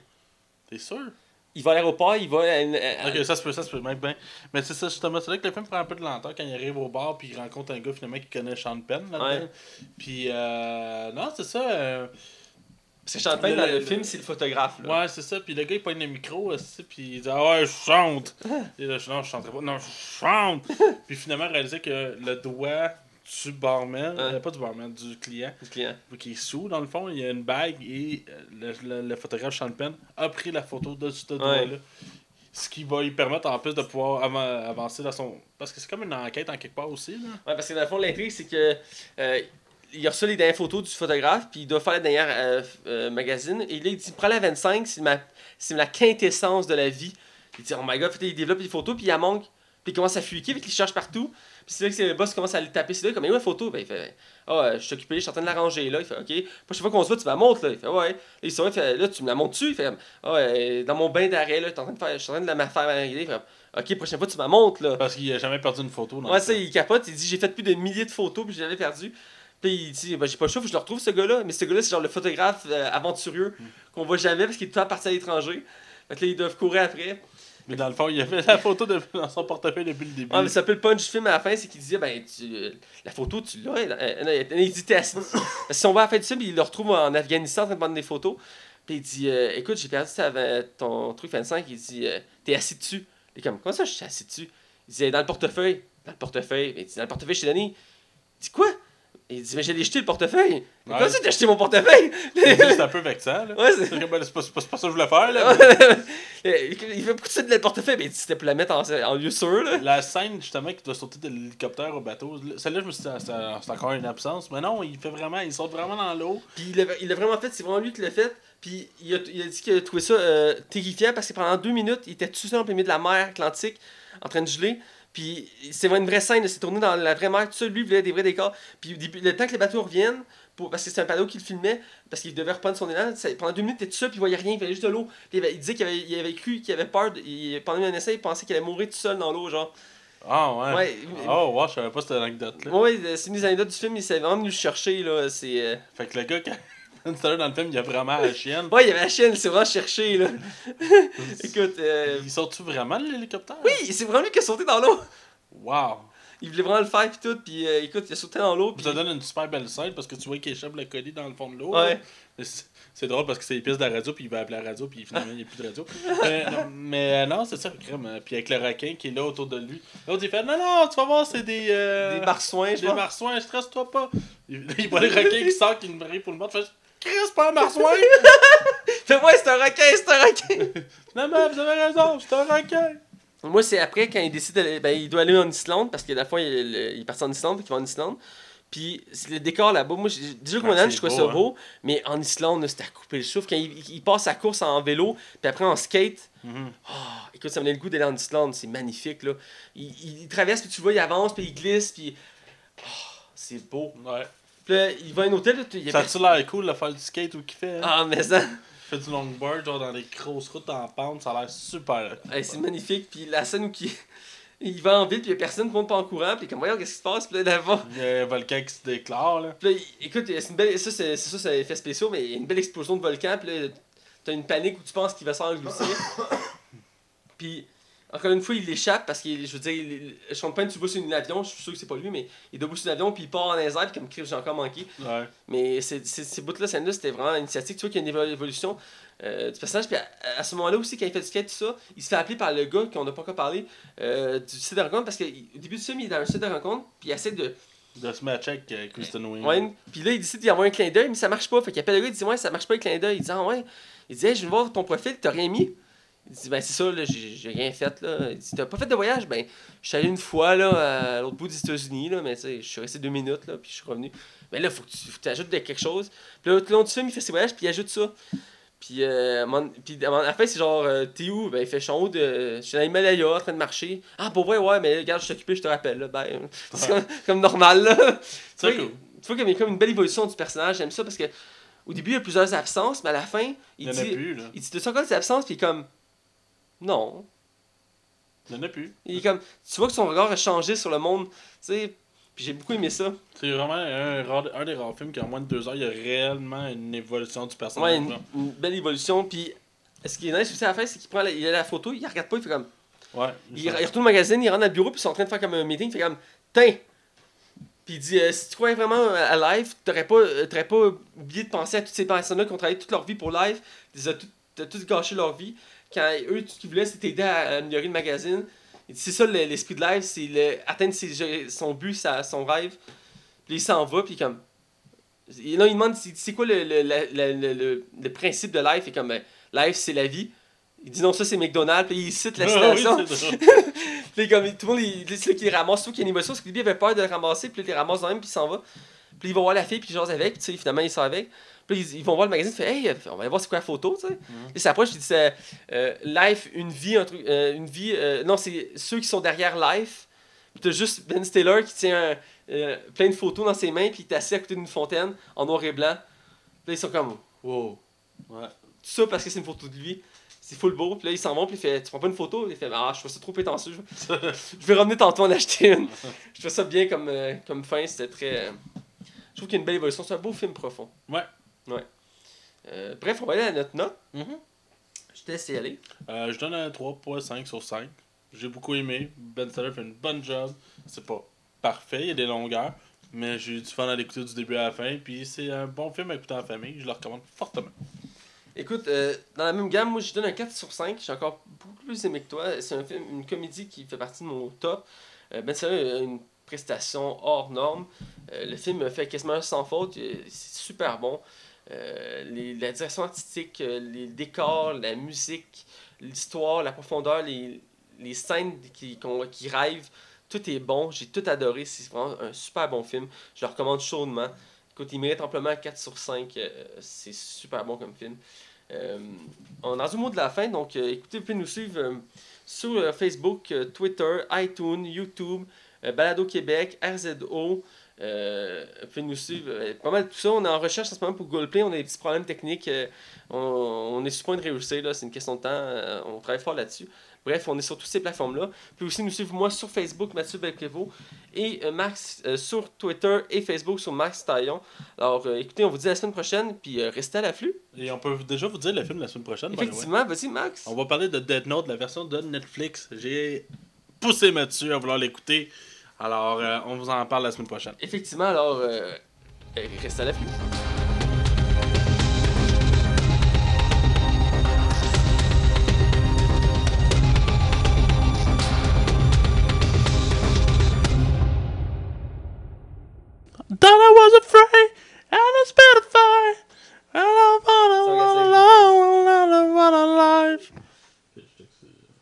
T'es sûr? Il va à l'aéroport, il va à une- à- Ok, ça se peut, ça se peut, mec, ben. Mais c'est ça, justement, c'est là que le film prend un peu de lenteur quand il arrive au bar puis il rencontre un gars finalement qui connaît Sean Penn là-dedans. Ouais. Puis, euh, non, c'est ça. euh, Parce que Champagne, Le- dans le le- film, c'est le photographe. Là. ouais, c'est ça. Puis le gars il pogne le micro aussi, puis il dit Ah ouais, je chante. Et là, je- non, je chanterai pas. Non, je chante. *laughs* puis finalement, réaliser que le doigt du barman, Ouais. euh, pas du barman, du client, Le client. qui est sous dans le fond, il y a une bague et euh, le, le- le photographe Sean Penn a pris la photo de ce doigt-là. Ce qui va lui permettre en plus de pouvoir avan- avancer dans son. Parce que c'est comme une enquête en quelque part aussi. Là. Ouais, parce que dans le fond, l'intrigue, c'est que. euh, il a reçu les dernières photos du photographe, puis il doit faire la dernière euh, euh, magazine. Et là, il dit Prends la 25, c'est ma, la quintessence de la vie. Il dit Oh my god, Puis il développe des photos, puis il manque. Puis il commence à fuiter, puis il cherche partout. Puis c'est là que c'est le boss commence à le taper. C'est là, comme, il y a une photo. Ben, il fait Ah, euh, je suis occupé, je suis en train de la ranger. Là, il fait Ok, prochaine fois qu'on se voit, tu me la montres. Là. Il fait Ouais. Là, il se voit, il fait Là, tu me la montres-tu Il fait Ah, ouais, dans mon bain d'arrêt, là, t'es en train de faire, je suis en train de la faire. Il fait Ok, prochaine fois, tu me la montres. Là. Parce qu'il a jamais perdu une photo. Dans Ouais, ça, il capote, il dit j'ai fait plus de milliers de photos puis je l'avais perdu. Puis il dit ben, j'ai pas le choix, faut que je le retrouve ce gars-là. Mais ce gars-là, c'est genre le photographe euh, aventureux Hmm. qu'on voit jamais parce qu'il est tout le temps parti à l'étranger. Fait que là, ils doivent courir après. Mais dans le fond, il avait la photo de... dans son portefeuille depuis le début. Ah, mais ça peut le punch du film à la fin, c'est qu'il disait ben tu, euh, la photo, tu l'as. Il dit t'es assis. Parce que si on va à la fin du film, il le retrouve en Afghanistan en train de prendre des photos. Puis il dit euh, écoute, j'ai perdu ta- ton truc 25. Il dit euh, t'es assis dessus. Il est comme comment ça, je suis assis dessus? Il dit dans le portefeuille. Dans le portefeuille. Il dit dans le portefeuille, je t'ai donné. Il dit quoi? Il dit mais j'ai jeté le portefeuille. Mais Ouais. Comment ça, t'as acheté mon portefeuille *laughs* c'est un peu vexant. Là. Ouais, c'est. *laughs* Ben, pas, pas, pas ça que je voulais faire. Là. *laughs* il fait pourquoi tu le portefeuille Mais il dit c'était pour la mettre en, en lieu sûr là. La scène, justement, qui doit sauter de l'hélicoptère au bateau, celle-là, je me suis dit, ah, c'est encore une absence. Mais non, il fait vraiment, il saute vraiment dans l'eau. Puis il l'a il l'a vraiment fait, c'est vraiment lui qui l'a fait. Puis il a, il a dit qu'il a trouvé ça euh, terrifiant parce que pendant deux minutes, il était tout seul en plein milieu de la mer Atlantique, en train de geler. Puis c'est vraiment une vraie scène, il s'est tourné dans la vraie mer, tout seul, lui, il voulait des vrais décors. Puis le temps que les bateaux reviennent, pour, parce que c'est un panneau qui le filmait, parce qu'il devait reprendre son élan, ça- pendant deux minutes, il était tout seul, puis il voyait rien, il voyait juste de l'eau. Il, il disait qu'il avait, il avait cru, qu'il avait peur, de- il, pendant un essai, il pensait qu'il allait mourir tout seul dans l'eau, genre. Ah ouais. Ouais. Oh, wow, je savais pas cette anecdote-là. Ouais, c'est une des anecdotes du film, il s'est vraiment venu le chercher, là. C'est. euh, Fait que le gars, dans le film, il y a vraiment la chienne. Ouais, il y avait la chienne, il s'est vraiment cherché, là. *laughs* Écoute, euh, Il saute-tu vraiment de l'hélicoptère? Oui, c'est vraiment lui qui a sauté dans l'eau. Wow. Il voulait vraiment le faire puis tout, puis euh, écoute, il a sauté dans l'eau. Puis... Ça donne une super belle scène parce que tu vois qu'il échappe le colis dans le fond de l'eau. Ouais. c'est- drôle parce que c'est les pistes de la radio, puis il va appeler la radio, puis finalement, il n'y a plus de radio. *laughs* Euh, non, mais euh, non, c'est ça, crème. euh, Puis avec le requin qui est là autour de lui. L'autre, il fait Non, non, tu vas voir, c'est des. euh, Des marsouins, je Des marsouins, stresse-toi pas. Il, *laughs* il voit le requin qui sort, qui me brille pour le monde. Fait Chris, c'est pas un marsouin. Fait ouais, c'est un requin, c'est un requin. *laughs* Finalement, vous avez raison, c'est un requin. Moi, c'est après quand il décide d'aller. Ben, il doit aller en Islande parce que la fois, il, il est parti en Islande, puis il va en Islande. Puis le décor là-bas, moi, déjà Monaco, c'est je trouvais ça beau, mais en Islande, c'était à couper le souffle. Quand il, il passe sa course en vélo, puis après en skate, ah, écoute, ça me donne le goût d'aller en Islande, c'est magnifique, là. Il, il- il traverse, puis tu vois, il avance, puis il glisse, puis... ah, c'est beau. Ouais. Puis là, il va à un hôtel, là, il y a Ça a-tu l'air cool de faire du skate ou qu'il fait? hein? Ah, mais ça... Il fait du longboard, genre dans des grosses routes en pente, ça a l'air super. Hey, c'est magnifique. Puis la scène où il, *laughs* il va en ville, puis il y a personne qui monte pas en courant. Puis comme, voyons, qu'est-ce qui se passe? Puis là, là-bas. Il y a un volcan qui se déclare, là. Puis là, écoute, c'est une belle. Ça, c'est c'est ça, c'est effet spéciaux, mais il y a une belle explosion de volcan. Puis là, t'as une panique où tu penses qu'il va s'engloutir. *coughs* puis, encore une fois, il l'échappe parce que, je veux dire, il- Sean Penn, tu vois sur un avion, je suis sûr que c'est pas lui, mais il est debout sur l'avion, puis il part en les airs, puis comme Chris, j'ai encore manqué. Ouais. Mais c'est- c'est- ces bouts-là, scène-là, c'était vraiment initiatique. Tu vois qu'il y a une évo- évolution euh, du personnage. Puis à, à ce moment-là aussi, quand il fait du skate, tout ça, il se fait appeler par le gars qu'on n'a pas encore parlé euh, du site de rencontre parce qu'au début du film, il est dans un site de rencontre, puis il essaie de. De se matcher avec euh, Kristen. Ouais, puis là, il décide d'y avoir un clin d'œil, mais ça marche pas. Fait qu'il appelle le gars, il dit Ouais, ça marche pas le clin d'œil. Il dit Ah ouais. Il dit Hey, je viens voir ton profil, t'as rien mis. Il dit Ben c'est ça, là, j'ai rien fait. là. Il dit T'as pas fait de voyage? Ben, je suis allé une fois là, à l'autre bout des États-Unis, là, mais tu sais, je suis resté deux minutes, là, puis je suis revenu. Mais là, faut que tu faut que t'ajoutes de quelque chose. Puis là, tout le long du film, il fait ses voyages, puis il ajoute ça. Puis, euh, puis à la fin, c'est genre, euh, t'es où? Ben, il fait, haut de. Je suis dans l'Himalaya, en train de marcher. Ah, pour vrai, ouais, mais regarde, je suis occupé, je te rappelle, là. Ben, *laughs* c'est comme, comme normal, là. tu, C'est vois, cool. tu vois qu'il y a comme une belle évolution du personnage, j'aime ça parce que au début, il y a plusieurs absences, mais à la fin, Il il, y en a dit. plus. Il dit, tu encore des absences, puis comme. Non. Il y en a plus. Il est comme. Tu vois que son regard a changé sur le monde, tu sais. Puis j'ai beaucoup aimé ça. C'est vraiment un, rare- un des rares films qui, en moins de deux heures, il y a réellement une évolution du personnage. Ouais, une, belle évolution. Puis ce qui est nice aussi à la fin, c'est qu'il prend la, il a la photo, il la regarde pas, il fait comme. Ouais. Il, il retourne au magazine, il rentre dans le bureau, puis ils sont en train de faire comme un meeting, il fait comme. Tiens! Puis il dit, euh, si tu croyais vraiment à live, t'aurais pas, euh, t'aurais pas oublié de penser à toutes ces personnes-là qui ont travaillé toute leur vie pour live, ils ont tout gâché leur vie. Quand eux, tout ce qu'ils voulaient, c'était t'aider à améliorer le magazine. C'est ça le- l'esprit de live, c'est le- atteindre ses- son but, sa- son rêve. Puis il s'en va, puis comme. Et là, il demande, c'est quoi le, le, le, le- le principe de live? Et comme, ben, live, c'est la vie. Il dit non, ça c'est McDonald's, puis il cite la Ah citation. *laughs* Puis comme, tout le monde, il- c'est là qu'il ramasse, tout qu'il y a une émotion, parce que lui, il avait peur de le ramasser, puis il le ramasse dans même, puis il s'en va. Puis il va voir la fille, puis il jase avec, puis tu sais, finalement, il sort avec. Puis ils, ils vont voir le magazine, il fait Hey, on va aller voir c'est quoi la photo, tu sais. Il s'approche, il dit c'est euh, Life, une vie, un truc, euh, une vie. euh, non, c'est ceux qui sont derrière Life. Puis t'as juste Ben Stiller qui tient euh, plein de photos dans ses mains, puis il est assis à côté d'une fontaine en noir et blanc. Puis là, ils sont comme Wow. Ouais. Tout ça parce que c'est une photo de lui. C'est full beau. Puis là, ils s'en vont, puis il fait Tu prends pas une photo? Il fait Ah, je trouve ça trop prétentieux. Je, *laughs* je vais revenir tantôt en acheter une. *laughs* je trouve ça bien comme, euh, comme fin. C'était très. euh, Je trouve qu'il y a une belle évolution. C'est un beau film profond. Ouais. Ouais. Euh, bref, on va aller à notre note. Mhm. Je te laisse y aller. Euh, je donne un 3.5 sur 5. J'ai beaucoup aimé. Ben Stiller fait une bonne job. C'est pas parfait, il y a des longueurs. Mais j'ai eu du fun à l'écouter du début à la fin. Puis c'est un bon film à écouter en famille. Je le recommande fortement. Écoute, euh, dans la même gamme, moi je donne un 4 sur 5. J'ai encore beaucoup plus aimé que toi. C'est un film, une comédie qui fait partie de mon top. Euh, ben Stiller a une prestation hors norme. Euh, le film fait quasiment sans faute. C'est super bon. Euh, les- la direction artistique, euh, les décors, la musique, l'histoire, la profondeur, les, les scènes qui, qu'on- qui rêvent, tout est bon. J'ai tout adoré. C'est vraiment un super bon film. Je le recommande chaudement. Écoute, il mérite amplement 4 sur 5. euh, c'est super bon comme film. On est dans mot de la fin, donc écoutez, vous pouvez nous suivre sur Facebook, Twitter, iTunes, YouTube, Balado Québec, RZO. Euh, nous suivre. euh, pas mal tout ça. On est en recherche en ce moment pour Google Play. On a des petits problèmes techniques. euh, on, on est sur le point de réussir. là, C'est une question de temps. euh, on travaille fort là-dessus. Bref, on est sur toutes ces plateformes-là. Vous pouvez aussi nous suivre moi sur Facebook, Mathieu Belclevo, et euh, Max euh, sur Twitter et Facebook sur Max Taillon. Alors euh, écoutez, on vous dit à la semaine prochaine, puis restez à l'afflux. Et on peut déjà vous dire le film la semaine prochaine. Effectivement, vas-y Max. On va parler de Dead Note, la version de Netflix. J'ai poussé Mathieu à vouloir l'écouter. Alors, euh, on vous en parle la semaine prochaine. Effectivement, alors euh, euh, restez à l'affût.